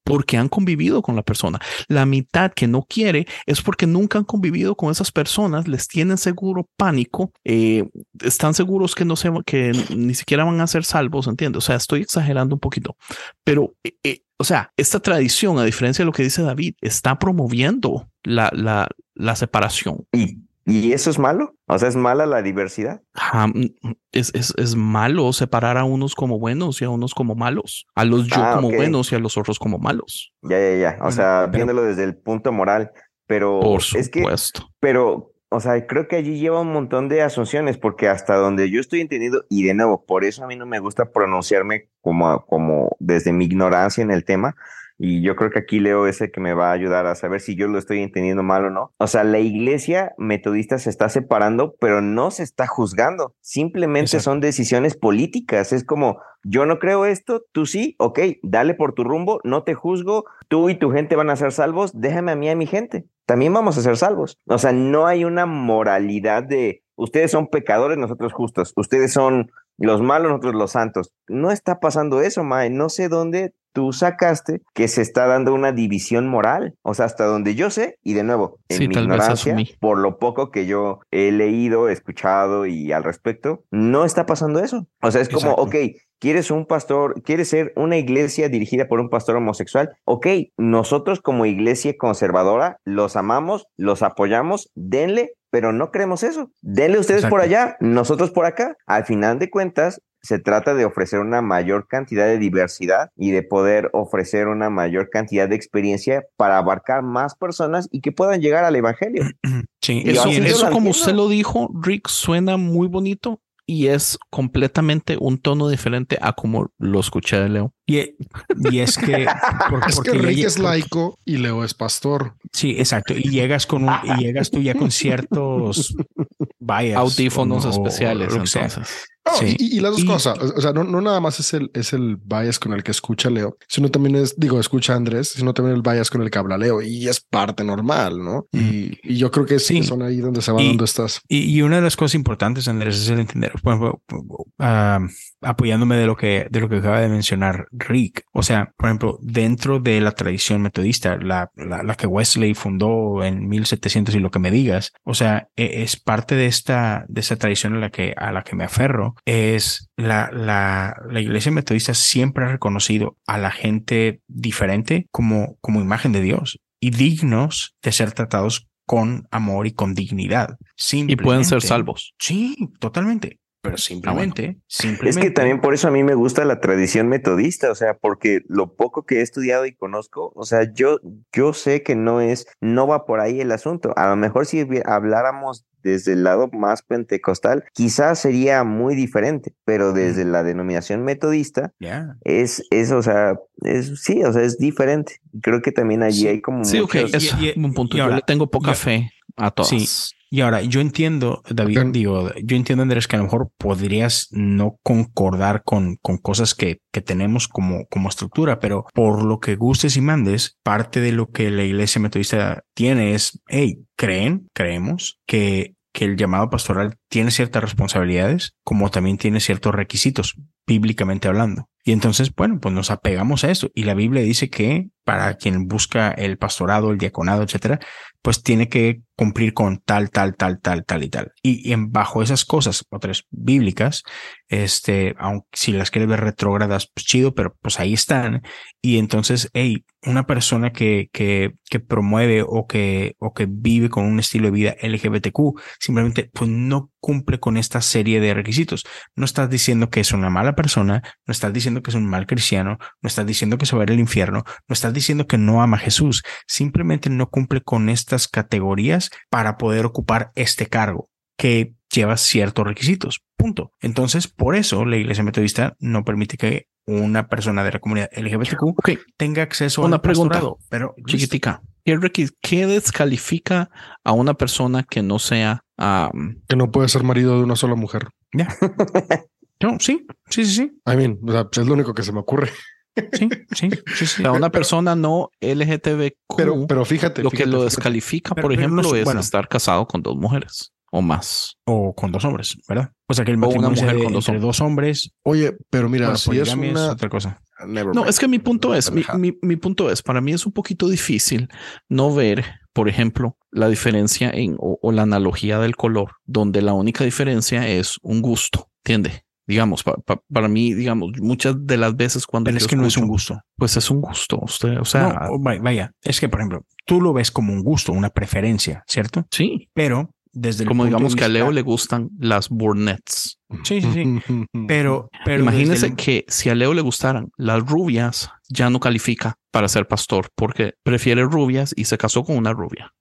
porque han convivido con la persona. La mitad que no quiere es porque nunca han convivido con esas personas, les tienen seguro pánico, eh, están seguros que no se, que ni siquiera van a ser salvos, ¿entiendes? O sea, estoy exagerando un poquito, pero, eh, eh, o sea, esta tradición, a diferencia de lo que dice David, está promoviendo la, la, la separación. ¿Y, ¿Y eso es malo? O sea, ¿es mala la diversidad? Ah, mm, Es, es, es malo separar a unos como buenos y a unos como malos, a los yo Ah, como buenos y a los otros como malos. Ya, ya, ya. O Bueno, sea, pero- viéndolo desde el punto moral. Pero Por es que, supuesto. pero, o sea, creo que allí lleva un montón de asunciones, porque hasta donde yo estoy entendido, y de nuevo, por eso a mí no me gusta pronunciarme como, como desde mi ignorancia en el tema, y yo creo que aquí Leo es el que me va a ayudar a saber si yo lo estoy entendiendo mal o no. O sea, la iglesia metodista se está separando, pero no se está juzgando. Simplemente Exacto. son decisiones políticas. Es como, yo no creo esto, tú sí, ok, dale por tu rumbo, no te juzgo, tú y tu gente van a ser salvos, déjame a mí a mi gente. También vamos a ser salvos. O sea, no hay una moralidad de ustedes son pecadores, nosotros justos, ustedes son los malos, nosotros los santos. No está pasando eso, Mae. No sé dónde tú sacaste que se está dando una división moral. O sea, hasta donde yo sé, y de nuevo, en Sí, mi ignorancia, por lo poco que yo he leído, escuchado y al respecto, no está pasando eso. O sea, es como, ok, ¿quieres un pastor, quieres ser una iglesia dirigida por un pastor homosexual? Ok, nosotros como iglesia conservadora los amamos, los apoyamos, denle, pero no queremos eso. Denle ustedes por allá, nosotros por acá. Al final de cuentas, se trata de ofrecer una mayor cantidad de diversidad y de poder ofrecer una mayor cantidad de experiencia para abarcar más personas y que puedan llegar al evangelio. Sí, Y Eso, como usted lo dijo, Rick, suena muy bonito y es completamente un tono diferente a como lo escuché de Leo. Y, y es que, por- Es que porque ya Rick es laico y Leo es pastor. Sí, exacto. Y llegas con un, y llegas tú ya con ciertos bias. Audífonos o- o- o especiales, que entonces. Sí. y, y las dos Y- cosas, o sea, no, no nada más es el, es el bias con el que escucha Leo, sino también es, digo, escucha a Andrés, sino también el bias con el que habla Leo, y es parte normal, ¿no? Y, y yo creo que sí, son ahí donde se van dando estas. Y, y una de las cosas importantes, Andrés, es el entender, por ejemplo, ah, apoyándome de lo que, de lo que acaba de mencionar Rick. O sea, por ejemplo, dentro de la tradición metodista, la, la, la que Wesley fundó en 1700 y lo que me digas, o sea, e- es parte de esta, de esta tradición a la que, a la que me aferro, es la, la, la iglesia metodista siempre ha reconocido a la gente diferente como, como imagen de Dios y dignos de ser tratados con amor y con dignidad. Y pueden ser salvos. Sí, totalmente. Pero simplemente, Es simplemente. que también por eso a mí me gusta la tradición metodista, o sea, porque lo poco que he estudiado y conozco, o sea, yo, yo sé que no es, no va por ahí el asunto. A lo mejor si habláramos desde el lado más pentecostal, quizás sería muy diferente, pero desde la denominación metodista Ya. es, es, o sea, es, sí, o sea, es diferente. Creo que también allí Sí. hay como Sí, ok, muchos- es y- y- un punto. y Yo le tengo poca fe a todas. Sí. Y ahora, yo entiendo, David, Ok. digo, yo entiendo, Andrés, que a lo mejor podrías no concordar con, con cosas que, que tenemos como, como estructura, pero por lo que gustes y mandes, parte de lo que la iglesia metodista tiene es, hey, creen, creemos que, que el llamado pastoral tiene ciertas responsabilidades, como también tiene ciertos requisitos, bíblicamente hablando. Y entonces, bueno, pues nos apegamos a eso. Y la Biblia dice que para quien busca el pastorado, el diaconado, etcétera, pues tiene que cumplir con tal, tal, tal, tal, tal y tal. Y, y en, bajo esas cosas, otras bíblicas, este, aunque si las quieres ver retrógradas, pues chido, pero pues ahí están. Y entonces, hey, una persona que, que, que promueve o que, o que vive con un estilo de vida LGBTQ, simplemente pues no cumple con esta serie de requisitos. No estás diciendo que es una mala persona, no estás diciendo que es un mal cristiano, no estás diciendo que se va a ir al infierno, no estás diciendo que no ama a Jesús, simplemente no cumple con estas categorías para poder ocupar este cargo que lleva ciertos requisitos. Punto. Entonces, por eso la Iglesia Metodista no permite que una persona de la comunidad LGBTQ tenga acceso Una al pregunta, pastorado. Pero chiquitica. ¿Qué, descalifica a una persona que no sea am, Que no puede ser marido de una sola mujer. ya. No, sí, sí, sí, sí, I mean, o sea, es lo único que se me ocurre. sí, sí, sí, sí. a una persona no LGTBQ? Pero, pero fíjate. lo que lo fíjate. descalifica, Pero- por ejemplo, es- es bueno. estar casado con dos mujeres o más. O con dos hombres, ¿verdad? O sea que el una mujer de- con dos entre dos hombres. Oye, pero mira, Bueno, si es otra cosa. Never No, mind. es que mi punto es, mi, mi- mi punto es, para mí es un poquito difícil no ver, por ejemplo, la diferencia en o, o la analogía del color, donde la única diferencia es un gusto, ¿entiende? Digamos, pa- pa- para mí, digamos, muchas de las veces cuando Pero es que no es un gusto. pues es un gusto, usted, o sea, no, vaya, vaya, es que, por ejemplo, tú lo ves como un gusto, una preferencia, ¿cierto? sí, Pero desde el como punto de digamos que a Leo le gustan las brunettes. Sí, sí, sí. Pero, pero Imagínese desde el- que si a Leo le gustaran las rubias, ya no califica para ser pastor porque prefiere rubias y se casó con una rubia.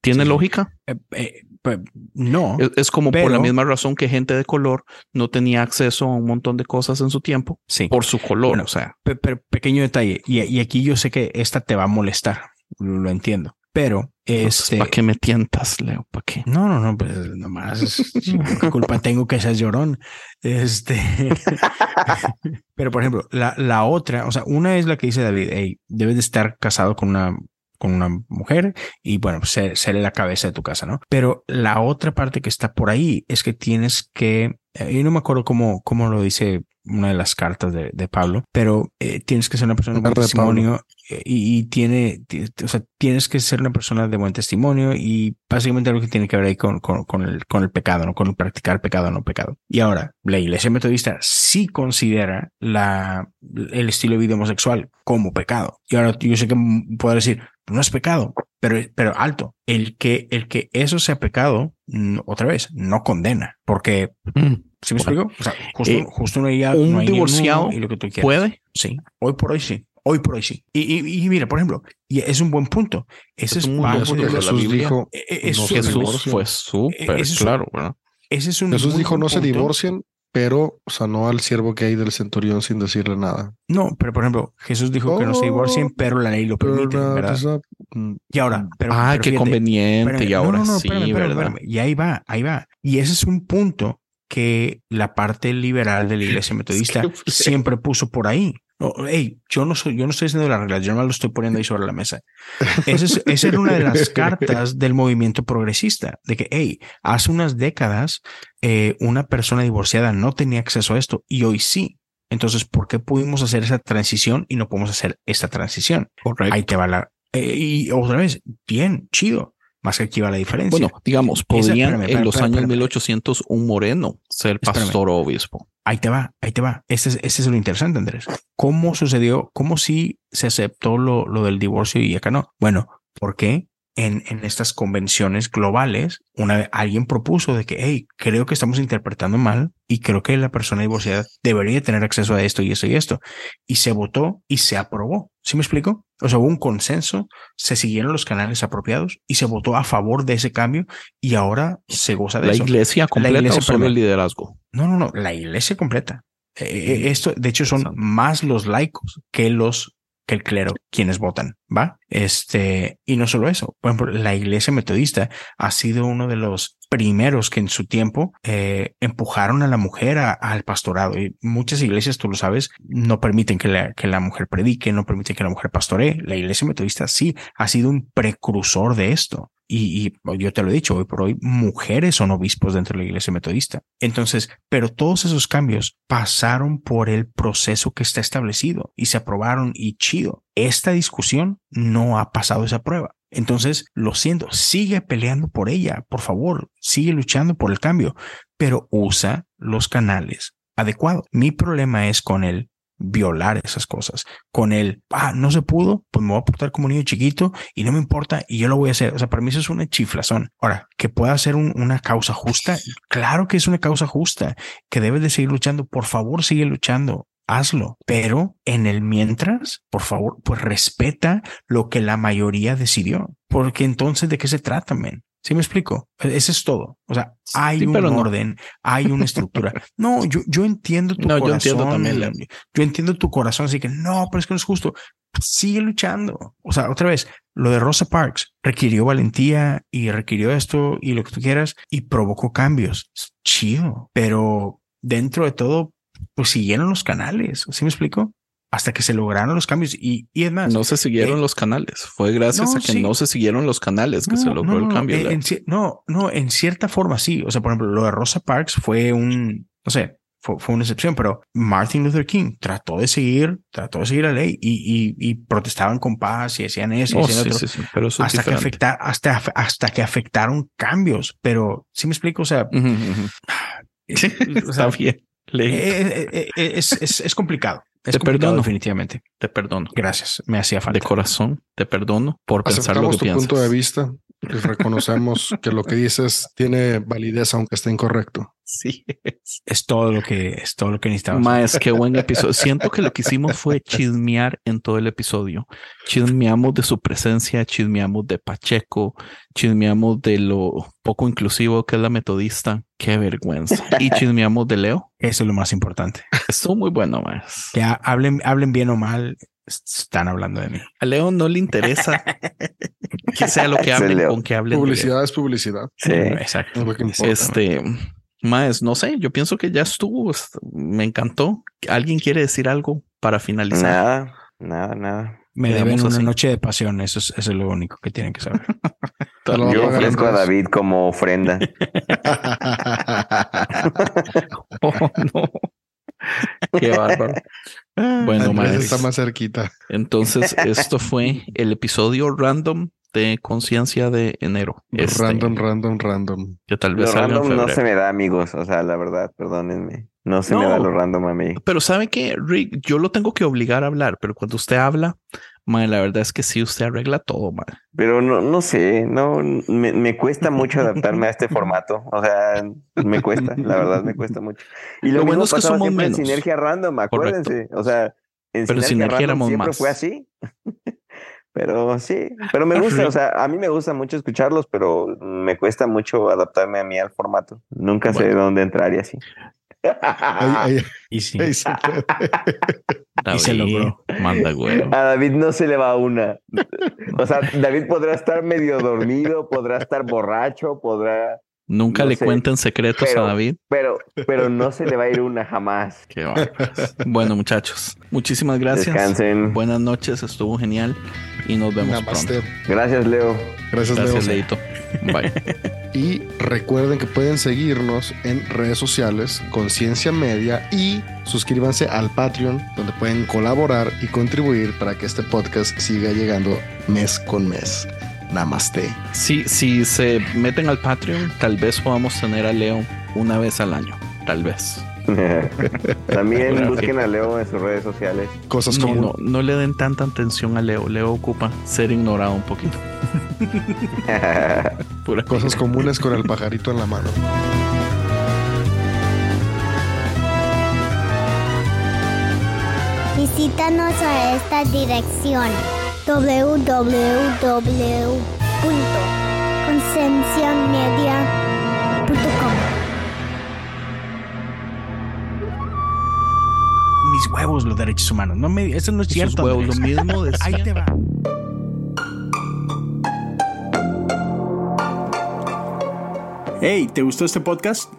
¿Tiene Sí, lógica? Eh, eh, pues, no, Es, es como por la misma razón que gente de color no tenía acceso a un montón de cosas en su tiempo sí. por su color. Bueno, o sea, Pero pequeño detalle, y, y aquí yo sé que esta te va a molestar, lo entiendo, pero este... ¿para qué me tientas, Leo? ¿Para qué? No, no, no, pues nomás, ¿qué culpa tengo que seas llorón? Este, pero por ejemplo, la, la otra, o sea, una es la que dice David, hey, debes de estar casado con una, con una mujer y bueno, ser, ser la cabeza de tu casa, ¿no? Pero la otra parte que está por ahí es que tienes que, eh, yo no me acuerdo cómo, cómo lo dice una de las cartas de, de Pablo, pero eh, tienes que ser una persona de buen testimonio eh, y, y tiene, ti- o sea, tienes que ser una persona de buen testimonio y básicamente algo que tiene que ver ahí con, con, con el, con el pecado, ¿no? Con el practicar pecado o no pecado. Y ahora, la iglesia metodista sí considera la, el estilo de vida homosexual como pecado. Y ahora yo sé que mm, puedo decir, no es pecado, pero, pero alto. El que, el que eso sea pecado, mm, otra vez, no condena, porque ¿Sí me explico? O sea, justo, Eh, justo no hay, un no hay divorciado y lo que tú quieras. ¿Puede? Sí, hoy por hoy sí. Hoy por hoy sí. Y, y, y mira, por ejemplo, y es un buen punto. Ese es, Es un un buen punto que de la Jesús Biblia. dijo. Eso no es se un- Jesús divorcien. fue súper Ese es claro, ¿verdad? Ese es un Jesús dijo no se punto. divorcien, pero sanó al siervo que hay del centurión sin decirle nada. No, pero por ejemplo, Jesús dijo que no se divorcien, Oh, pero la ley lo permite, ¿verdad? esa- mm, Y ahora, pero, ah, pero qué fíjate, conveniente. espérame, y ahora no, no, no, sí, espérame, espérame, ¿verdad? espérame. Y ahí va, ahí va. Y ese es un punto que la parte liberal de la iglesia metodista que- siempre puso por ahí. No, hey, yo no soy, yo no estoy diciendo las reglas, yo no lo estoy poniendo ahí sobre la mesa. Esa, es- esa era una de las cartas del movimiento progresista, de que, hey, hace unas décadas eh, una persona divorciada no tenía acceso a esto y hoy sí. Entonces, ¿por qué pudimos hacer esa transición y no podemos hacer esta transición? Correcto. Ahí te va la. eh, y otra vez, bien, chido. Más que aquí va la diferencia. Bueno, digamos, espérame, en espérame, los espérame, años espérame. 1800 un moreno ser Espérame. pastor o obispo. Ahí te va, ahí te va. Este es, este es lo interesante, Andrés. ¿Cómo sucedió? ¿Cómo sí se aceptó lo, lo del divorcio y acá no? Bueno, ¿por qué? En, en estas convenciones globales, una vez alguien propuso de que, hey, creo que estamos interpretando mal y creo que la persona divorciada debería tener acceso a esto y esto y esto. Y se votó y se aprobó. ¿Sí me explico? O sea, hubo un consenso, se siguieron los canales apropiados y se votó a favor de ese cambio y ahora se goza de ¿La eso. iglesia completa iglesia, o solo el liderazgo? No, no, no, la iglesia completa. Eh, eh, esto, de hecho, son más los laicos que los el clero quienes votan, ¿va? Este, y no solo eso, por ejemplo, la iglesia metodista ha sido uno de los primeros que en su tiempo eh, empujaron a la mujer al pastorado. Y muchas iglesias, tú lo sabes, no permiten que la, que la mujer predique, no permiten que la mujer pastoree. La iglesia metodista sí ha sido un precursor de esto. Y, y yo te lo he dicho, hoy por hoy mujeres son obispos dentro de la iglesia metodista. Entonces, pero todos esos cambios pasaron por el proceso que está establecido y se aprobaron y chido. Esta discusión no ha pasado esa prueba. Entonces, lo siento, sigue peleando por ella, por favor, sigue luchando por el cambio, pero usa los canales adecuados. Mi problema es con el violar esas cosas, con el, ah, no se pudo, pues me voy a portar como niño chiquito y no me importa y yo lo voy a hacer. O sea, para mí eso es una chiflazón. Ahora, que pueda ser un- una causa justa, claro que es una causa justa, que debes de seguir luchando, por favor, sigue luchando. Hazlo, pero en el mientras, por favor, pues respeta lo que la mayoría decidió, porque entonces de qué se trata, men. ¿Sí me explico? Eso es todo. O sea, hay Sí, un no. orden, hay una estructura. No, yo, yo entiendo tu No, yo corazón. entiendo también. Yo entiendo tu corazón, así que no, pero es que no es justo. Sigue luchando. O sea, otra vez, lo de Rosa Parks requirió valentía y requirió esto y lo que tú quieras y provocó cambios. Es chido, pero dentro de todo, pues siguieron los canales. ¿Sí me explico? Hasta que se lograron los cambios y, y es más, No se siguieron eh, los canales. Fue gracias no, a que sí. no se siguieron los canales que se No, logró no, el cambio. Leo. en no, no, en cierta forma sí. O sea, por ejemplo, lo de Rosa Parks fue un, no sé, fue, fue una excepción, pero Martin Luther King trató de seguir, trató de seguir la ley y, y, y protestaban con paz y hacían eso y Oh, hacían sí, otro. sí, pero eso es hasta que diferente. afectar, hasta, hasta que afectaron cambios. Pero sí me explico, o sea, Ujú, ujú. o Está sea, bien. Leí. eh, eh, eh, es, es, es complicado. Es Te complicado, perdono. definitivamente. Te perdono. Gracias, me hacía falta. De corazón, te perdono por pensar lo que tu piensas. punto de vista y reconocemos que lo que dices tiene validez aunque esté incorrecto. Sí. es. Es todo lo que es todo lo que necesitaba. Más qué buen episodio. Siento que lo que hicimos fue chismear en todo el episodio. Chismeamos de su presencia, chismeamos de Pacheco, chismeamos de lo poco inclusivo que es la metodista. Qué vergüenza. Y chismeamos de Leo. Eso es lo más importante. Estuvo muy bueno, más. Que ha- hablen, hablen bien o mal, están hablando de mí. A Leo no le interesa que sea lo que hablen, con que hablen. de Leo. Publicidad es publicidad. Sí. Exacto. Es lo que importa. Este, más, no sé, yo pienso que ya estuvo. es- Me encantó. ¿Alguien quiere decir algo para finalizar? Nada, nada, nada. Me deben una así. noche de pasión. Eso es, eso es lo único que tienen que saber. Yo ofrezco a. David como ofrenda. Oh, no. Qué bárbaro. Bueno, está más cerquita. Entonces, esto fue el episodio random de conciencia de enero. Este, Random, random, random. Que tal vez Lo salga en random no se me da, amigos. O sea, la verdad, perdónenme. No se me da lo random a mí. Pero sabe que Rick, yo lo tengo que obligar a hablar, pero cuando usted habla, mae, la verdad es que sí, usted arregla todo, mae. Pero no, no sé, no, me, me cuesta mucho adaptarme a este formato. O sea, me cuesta, la verdad me cuesta mucho. Y lo, Lo bueno es que somos siempre en menos. Sinergia Random, acuérdense. O sea, en Pero en Sinergia, Sinergia Random éramos siempre más. fue así. pero sí, pero me gusta, o sea, a mí me gusta mucho escucharlos, pero me cuesta mucho adaptarme a mí al formato. Nunca sé dónde entrar y así. Ahí, ahí- Y sí. ahí se puede. Y se David, logró. Manda güey. A David no se le va una. O sea, David podrá estar medio dormido, podrá estar borracho, podrá, Nunca no le sé, cuenten secretos pero- a David. pero, pero no se le va a ir una jamás. Qué bueno, muchachos, muchísimas gracias. Descansen. Buenas noches, estuvo genial y nos vemos Namaste. pronto. Gracias, Leo. Gracias, Gracias, Leo. Leito. Bye. Y recuerden que pueden seguirnos en redes sociales, Conciencia Media, y suscríbanse al Patreon, donde pueden colaborar y contribuir para que este podcast siga llegando mes con mes. Namaste. Si, si se meten al Patreon, tal vez podamos tener a Leo una vez al año. Tal vez. También busquen sí. a Leo en sus redes sociales. Cosas como no, no le den tanta atención a Leo. Leo ocupa ser ignorado un poquito. Pura cosas comunes con el pajarito en la mano. Visítanos a esta dirección www.concienciamedia.com Mis huevos, los derechos humanos. No me, eso no es Esos cierto. huevos, lo mismo decía. Ahí te va. Hey, ¿te gustó este podcast?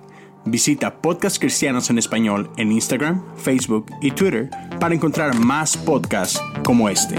Visita Podcast Cristianos en Español en Instagram, Facebook y Twitter para encontrar más podcasts como este.